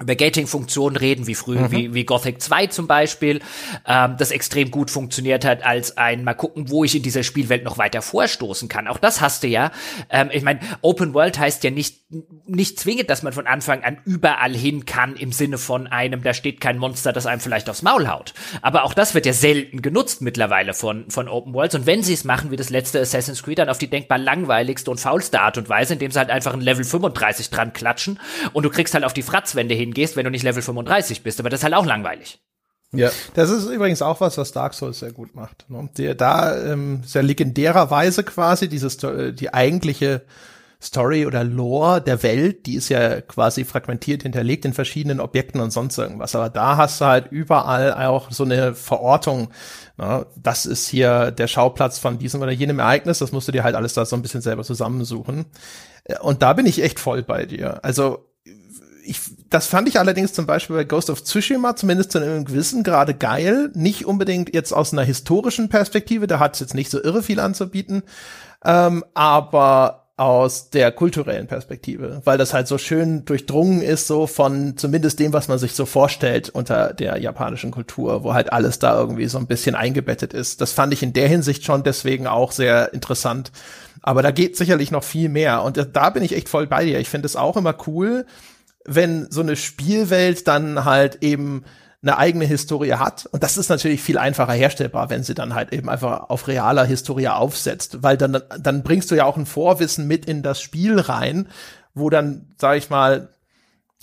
über Gating-Funktionen reden, wie früher, wie, wie Gothic 2 zum Beispiel, ähm, das extrem gut funktioniert hat, als ein mal gucken, wo ich in dieser Spielwelt noch weiter vorstoßen kann. Auch das hast du ja. Ähm, ich meine, Open World heißt ja nicht, nicht zwingend, dass man von Anfang an überall hin kann, im Sinne von einem, da steht kein Monster, das einem vielleicht aufs Maul haut. Aber auch das wird ja selten genutzt mittlerweile von, von Open Worlds. Und wenn sie es machen, wie das letzte Assassin's Creed, dann auf die denkbar langweiligste und faulste Art und Weise, indem sie halt einfach ein Level 35 dran klatschen und du kriegst halt auf die Fratzwände hingehst, wenn du nicht Level 35 bist. Aber das ist halt auch langweilig. Ja. Das ist übrigens auch was, was Dark Souls sehr gut macht. Ne? Der da ähm, sehr legendärerweise quasi dieses äh, die eigentliche Story oder Lore der Welt, die ist ja quasi fragmentiert hinterlegt in verschiedenen Objekten und sonst irgendwas. Aber da hast du halt überall auch so eine Verortung. Ne? Das ist hier der Schauplatz von diesem oder jenem Ereignis. Das musst du dir halt alles da so ein bisschen selber zusammensuchen. Äh, Und da bin ich echt voll bei dir. Also ich, das fand ich allerdings zum Beispiel bei Ghost of Tsushima zumindest zu einem gewissen Grade geil. Nicht unbedingt jetzt aus einer historischen Perspektive, da hat es jetzt nicht so irre viel anzubieten, ähm, aber aus der kulturellen Perspektive, weil das halt so schön durchdrungen ist, so von zumindest dem, was man sich so vorstellt unter der japanischen Kultur, wo halt alles da irgendwie so ein bisschen eingebettet ist. Das fand ich in der Hinsicht schon deswegen auch sehr interessant. Aber da geht sicherlich noch viel mehr. Und da bin ich echt voll bei dir. Ich finde es auch immer cool, wenn so eine Spielwelt dann halt eben eine eigene Historie hat. Und das ist natürlich viel einfacher herstellbar, wenn sie dann halt eben einfach auf realer Historie aufsetzt, weil dann, dann bringst du ja auch ein Vorwissen mit in das Spiel rein, wo dann, sag ich mal,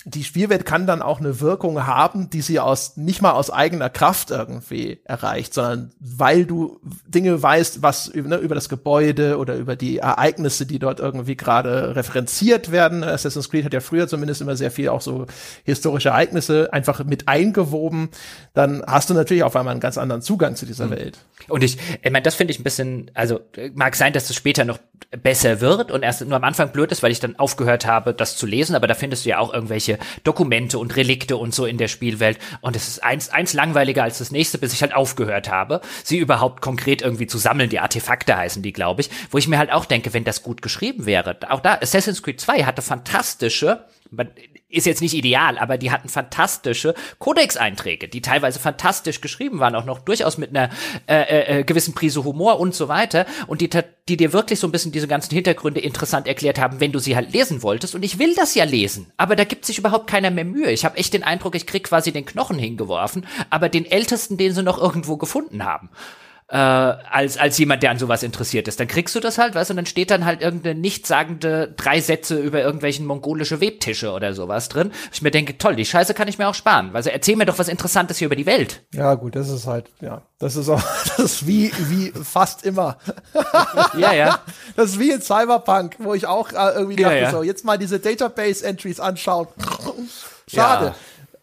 die Spielwelt kann dann auch eine Wirkung haben, die sie aus nicht mal aus eigener Kraft irgendwie erreicht, sondern weil du Dinge weißt, was ne, über das Gebäude oder über die Ereignisse, die dort irgendwie gerade referenziert werden. Assassin's Creed hat ja früher zumindest immer sehr viel auch so historische Ereignisse einfach mit eingewoben. Dann hast du natürlich auf einmal einen ganz anderen Zugang zu dieser mhm. Welt. Und ich, ich meine, das finde ich ein bisschen, also mag sein, dass es später noch besser wird und erst nur am Anfang blöd ist, weil ich dann aufgehört habe, das zu lesen, aber da findest du ja auch irgendwelche Dokumente und Relikte und so in der Spielwelt. Und es ist eins, eins langweiliger als das nächste, bis ich halt aufgehört habe, sie überhaupt konkret irgendwie zu sammeln, die Artefakte heißen die, glaube ich, wo ich mir halt auch denke, wenn das gut geschrieben wäre, auch da, Assassin's Creed 2 hatte fantastische ist jetzt nicht ideal, aber die hatten fantastische Codex-Einträge, die teilweise fantastisch geschrieben waren, auch noch durchaus mit einer äh, äh, äh, gewissen Prise Humor und so weiter und die, die dir wirklich so ein bisschen diese ganzen Hintergründe interessant erklärt haben, wenn du sie halt lesen wolltest. Und ich will das ja lesen, aber da gibt sich überhaupt keiner mehr Mühe. Ich habe echt den Eindruck, ich krieg quasi den Knochen hingeworfen, aber den ältesten, den sie noch irgendwo gefunden haben äh, als, als jemand, der an sowas interessiert ist. Dann kriegst du das halt, weißt du, und dann steht dann halt irgendeine nichtssagende drei Sätze über irgendwelchen mongolische Webtische oder sowas drin. Ich mir denke, toll, die Scheiße kann ich mir auch sparen. Also erzähl mir doch was Interessantes hier über die Welt. Ja, gut, das ist halt, ja, das ist auch, das ist wie, wie fast immer. ja, ja. Das ist wie in Cyberpunk, wo ich auch äh, irgendwie dachte, ja, ja. so, jetzt mal diese Database-Entries anschauen. Schade. Ja.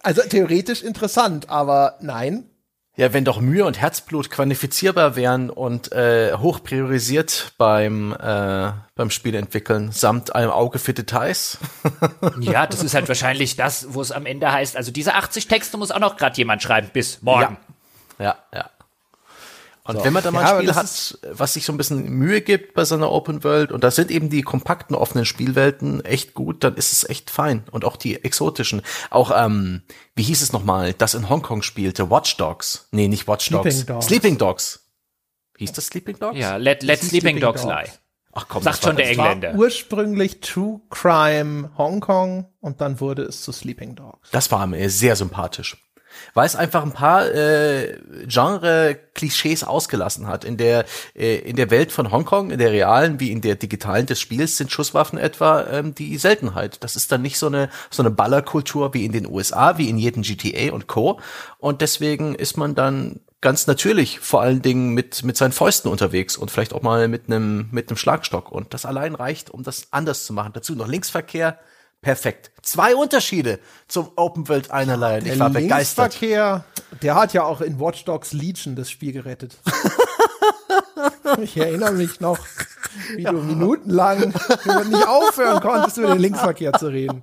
Also theoretisch interessant, aber nein, ja, wenn doch Mühe und Herzblut quantifizierbar wären und äh, hoch priorisiert beim, äh, beim Spiel entwickeln, samt einem Auge für Details. ja, das ist halt wahrscheinlich das, wo es am Ende heißt, also diese 80 Texte muss auch noch gerade jemand schreiben bis morgen. Ja, ja. ja. Und so. wenn man da mal ja, ein Spiel hat, was sich so ein bisschen Mühe gibt bei so einer Open World, und das sind eben die kompakten offenen Spielwelten echt gut, dann ist es echt fein. Und auch die exotischen. Auch, ähm, wie hieß es nochmal, das in Hongkong spielte, Watch Dogs. Nee, nicht Watch Dogs. Sleeping Dogs. Sleeping Dogs. Hieß das Sleeping Dogs? Ja, Let, let Sleeping, Sleeping Dogs, Dogs lie. Ach komm, sagt schon der Engländer. War ursprünglich True Crime Hongkong und dann wurde es zu Sleeping Dogs. Das war mir sehr sympathisch weil es einfach ein paar äh, Genre-Klischees ausgelassen hat. In der, äh, in der Welt von Hongkong, in der realen wie in der digitalen des Spiels, sind Schusswaffen etwa ähm, die Seltenheit. Das ist dann nicht so eine, so eine Ballerkultur wie in den USA, wie in jedem GTA und Co. Und deswegen ist man dann ganz natürlich vor allen Dingen mit, mit seinen Fäusten unterwegs und vielleicht auch mal mit einem, mit einem Schlagstock. Und das allein reicht, um das anders zu machen. Dazu noch Linksverkehr, perfekt. Zwei Unterschiede zum Open World einerlei. Ich war begeistert. Linksverkehr, der hat ja auch in Watch Dogs Legion das Spiel gerettet. ich erinnere mich noch, wie ja. du minutenlang nicht aufhören konntest, über den Linksverkehr zu reden.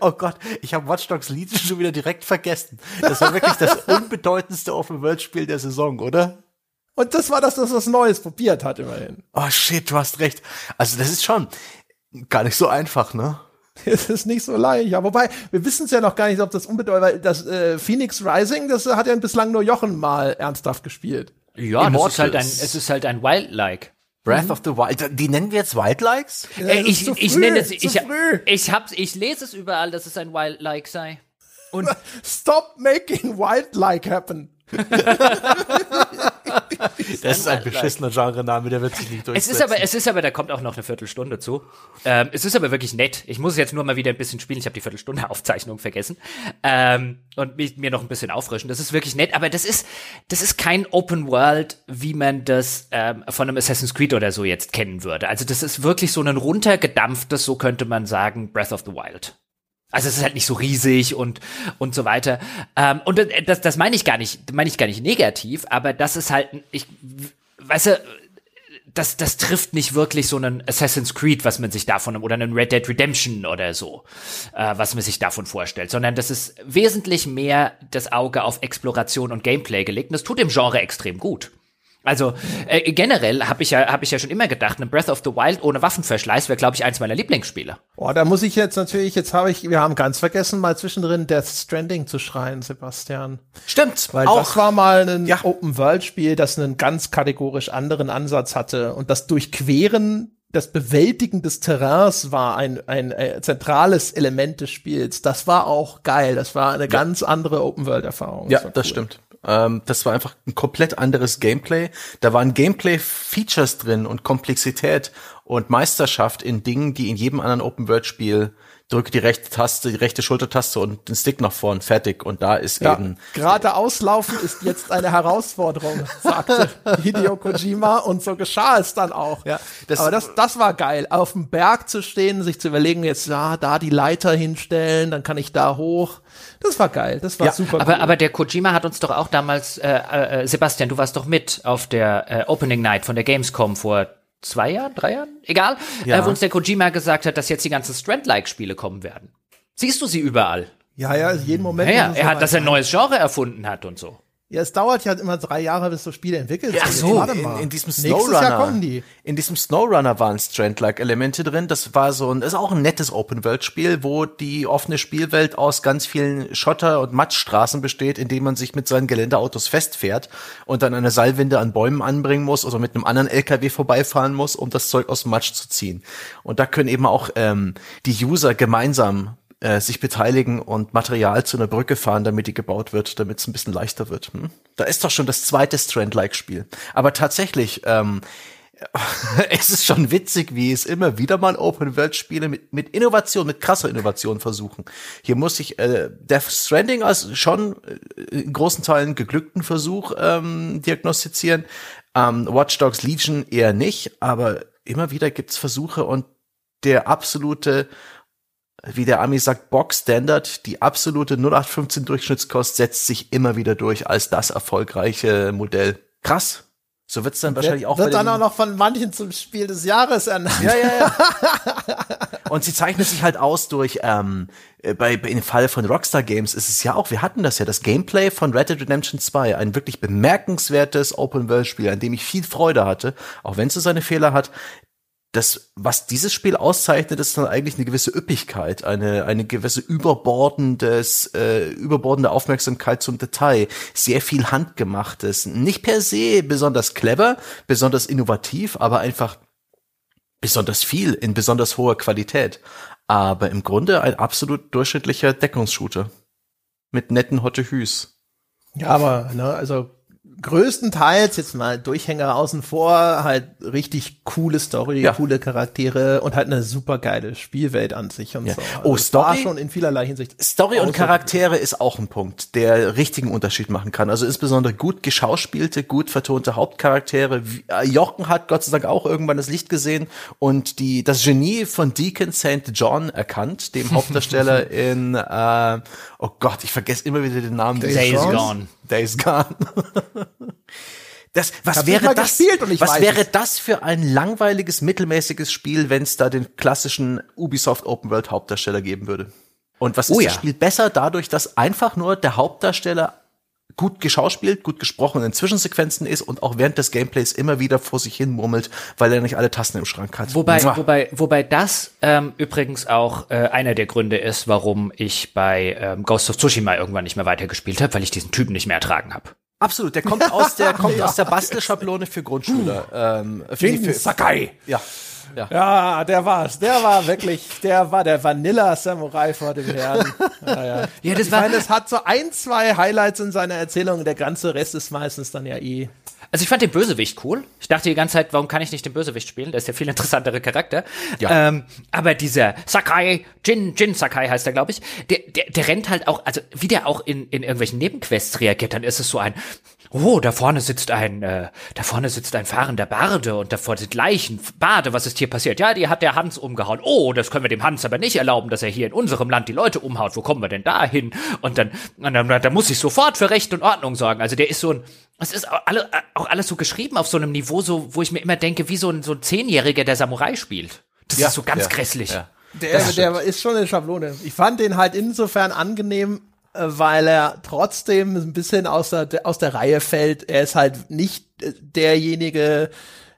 Oh Gott, ich habe Watch Dogs Legion schon wieder direkt vergessen. Das war wirklich das unbedeutendste Open World Spiel der Saison, oder? Und das war das, das was Neues probiert hat, immerhin. Oh shit, du hast recht. Also das ist schon gar nicht so einfach, ne? Es ist nicht so leicht. Ja, wobei, wir wissen es ja noch gar nicht, ob das unbedeutend, weil das äh, Phoenix Rising, das hat ja bislang nur Jochen mal ernsthaft gespielt. Ja, das ist halt ein, es ist halt ein Wild-like. Breath mhm. of the Wild. Die nennen wir jetzt Wildlikes? Ja, äh, ich, ich nenne es, ich, ich, hab's, ich lese es überall, dass es ein Wildlike sei. Und Stop making Wildlike happen. das ist ein beschissener Genre-Name, der wird sich nicht durchsetzen. Es ist aber, es ist aber, da kommt auch noch eine Viertelstunde zu. Ähm, es ist aber wirklich nett. Ich muss jetzt nur mal wieder ein bisschen spielen. Ich habe die Viertelstunde Aufzeichnung vergessen ähm, und mich, mir noch ein bisschen auffrischen. Das ist wirklich nett, aber das ist, das ist kein Open World, wie man das ähm, von einem Assassin's Creed oder so jetzt kennen würde. Also das ist wirklich so ein runtergedampftes, so könnte man sagen, Breath of the Wild. Also es ist halt nicht so riesig und und so weiter. Ähm, und das, das meine ich gar nicht, meine ich gar nicht negativ, aber das ist halt, ich, weißt du, das, das trifft nicht wirklich so einen Assassin's Creed, was man sich davon, oder einen Red Dead Redemption oder so, äh, was man sich davon vorstellt, sondern das ist wesentlich mehr das Auge auf Exploration und Gameplay gelegt. Und das tut dem Genre extrem gut. Also äh, generell habe ich ja habe ich ja schon immer gedacht, ein Breath of the Wild ohne Waffenverschleiß wäre glaube ich eins meiner Lieblingsspiele. Oh, da muss ich jetzt natürlich jetzt habe ich wir haben ganz vergessen mal zwischendrin Death Stranding zu schreien, Sebastian. Stimmt, weil auch. das war mal ein ja. Open World Spiel, das einen ganz kategorisch anderen Ansatz hatte und das Durchqueren das Bewältigen des Terrains war ein, ein, ein äh, zentrales Element des Spiels. Das war auch geil. Das war eine ja. ganz andere Open-World-Erfahrung. Ja, das, das stimmt. Ähm, das war einfach ein komplett anderes Gameplay. Da waren Gameplay-Features drin und Komplexität und Meisterschaft in Dingen, die in jedem anderen Open-World-Spiel drücke die rechte Taste, die rechte Schultertaste und den Stick nach vorn, fertig. Und da ist Ja, eben gerade auslaufen ist jetzt eine Herausforderung, sagte Hideo Kojima und so geschah es dann auch. Ja, das- Aber das, das war geil, auf dem Berg zu stehen, sich zu überlegen, jetzt ja, da die Leiter hinstellen, dann kann ich da hoch. Das war geil, das war Ja, super Aber, cool. aber der Kojima hat uns doch auch damals, äh, äh, Sebastian, du warst doch mit auf der äh, Opening Night von der Gamescom vor zwei Jahren, drei Jahren? Egal. Ja. Äh, wo uns der Kojima gesagt hat, dass jetzt die ganzen Strand-like-Spiele kommen werden. Siehst du sie überall? ja, ja, jeden Moment. Ja, ja, er hat, dass er ein neues Genre erfunden hat und so. Ja, es dauert ja immer drei Jahre, bis so Spiele entwickelt Ja, sind. so, Warte in, mal. in diesem Snowrunner. kommen die. In diesem Snowrunner waren Strand-like-Elemente drin. Das war so ein, ist auch ein nettes Open-World-Spiel, wo die offene Spielwelt aus ganz vielen Schotter- und Matschstraßen besteht, in denen man sich mit seinen Geländeautos festfährt und dann eine Seilwinde an Bäumen anbringen muss oder mit einem anderen LKW vorbeifahren muss, um das Zeug aus dem Matsch zu ziehen. Und da können eben auch ähm, die User gemeinsam äh, sich beteiligen und Material zu einer Brücke fahren, damit die gebaut wird, damit es ein bisschen leichter wird. Hm? Da ist doch schon das zweite Strand-like-Spiel. Aber tatsächlich, ähm, es ist schon witzig, wie es immer wieder mal Open-World-Spiele mit, mit Innovation, mit krasser Innovation versuchen. Hier muss ich äh, Death Stranding als schon äh, in großen Teilen geglückten Versuch ähm, diagnostizieren. Ähm, Watch Dogs Legion eher nicht, aber immer wieder gibt's Versuche und der absolute wie der Ami sagt, Box Standard, die absolute 0815 Durchschnittskost setzt sich immer wieder durch als das erfolgreiche Modell. Krass. So wird's dann wahrscheinlich auch Wird bei dann auch noch von manchen zum Spiel des Jahres ernannt. ja, ja, ja. Und sie zeichnet sich halt aus durch, ähm, äh, bei, bei im Fall von Rockstar Games ist es ja auch, wir hatten das ja, das Gameplay von Red Dead Redemption 2, ein wirklich bemerkenswertes Open-World-Spiel, an dem ich viel Freude hatte, auch wenn es so seine Fehler hat. Das, was dieses Spiel auszeichnet, ist dann eigentlich eine gewisse Üppigkeit, eine, eine gewisse überbordendes, äh, überbordende Aufmerksamkeit zum Detail, sehr viel handgemachtes, nicht per se besonders clever, besonders innovativ, aber einfach besonders viel in besonders hoher Qualität. Aber im Grunde ein absolut durchschnittlicher Deckungsshooter. Mit netten Hotte Hüs. Ja, aber, ne, also größtenteils jetzt mal Durchhänger außen vor, halt richtig coole Story, Ja. coole Charaktere und halt eine super geile Spielwelt an sich und Ja. so. Oh, das war Story? schon in vielerlei Hinsicht. Story und Charaktere ist auch ein Punkt, der richtigen Unterschied machen kann. Also insbesondere gut geschauspielte, gut vertonte Hauptcharaktere. Äh, Jochen hat Gott sei Dank auch irgendwann das Licht gesehen und die das Genie von Deacon St. John erkannt, dem Hauptdarsteller in äh, oh Gott, ich vergesse immer wieder den Namen. Days. Gone. Days Gone. Das, was wäre das? was wäre es. das für ein langweiliges, mittelmäßiges Spiel, wenn es da den klassischen Ubisoft Open World Hauptdarsteller geben würde? Und was ist Oh das ja. Spiel besser dadurch, dass einfach nur der Hauptdarsteller gut geschauspielt, gut gesprochen in Zwischensequenzen ist und auch während des Gameplays immer wieder vor sich hin murmelt, weil er nicht alle Tasten im Schrank hat. Wobei, Mua. wobei, wobei das ähm, übrigens auch äh, einer der Gründe ist, warum ich bei ähm, Ghost of Tsushima irgendwann nicht mehr weitergespielt habe, weil ich diesen Typen nicht mehr ertragen habe. Absolut, der kommt aus der kommt aus der Bastelschablone für Grundschüler. Ähm, für, Jinken Sakai. Ja. Ja. Ja, der war's. Der war wirklich, der war der Vanilla-Samurai vor dem Herrn. Ja, ja. Ja, das ich war- meine, es hat so ein, zwei Highlights in seiner Erzählung. Der ganze Rest ist meistens dann ja eh. Also ich fand den Bösewicht cool. Ich dachte die ganze Zeit, warum kann ich nicht den Bösewicht spielen? Der ist ja viel interessantere Charakter. Ja. Ähm, aber dieser Sakai, Jin, Jin Sakai heißt er, glaube ich, der, der, der rennt halt auch, also wie der auch in, in irgendwelchen Nebenquests reagiert, dann ist es so ein, oh, da vorne sitzt ein, äh, da vorne sitzt ein fahrender Barde und davor sind Leichen. Bade, was ist hier passiert? Ja, die hat der Hans umgehauen. Oh, das können wir dem Hans aber nicht erlauben, dass er hier in unserem Land die Leute umhaut. Wo kommen wir denn da hin? Und dann, und dann, da muss ich sofort für Recht und Ordnung sorgen. Also der ist so ein, es ist auch, alle, auch alles so geschrieben auf so einem Niveau, so, wo ich mir immer denke, wie so ein, so ein Zehnjähriger, der Samurai spielt. Das Ja, ist so ganz ja, grässlich. ja. Der, der ist schon eine Schablone. Ich fand den halt insofern angenehm, äh, weil er trotzdem ein bisschen aus der, aus der Reihe fällt. Er ist halt nicht äh, derjenige,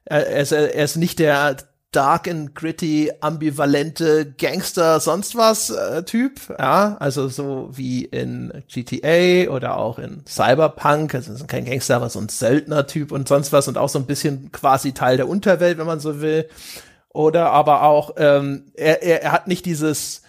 äh, er ist, er ist nicht der dark and gritty, ambivalente Gangster, sonst was äh, Typ, ja, also so wie in GTA oder auch in Cyberpunk, also kein Gangster, aber so ein Söldner-Typ und sonst was und auch so ein bisschen quasi Teil der Unterwelt, wenn man so will. Oder aber auch, ähm, er, er, er hat nicht dieses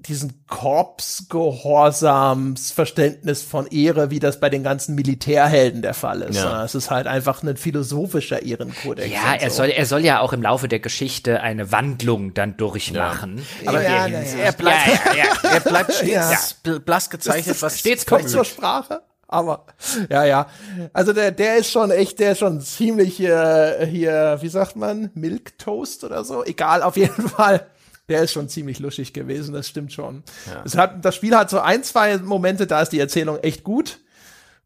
diesen Korpsgehorsamsverständnis von Ehre, wie das bei den ganzen Militärhelden der Fall ist. Ja. Es ist halt einfach ein philosophischer Ehrenkodex. Ja, er so. soll, er soll ja auch im Laufe der Geschichte eine Wandlung dann durchmachen. Aber ja, na ja. Hinsicht- Er bleibt, ja, ja, ja. er bleibt stets blass gezeichnet, was stets kommt zur Sprache. Aber ja, ja. Also der, der ist schon echt, der ist schon ziemlich äh, hier, wie sagt man, Milk Toast oder so. Egal, auf jeden Fall. Der ist schon ziemlich luschig gewesen, das stimmt schon. Es hat, das Spiel hat so ein, zwei Momente, da ist die Erzählung echt gut.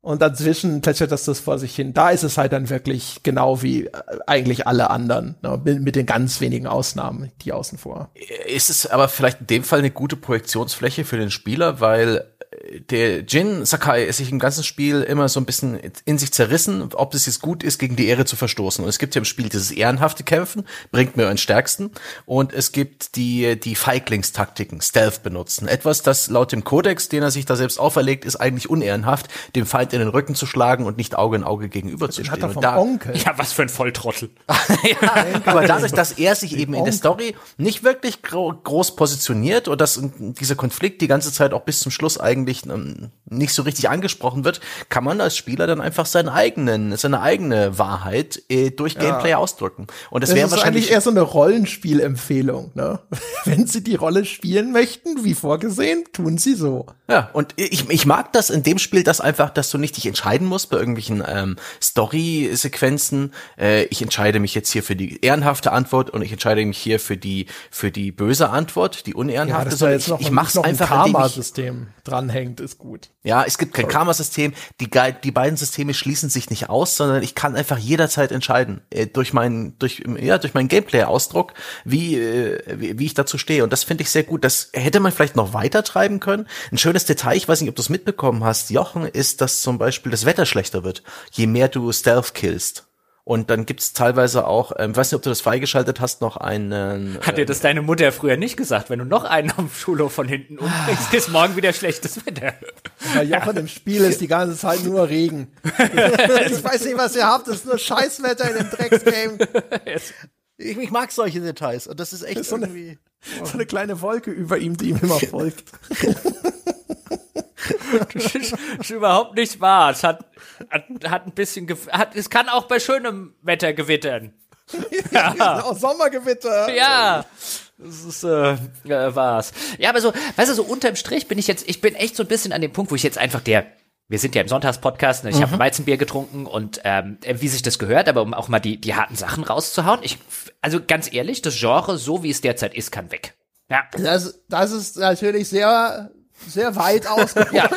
Und dazwischen plätschert das das vor sich hin. Da ist es halt dann wirklich genau wie äh, eigentlich alle anderen, ne? mit, den ganz wenigen Ausnahmen, die außen vor. ist es aber vielleicht in dem Fall eine gute Projektionsfläche für den Spieler, weil der Jin Sakai ist sich im ganzen Spiel immer so ein bisschen in sich zerrissen, ob es jetzt gut ist, gegen die Ehre zu verstoßen. Und es gibt ja im Spiel dieses ehrenhafte Kämpfen, bringt mir euren stärksten. Und es gibt die, die Feiglingstaktiken, Stealth benutzen. Etwas, das laut dem Kodex, den er sich da selbst auferlegt, ist eigentlich unehrenhaft, dem Feind in den Rücken zu schlagen und nicht Auge in Auge gegenüber zu Den hat stehen. er Und vom da, Onkel. ja, was für ein Volltrottel. ja, aber dadurch, dass er sich eben in der Story nicht wirklich gro groß positioniert und dass dieser Konflikt die ganze Zeit auch bis zum Schluss eigentlich ähm, nicht so richtig angesprochen wird, kann man als Spieler dann einfach seinen eigenen, seine eigene Wahrheit äh, durch Gameplay ausdrücken. Und das, Das wäre eigentlich wahrscheinlich eher so eine Rollenspielempfehlung. Ne? Wenn Sie die Rolle spielen möchten, wie vorgesehen, tun Sie so. Ja, und ich, ich mag das in dem Spiel, dass einfach, dass du nicht dich entscheiden musst bei irgendwelchen ähm, Story-Sequenzen. Äh, ich entscheide mich jetzt hier für die ehrenhafte Antwort und ich entscheide mich hier für die für die böse Antwort, die unehrenhafte. dass da sondern jetzt noch, ich, ich mach's noch einfach, ein ich, Karma-System dranhängt, ist gut. ja, es gibt kein Karma-System. Die, die beiden Systeme schließen sich nicht aus, sondern ich kann einfach jederzeit entscheiden äh, durch meinen durch ja durch meinen Gameplay-Ausdruck, wie, äh, wie wie ich dazu stehe. Und das finde ich sehr gut. Das hätte man vielleicht noch weiter treiben können. Ein schönes Detail, ich weiß nicht, ob du es mitbekommen hast, Jochen, ist, dass zum Beispiel das Wetter schlechter wird, je mehr du Stealth killst. Und dann gibt's teilweise auch, ähm, weiß nicht, ob du das freigeschaltet hast, noch einen. Hat dir das deine Mutter früher nicht gesagt? Wenn du noch einen am Schulhof von hinten umbringst, ist morgen wieder schlechtes Wetter. Bei Jochen im Spiel ist die ganze Zeit nur Regen. ich weiß nicht, was ihr habt, es ist nur Scheißwetter in dem Drecksgame. Ich, ich mag solche Details und das ist echt so eine- irgendwie. So eine kleine Wolke über ihm, die ihm immer folgt. Das ist, ist überhaupt nicht wahr. Es hat, hat, hat ein bisschen, hat, es kann auch bei schönem Wetter gewittern. Auch Sommergewitter. Ja, das ist äh, äh, war's. Ja, aber so, weißt du, so unterm Strich bin ich jetzt, ich bin echt so ein bisschen an dem Punkt, wo ich jetzt einfach der, wir sind ja im Sonntagspodcast, ne, ich habe Weizenbier getrunken und ähm, wie sich das gehört, aber um auch mal die die harten Sachen rauszuhauen, ich, also ganz ehrlich, das Genre, so wie es derzeit ist, kann weg. Ja, Das, das ist natürlich sehr, sehr weit ausgeholt. Ja.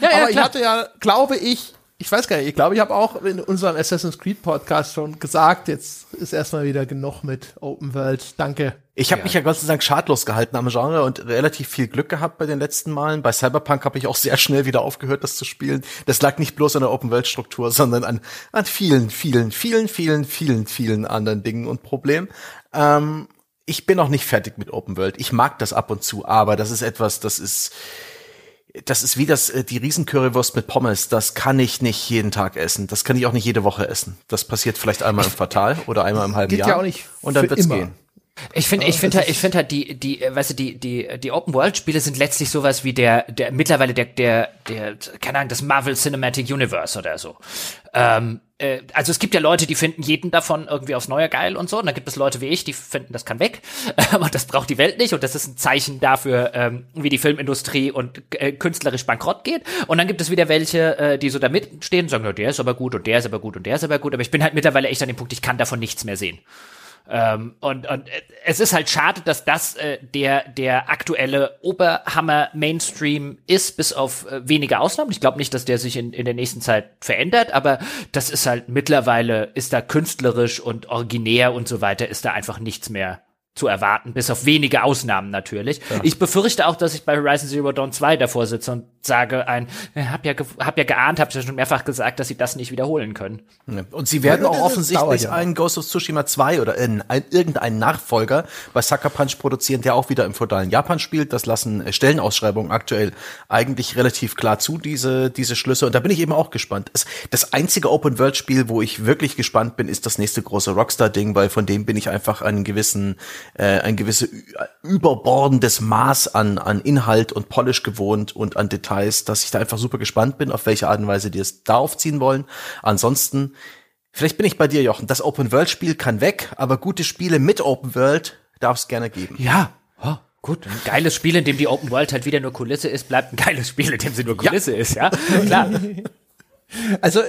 Ja, ja, Aber ich hatte ja, glaube ich, ich weiß gar nicht, ich glaube, ich habe auch in unserem Assassin's Creed Podcast schon gesagt, jetzt ist erstmal wieder genug mit Open World. Danke. Ich habe mich ja Gott sei Dank schadlos gehalten am Genre und relativ viel Glück gehabt bei den letzten Malen. Bei Cyberpunk habe ich auch sehr schnell wieder aufgehört, das zu spielen. Das lag nicht bloß an der Open-World-Struktur, sondern an, an vielen, vielen, vielen, vielen, vielen, vielen anderen Dingen und Problemen. Ähm, ich bin noch nicht fertig mit Open World. Ich mag das ab und zu, aber das ist etwas, das ist das ist wie das äh, die Riesencurrywurst mit Pommes. Das kann ich nicht jeden Tag essen. Das kann ich auch nicht jede Woche essen. Das passiert vielleicht einmal im Quartal oder einmal im halben Geht Jahr. ja auch nicht und dann wird's immer. gehen. Ich finde, ich finde halt, ich finde halt die, die, äh, weißt du, die, die, die Open World Spiele sind letztlich sowas wie der, der mittlerweile der, der, der, keine Ahnung, das Marvel Cinematic Universe oder so. Ähm, äh, also es gibt ja Leute, die finden jeden davon irgendwie aufs Neue geil und so. Und dann gibt es Leute wie ich, die finden, das kann weg. und das braucht die Welt nicht. Und das ist ein Zeichen dafür, ähm, wie die Filmindustrie und äh, künstlerisch bankrott geht. Und dann gibt es wieder welche, äh, die so da mitstehen und sagen, ja, der ist aber gut und der ist aber gut und der ist aber gut. Aber ich bin halt mittlerweile echt an dem Punkt, ich kann davon nichts mehr sehen. Ähm, und, und es ist halt schade, dass das äh, der, der aktuelle Oberhammer Mainstream ist, bis auf äh, wenige Ausnahmen. Ich glaube nicht, dass der sich in, in der nächsten Zeit verändert, aber das ist halt mittlerweile, ist da künstlerisch und originär und so weiter, ist da einfach nichts mehr zu erwarten, bis auf wenige Ausnahmen natürlich. Ich befürchte auch, dass ich bei Horizon Zero Dawn 2 davor sitze und sage ein, äh, hab ja, hab ja geahnt, hab ja schon mehrfach gesagt, dass sie das nicht wiederholen können. Ja. Und sie werden Ja, auch offensichtlich ja einen Ghost of Tsushima 2 oder in, ein, irgendeinen Nachfolger bei Sucker Punch produzieren, der auch wieder im feudalen Japan spielt. Das lassen äh, Stellenausschreibungen aktuell eigentlich relativ klar zu, diese, diese Schlüsse. Und da bin ich eben auch gespannt. Es, das einzige Open-World-Spiel, wo ich wirklich gespannt bin, ist das nächste große Rockstar-Ding, weil von dem bin ich einfach einen gewissen äh, ein gewisses überbordendes Maß an, an Inhalt und Polish gewohnt und an Details, dass ich da einfach super gespannt bin, auf welche Art und Weise die es da aufziehen wollen. Ansonsten, vielleicht bin ich bei dir, Jochen. Das Open-World-Spiel kann weg, aber gute Spiele mit Open-World darf es gerne geben. Ja, oh, gut. Ein geiles Spiel, in dem die Open World halt wieder nur Kulisse ist, bleibt ein geiles Spiel, in dem sie nur Kulisse ja. ist, ja. Klar. Also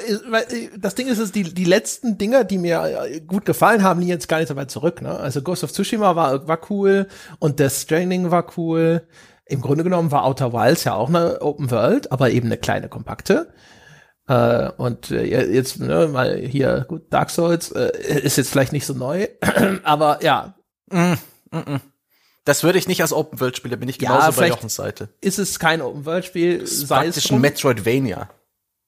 das Ding ist, ist die, die letzten Dinger, die mir gut gefallen haben, liegen jetzt gar nicht so weit zurück. Ne? Also Ghost of Tsushima war, war cool und Death Stranding war cool. Im Grunde genommen war Outer Wilds ja auch eine Open World, aber eben eine kleine, kompakte. Äh, und äh, jetzt ne, mal hier, gut, Dark Souls äh, ist jetzt vielleicht nicht so neu, aber ja. Mm, mm, mm. Das würde ich nicht als Open World Spiel, da bin ich genauso ja, bei Jochens Seite. Ist es kein Open World Spiel, sei es ein Metroidvania.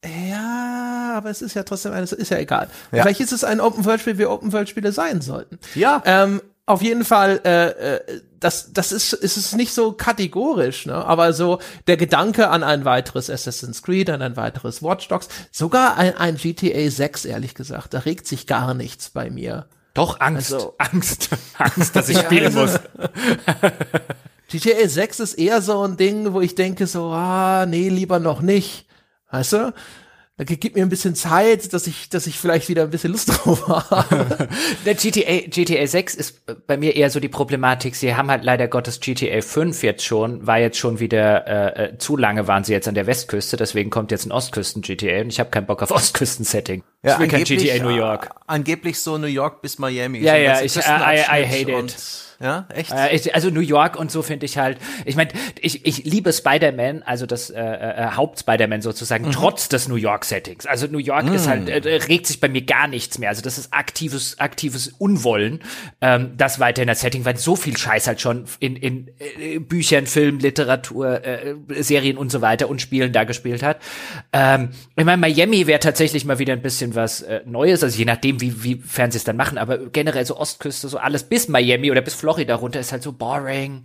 Ja, aber es ist ja trotzdem eines, ist ja egal. Ja. Vielleicht ist es ein Open-World-Spiel, wie Open-World-Spiele sein sollten. Ja. Ähm, auf jeden Fall, äh, äh, das, das ist, ist es nicht so kategorisch, ne? Aber so der Gedanke an ein weiteres Assassin's Creed, an ein weiteres Watch Dogs, sogar ein, ein GTA 6, ehrlich gesagt, da regt sich gar nichts bei mir. Doch, Angst. Also, Angst. Angst, dass ich spielen muss. GTA 6 ist eher so ein Ding, wo ich denke so, ah, nee, lieber noch nicht. Weißt du? Gib mir ein bisschen Zeit, dass ich, dass ich vielleicht wieder ein bisschen Lust drauf habe. Der GTA, GTA 6 ist bei mir eher so die Problematik. Sie haben halt leider Gottes GTA 5 jetzt schon, war jetzt schon wieder äh, äh, zu lange waren sie jetzt an der Westküste, deswegen kommt jetzt ein Ostküsten-GTA und ich habe keinen Bock auf Ostküsten-Setting. Ja, ich will kein GTA New York. Angeblich so New York bis Miami. Ja, so ja, ich, I, I hate it. Ja, echt? Äh, also New York und so finde ich halt, ich meine, ich, ich liebe Spider-Man, also das äh, äh, Haupt-Spider-Man sozusagen, mhm. trotz des New York-Settings. Also New York mhm. ist halt, äh, regt sich bei mir gar nichts mehr. Also das ist aktives, aktives Unwollen, ähm, das weiter in das Setting, weil so viel Scheiß halt schon in, in äh, Büchern, Film, Literatur, äh, Serien und so weiter und Spielen da gespielt hat. Ähm, ich meine, Miami wäre tatsächlich mal wieder ein bisschen was äh, Neues, also je nachdem, wie, wie fern sie es dann machen, aber generell so Ostküste, so alles bis Miami oder bis Florida Florida runter ist halt so boring.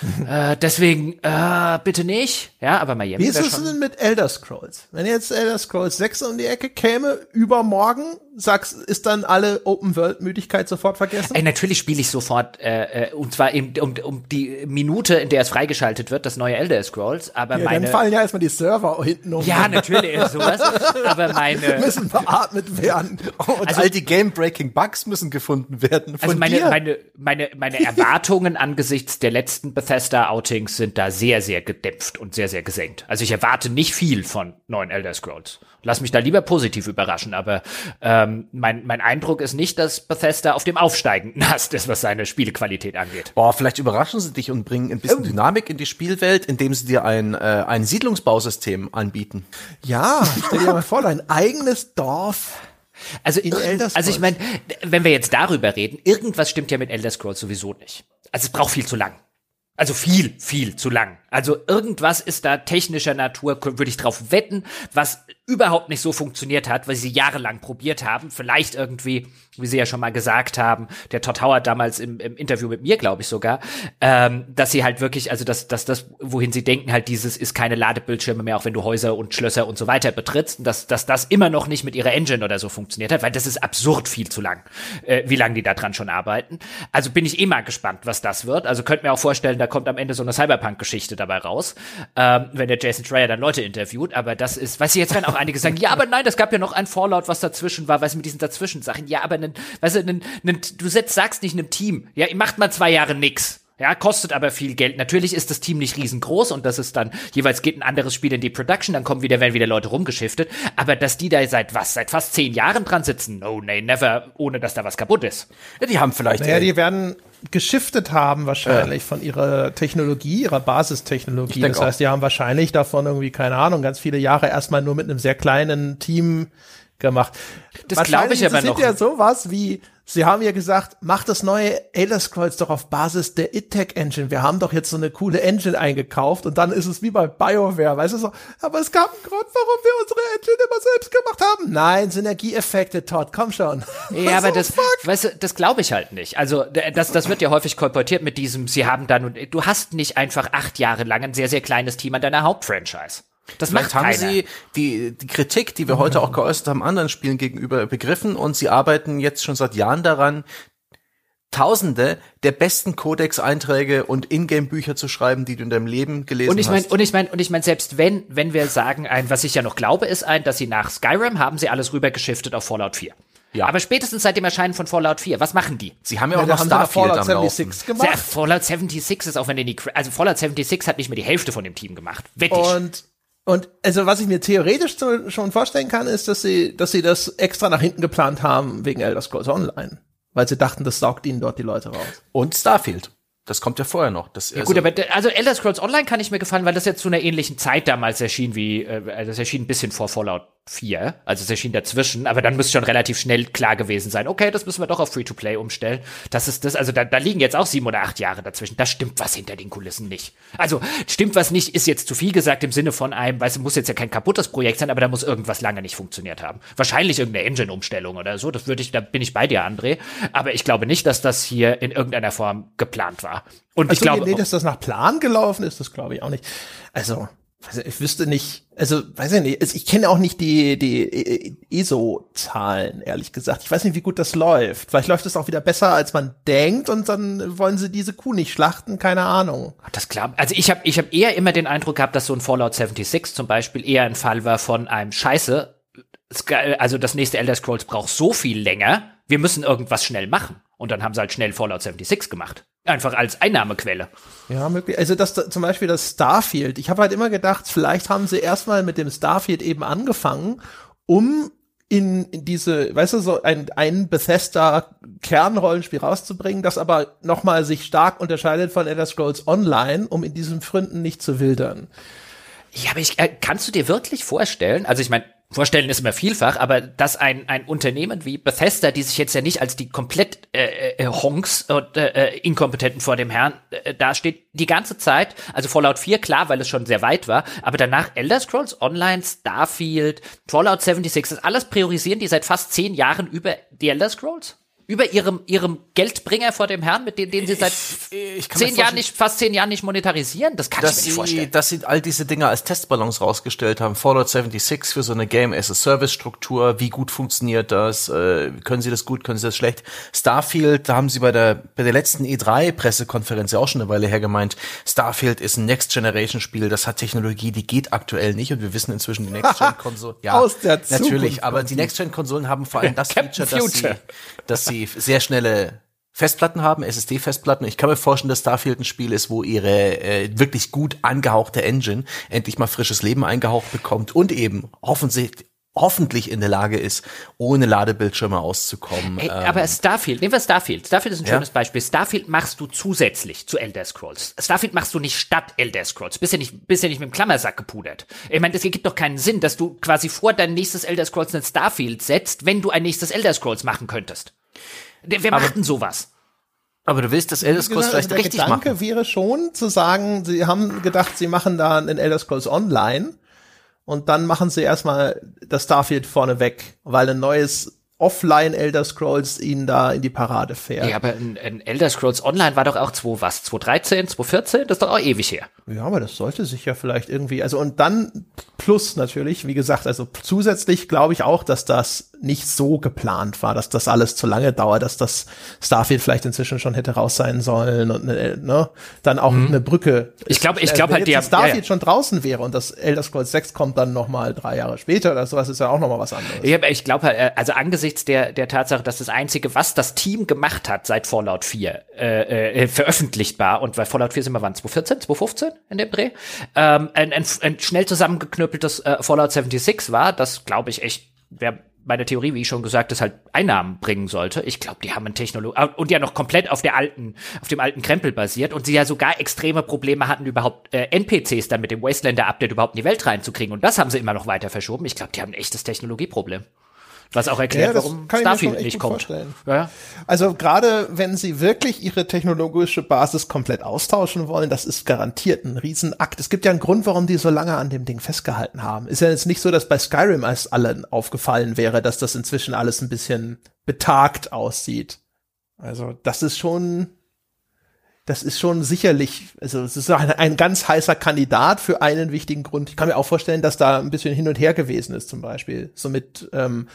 äh, deswegen, äh, bitte nicht. Ja, aber Miami. Wie ist es denn mit Elder Scrolls? Wenn jetzt Elder Scrolls 6 um die Ecke käme, übermorgen, sagst, ist dann alle Open-World-Müdigkeit sofort vergessen? Ey, natürlich spiele ich sofort, äh, äh, und zwar eben um, um die Minute, in der es freigeschaltet wird, das neue Elder Scrolls, aber ja, meine... Dann fallen ja erstmal die Server hinten um. Ja, natürlich, sowas, aber meine... Müssen beatmet werden. Und also, all die Game-Breaking-Bugs müssen gefunden werden von Also meine, dir. meine, meine, meine Erwartungen angesichts der letzten Bethesda-Outings sind da sehr, sehr gedämpft und sehr, sehr gesenkt. Also ich erwarte nicht viel von neuen Elder Scrolls. Lass mich da lieber positiv überraschen, aber ähm, mein, mein Eindruck ist nicht, dass Bethesda auf dem aufsteigenden Ast ist, was seine Spielequalität angeht. Boah, vielleicht überraschen sie dich und bringen ein bisschen oh. Dynamik in die Spielwelt, indem sie dir ein, äh, ein Siedlungsbausystem anbieten. Ja, stell dir mal vor, dein eigenes Dorf. Also, in Elder Scrolls. also ich meine, wenn wir jetzt darüber reden, irgendwas stimmt ja mit Elder Scrolls sowieso nicht. Also es braucht viel zu lang. Also viel, viel zu lang. Also irgendwas ist da technischer Natur, würde ich drauf wetten, was überhaupt nicht so funktioniert hat, weil sie jahrelang probiert haben. Vielleicht irgendwie, wie Sie ja schon mal gesagt haben, der Todd Howard damals im, im Interview mit mir, glaube ich sogar, ähm, dass sie halt wirklich, also dass, dass das, wohin sie denken, halt dieses ist keine Ladebildschirme mehr, auch wenn du Häuser und Schlösser und so weiter betrittst, dass, dass das immer noch nicht mit ihrer Engine oder so funktioniert hat, weil das ist absurd viel zu lang, äh, wie lange die da dran schon arbeiten. Also bin ich eh mal gespannt, was das wird. Also könnt mir auch vorstellen, da kommt am Ende so eine Cyberpunk-Geschichte dabei raus, ähm, wenn der Jason Schreier dann Leute interviewt. Aber das ist, weiß ich, jetzt werden auch einige sagen, ja, aber nein, das gab ja noch ein Fallout, was dazwischen war, weißt du, mit diesen Dazwischen-Sachen. Ja, aber weißt du, du sagst nicht einem Team, ja, macht mal zwei Jahre nix. Ja, kostet aber viel Geld. Natürlich ist das Team nicht riesengroß und das ist dann jeweils geht ein anderes Spiel in die Production, dann kommen wieder, werden wieder Leute rumgeschiftet. Aber dass die da seit was, seit fast zehn Jahren dran sitzen, no, nee, never, ohne dass da was kaputt ist. Ja, die haben vielleicht. Naja, die werden geschiftet haben wahrscheinlich ja. von ihrer Technologie, ihrer Basistechnologie. Das heißt, die haben wahrscheinlich davon irgendwie, keine Ahnung, ganz viele Jahre erstmal nur mit einem sehr kleinen Team gemacht. Das glaube ich aber noch. Das sind ja sowas wie Sie haben ja gesagt, mach das neue Elder Scrolls doch auf Basis der ITEC Engine. Wir haben doch jetzt so eine coole Engine eingekauft und dann ist es wie bei BioWare, weißt du so. Aber es gab einen Grund, warum wir unsere Engine immer selbst gemacht haben. Nein, Synergieeffekte, Todd, komm schon. Ja, aber das, weißt du, das glaube ich halt nicht. Also, das, das wird ja häufig kolportiert mit diesem, sie haben dann, du hast nicht einfach acht Jahre lang ein sehr, sehr kleines Team an deiner Hauptfranchise. Das Vielleicht macht haben sie die, die Kritik, die wir heute auch geäußert haben, anderen Spielen gegenüber begriffen und sie arbeiten jetzt schon seit Jahren daran, Tausende der besten Codex-Einträge und Ingame-Bücher zu schreiben, die du in deinem Leben gelesen Und ich meine, hast. und ich meine, und ich meine, selbst wenn, wenn wir sagen, ein, was ich ja noch glaube, ist ein, dass sie nach Skyrim haben sie alles rübergeschiftet auf Fallout 4. Ja. Aber spätestens seit dem Erscheinen von Fallout 4, was machen die? Sie haben ja auch da noch Starfield Fallout am Laufen. 76 Ja, gemacht. Fallout 76 ist auch wenn die, also Fallout 76 hat nicht mehr die Hälfte von dem Team gemacht. Wette ich. Und und also was ich mir theoretisch so, schon vorstellen kann, ist, dass sie, dass sie das extra nach hinten geplant haben wegen Elder Scrolls Online, weil sie dachten, das saugt ihnen dort die Leute raus. Und Starfield. Das kommt ja vorher noch. Das, Ja, gut, aber also Elder Scrolls Online kann ich mir gefallen, weil das jetzt zu einer ähnlichen Zeit damals erschien wie, äh, also das erschien ein bisschen vor Fallout 4, also es erschien dazwischen, aber dann müsste schon relativ schnell klar gewesen sein, okay, das müssen wir doch auf Free-to-Play umstellen. Das ist das, also da, da liegen jetzt auch sieben oder acht Jahre dazwischen. Da stimmt was hinter den Kulissen nicht. Also stimmt was nicht, ist jetzt zu viel gesagt im Sinne von einem, weißt du, muss jetzt ja kein kaputtes Projekt sein, aber da muss irgendwas lange nicht funktioniert haben. Wahrscheinlich irgendeine Engine-Umstellung oder so, das würde ich, da bin ich bei dir, André. Aber ich glaube nicht, dass das hier in irgendeiner Form geplant war. Und ich Also glaube, nee, dass das nach Plan gelaufen ist, das glaube ich auch nicht. Also ich, ich wüsste nicht, also weiß ich nicht, also ich kenne auch nicht die die äh, ESO-Zahlen ehrlich gesagt. Ich weiß nicht, wie gut das läuft. Vielleicht läuft es auch wieder besser, als man denkt, und dann wollen sie diese Kuh nicht schlachten. Keine Ahnung. Das klar. Also ich habe ich hab eher immer den Eindruck gehabt, dass so ein Fallout 76 zum Beispiel eher ein Fall war von einem Scheiße. Also das nächste Elder Scrolls braucht so viel länger. Wir müssen irgendwas schnell machen. Und dann haben sie halt schnell Fallout 76 gemacht. Einfach als Einnahmequelle. Ja, möglich. Also das zum Beispiel das Starfield. Ich habe halt immer gedacht, vielleicht haben sie erstmal mit dem Starfield eben angefangen, um in, in diese, weißt du, so ein, ein Bethesda Kernrollenspiel rauszubringen, das aber nochmal sich stark unterscheidet von Elder Scrolls Online, um in diesen Fründen nicht zu wildern. Ja, aber ich, äh, kannst du dir wirklich vorstellen, also ich meine, vorstellen ist immer vielfach, aber dass ein, ein Unternehmen wie Bethesda, die sich jetzt ja nicht als die komplett äh, äh, Honks und äh, Inkompetenten vor dem Herrn äh, dasteht, die ganze Zeit, also Fallout 4, klar, weil es schon sehr weit war, aber danach Elder Scrolls Online, Starfield, Fallout 76, das alles priorisieren die seit fast zehn Jahren über die Elder Scrolls? Über ihrem, ihrem Geldbringer vor dem Herrn, mit dem, den sie seit ich mir zehn Jahren nicht, fast zehn Jahren nicht monetarisieren? Das kann dass ich mir nicht vorstellen. sie, dass sie all diese Dinge als Testballons rausgestellt haben. Fallout 76 für so eine Game as a Service Struktur. Wie gut funktioniert das? Äh, können sie das gut? Können sie das schlecht? Starfield, da haben sie bei der, bei der letzten E3 Pressekonferenz ja auch schon eine Weile her gemeint. Starfield ist ein Next Generation Spiel. Das hat Technologie, die geht aktuell nicht. Und wir wissen inzwischen die Next Gen Konsolen. Ja, natürlich. Aber die Next Gen Konsolen haben vor allem das Captain Feature, dass sie, dass sie sehr schnelle Festplatten haben, SSD-Festplatten. Ich kann mir vorstellen, dass Starfield ein Spiel ist, wo ihre äh, wirklich gut angehauchte Engine endlich mal frisches Leben eingehaucht bekommt und eben hoffentlich hoffentlich in der Lage ist, ohne Ladebildschirme auszukommen. Ey, Ähm, aber Starfield, nehmen wir Starfield. Starfield ist ein Ja. schönes Beispiel. Starfield machst du zusätzlich zu Elder Scrolls. Starfield machst du nicht statt Elder Scrolls. Bist ja nicht, bist ja nicht mit dem Klammersack gepudert. Ich meine, das gibt doch keinen Sinn, dass du quasi vor dein nächstes Elder Scrolls ein Starfield setzt, wenn du ein nächstes Elder Scrolls machen könntest. Der- Wer macht denn sowas? aber du willst das Elder Scrolls gesagt, vielleicht der richtig Gedanke machen. wäre schon zu sagen, sie haben gedacht, sie machen da einen Elder Scrolls Online und dann machen sie erstmal das Starfield vorneweg, weil ein neues Offline Elder Scrolls ihnen da in die Parade fährt. Ja, aber ein, ein Elder Scrolls Online war doch auch 2 was? 2013, 2014? Das ist doch auch ewig her. Ja, aber das sollte sich ja vielleicht irgendwie, also und dann plus natürlich, wie gesagt, also zusätzlich glaube ich auch, dass das nicht so geplant war, dass das alles zu lange dauert, dass das Starfield vielleicht inzwischen schon hätte raus sein sollen und ne, ne, dann auch eine Brücke. Mhm. Ich glaube- ich glaube wenn halt, das haben- ja, Starfield ja. schon draußen wäre und das Elder Scrolls 6 kommt dann noch mal drei Jahre später oder sowas, ist ja auch noch mal was anderes. Ja, aber ich glaube, halt, also angesichts der, der Tatsache, dass das Einzige, was das Team gemacht hat seit Fallout 4, äh, äh, veröffentlicht war, und bei Fallout 4 sind wir wann, 2014, 2015 in dem Dreh, ähm, ein, ein, ein schnell zusammengeknüppeltes äh, Fallout 76 war, das glaube ich echt, meine Theorie, wie ich schon gesagt, das halt Einnahmen bringen sollte. Ich glaube, die haben ein Technologie und ja noch komplett auf der alten, auf dem alten Krempel basiert und sie ja sogar extreme Probleme hatten, überhaupt äh, NPCs dann mit dem Wastelander-Update überhaupt in die Welt reinzukriegen. Und das haben sie immer noch weiter verschoben. Ich glaube, die haben ein echtes Technologieproblem. Was auch erklärt, Ja, warum Starfield nicht kommt. Ja. Also gerade wenn sie wirklich ihre technologische Basis komplett austauschen wollen, das ist garantiert ein Riesenakt. Es gibt ja einen Grund, warum die so lange an dem Ding festgehalten haben. Ist ja jetzt nicht so, dass bei Skyrim erst allen aufgefallen wäre, dass das inzwischen alles ein bisschen betagt aussieht. Also das ist schon, das ist schon sicherlich, also es ist ein, ein ganz heißer Kandidat für einen wichtigen Grund. Ich kann mir auch vorstellen, dass da ein bisschen hin und her gewesen ist, zum Beispiel. So mit, ähm,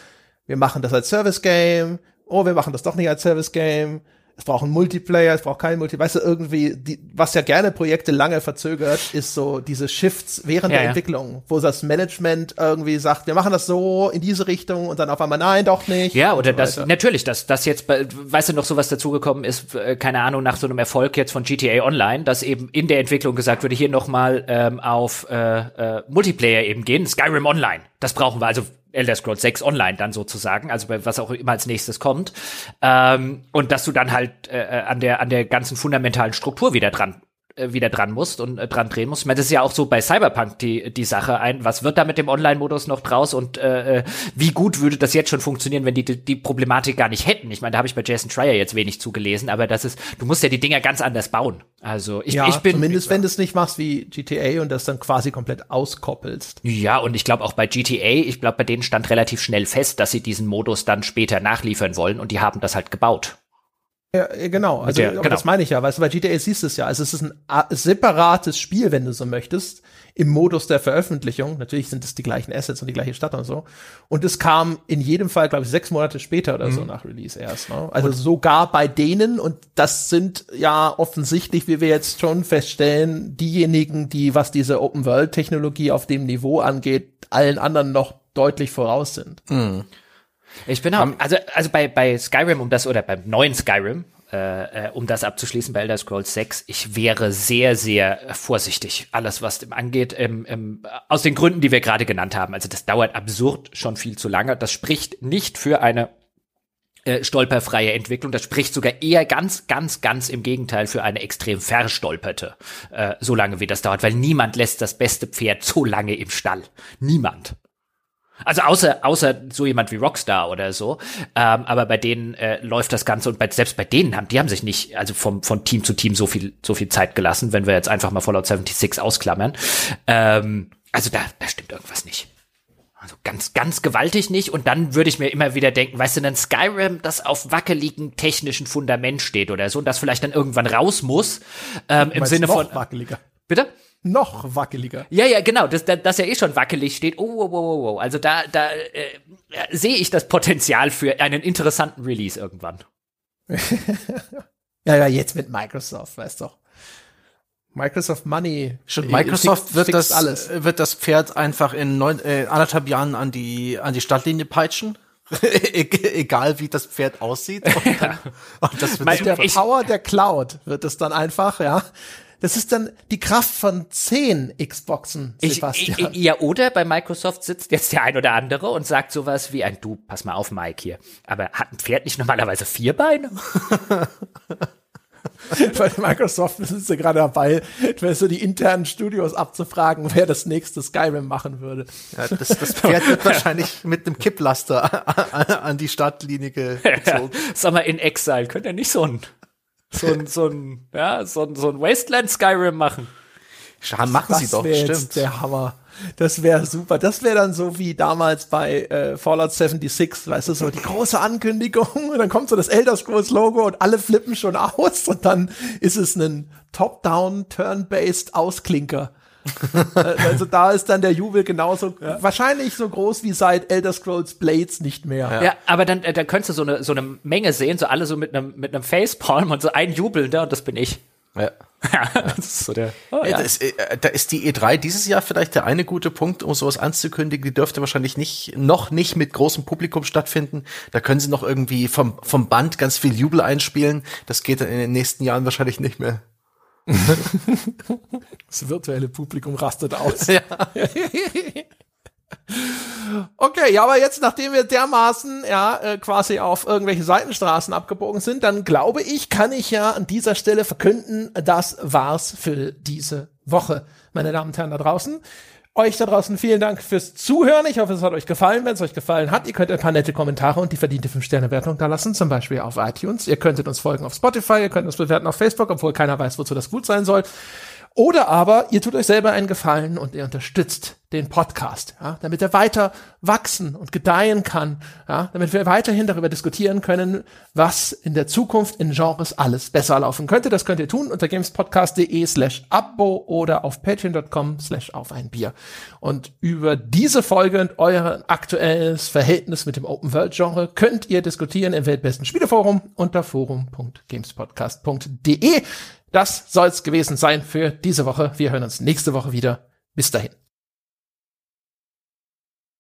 wir machen das als Service Game, oh, wir machen das doch nicht als Service Game. es braucht einen Multiplayer, es braucht keinen Multiplayer. Weißt du, irgendwie, die, was ja gerne Projekte lange verzögert, ist so diese Shifts während Ja, der ja. Entwicklung, wo das Management irgendwie sagt, wir machen das so in diese Richtung und dann auf einmal, nein, doch nicht. Ja, oder so das, weiter. natürlich, dass das jetzt, weißt du noch, sowas dazugekommen ist, äh, keine Ahnung, nach so einem Erfolg jetzt von GTA Online, dass eben in der Entwicklung gesagt wurde, hier nochmal ähm, auf äh, äh, Multiplayer eben gehen, Skyrim Online. Das brauchen wir, also Elder Scrolls 6 Online dann sozusagen, also bei was auch immer als nächstes kommt. Ähm, und dass du dann halt äh, äh, an der an der ganzen fundamentalen Struktur wieder dran wieder dran musst und äh, dran drehen musst. Ich meine, das ist ja auch so bei Cyberpunk die, die Sache ein, was wird da mit dem Online-Modus noch draus und äh, äh, wie gut würde das jetzt schon funktionieren, wenn die die, die Problematik gar nicht hätten. Ich meine, da habe ich bei Jason Schreier jetzt wenig zugelesen, aber das ist, du musst ja die Dinger ganz anders bauen. Also ich, ja, ich bin zumindest wenn du es nicht machst wie GTA und das dann quasi komplett auskoppelst. Ja, und ich glaube auch bei GTA, ich glaube, bei denen stand relativ schnell fest, dass sie diesen Modus dann später nachliefern wollen und die haben das halt gebaut. Ja, ja, genau. Also der- genau. das meine ich ja. Weißt du, bei GTA siehst du es ja. Also es ist ein separates Spiel, wenn du so möchtest, im Modus der Veröffentlichung. Natürlich sind es die gleichen Assets und die gleiche Stadt und so. Und es kam in jedem Fall, glaube ich, sechs Monate später oder so Mhm. nach Release erst. Ne? Also sogar bei denen, und das sind ja offensichtlich, wie wir jetzt schon feststellen, diejenigen, die, was diese Open-World-Technologie auf dem Niveau angeht, allen anderen noch deutlich voraus sind. Ich bin auch, also, also bei, bei Skyrim, um das, oder beim neuen Skyrim, äh, äh, um das abzuschließen bei Elder Scrolls 6, ich wäre sehr, sehr vorsichtig, alles was dem angeht, ähm, ähm, aus den Gründen, die wir gerade genannt haben. Also das dauert absurd schon viel zu lange. Das spricht nicht für eine äh, stolperfreie Entwicklung. Das spricht sogar eher ganz, ganz, ganz im Gegenteil für eine extrem verstolperte, äh, so lange wie das dauert, weil niemand lässt das beste Pferd so lange im Stall. Niemand. Also außer außer so jemand wie Rockstar oder so, ähm, aber bei denen äh, läuft das Ganze und bei, selbst bei denen haben die haben sich nicht also vom von Team zu Team so viel so viel Zeit gelassen, wenn wir jetzt einfach mal Fallout 76 ausklammern. Ähm, also da da stimmt irgendwas nicht. Also ganz, ganz gewaltig nicht. Und dann würde ich mir immer wieder denken, weißt du, ein Skyrim, das auf wackeligen technischen Fundament steht oder so, und das vielleicht dann irgendwann raus muss, ähm, im Sinne noch von. wackeliger. Bitte? Noch wackeliger. Ja, ja, genau, dass das, das ja eh schon wackelig steht. Oh, oh, oh, oh, oh. Also da, da äh, äh, sehe ich das Potenzial für einen interessanten Release irgendwann. Ja, ja, jetzt mit Microsoft, weißt doch. Microsoft Money. Schon äh, Microsoft fix- wird das, alles. wird das Pferd einfach in neun, äh, anderthalb Jahren an die, an die Stadtlinie peitschen. E- Egal wie das Pferd aussieht. Und, dann, und das wird Mein-. Der Power der Cloud wird es dann einfach, ja. Das ist dann die Kraft von zehn Xboxen, Ich, Sebastian. ich, ja, oder bei Microsoft sitzt jetzt der ein oder andere und sagt sowas wie ein Du, pass mal auf, Mike hier. Aber hat ein Pferd nicht normalerweise vier Beine? Bei Microsoft sind sie gerade dabei, so die internen Studios abzufragen, wer das nächste Skyrim machen würde. Ja, das, das Pferd wird wahrscheinlich mit einem Kipplaster an, an die Stadtlinie gezogen. Sag mal, in Exile könnt ihr nicht so ein, so ein, so ein, ja, so ein, so ein Wasteland Skyrim machen. Ja, machen sie Das doch, wäre stimmt. jetzt der Hammer. Das wäre super. Das wäre dann so wie damals bei äh, Fallout 76, weißt du, so die große Ankündigung und dann kommt so das Elder Scrolls Logo und alle flippen schon aus und dann ist es ein Top-Down, Turn-Based Ausklinker. Äh, also da ist dann der Jubel genauso, wahrscheinlich so groß wie seit Elder Scrolls Blades nicht mehr. Ja, aber dann, äh, dann könntest du so eine, so eine Menge sehen, so alle so mit einem, mit einem Facepalm und so ein Jubelnder und das bin ich. Ja. Ja, das ist so der. Oh, Ja. ja. Das, äh, da ist die E3 dieses Jahr vielleicht der eine gute Punkt, um sowas anzukündigen. Die dürfte wahrscheinlich nicht, noch nicht mit großem Publikum stattfinden. Da können sie noch irgendwie vom, vom Band ganz viel Jubel einspielen. Das geht dann in den nächsten Jahren wahrscheinlich nicht mehr. Das virtuelle Publikum rastet aus. Ja. Okay, ja, aber jetzt, nachdem wir dermaßen ja äh, quasi auf irgendwelche Seitenstraßen abgebogen sind, dann glaube ich, kann ich ja an dieser Stelle verkünden, das war's für diese Woche, meine Damen und Herren da draußen. Euch da draußen vielen Dank fürs Zuhören. Ich hoffe, es hat euch gefallen. Wenn es euch gefallen hat, ihr könnt ein paar nette Kommentare und die verdiente 5-Sterne-Wertung da lassen, zum Beispiel auf iTunes. Ihr könntet uns folgen auf Spotify, ihr könnt uns bewerten auf Facebook, obwohl keiner weiß, wozu das gut sein soll. Oder aber ihr tut euch selber einen Gefallen und ihr unterstützt den Podcast, ja, damit er weiter wachsen und gedeihen kann, ja, damit wir weiterhin darüber diskutieren können, was in der Zukunft in Genres alles besser laufen könnte. Das könnt ihr tun unter gamespodcast.de slash abo oder auf patreon.com slash auf ein Bier. Und über diese Folge und euer aktuelles Verhältnis mit dem Open World Genre könnt ihr diskutieren im Weltbesten Spieleforum unter forum.gamespodcast.de. Das soll's gewesen sein für diese Woche. Wir hören uns nächste Woche wieder. Bis dahin.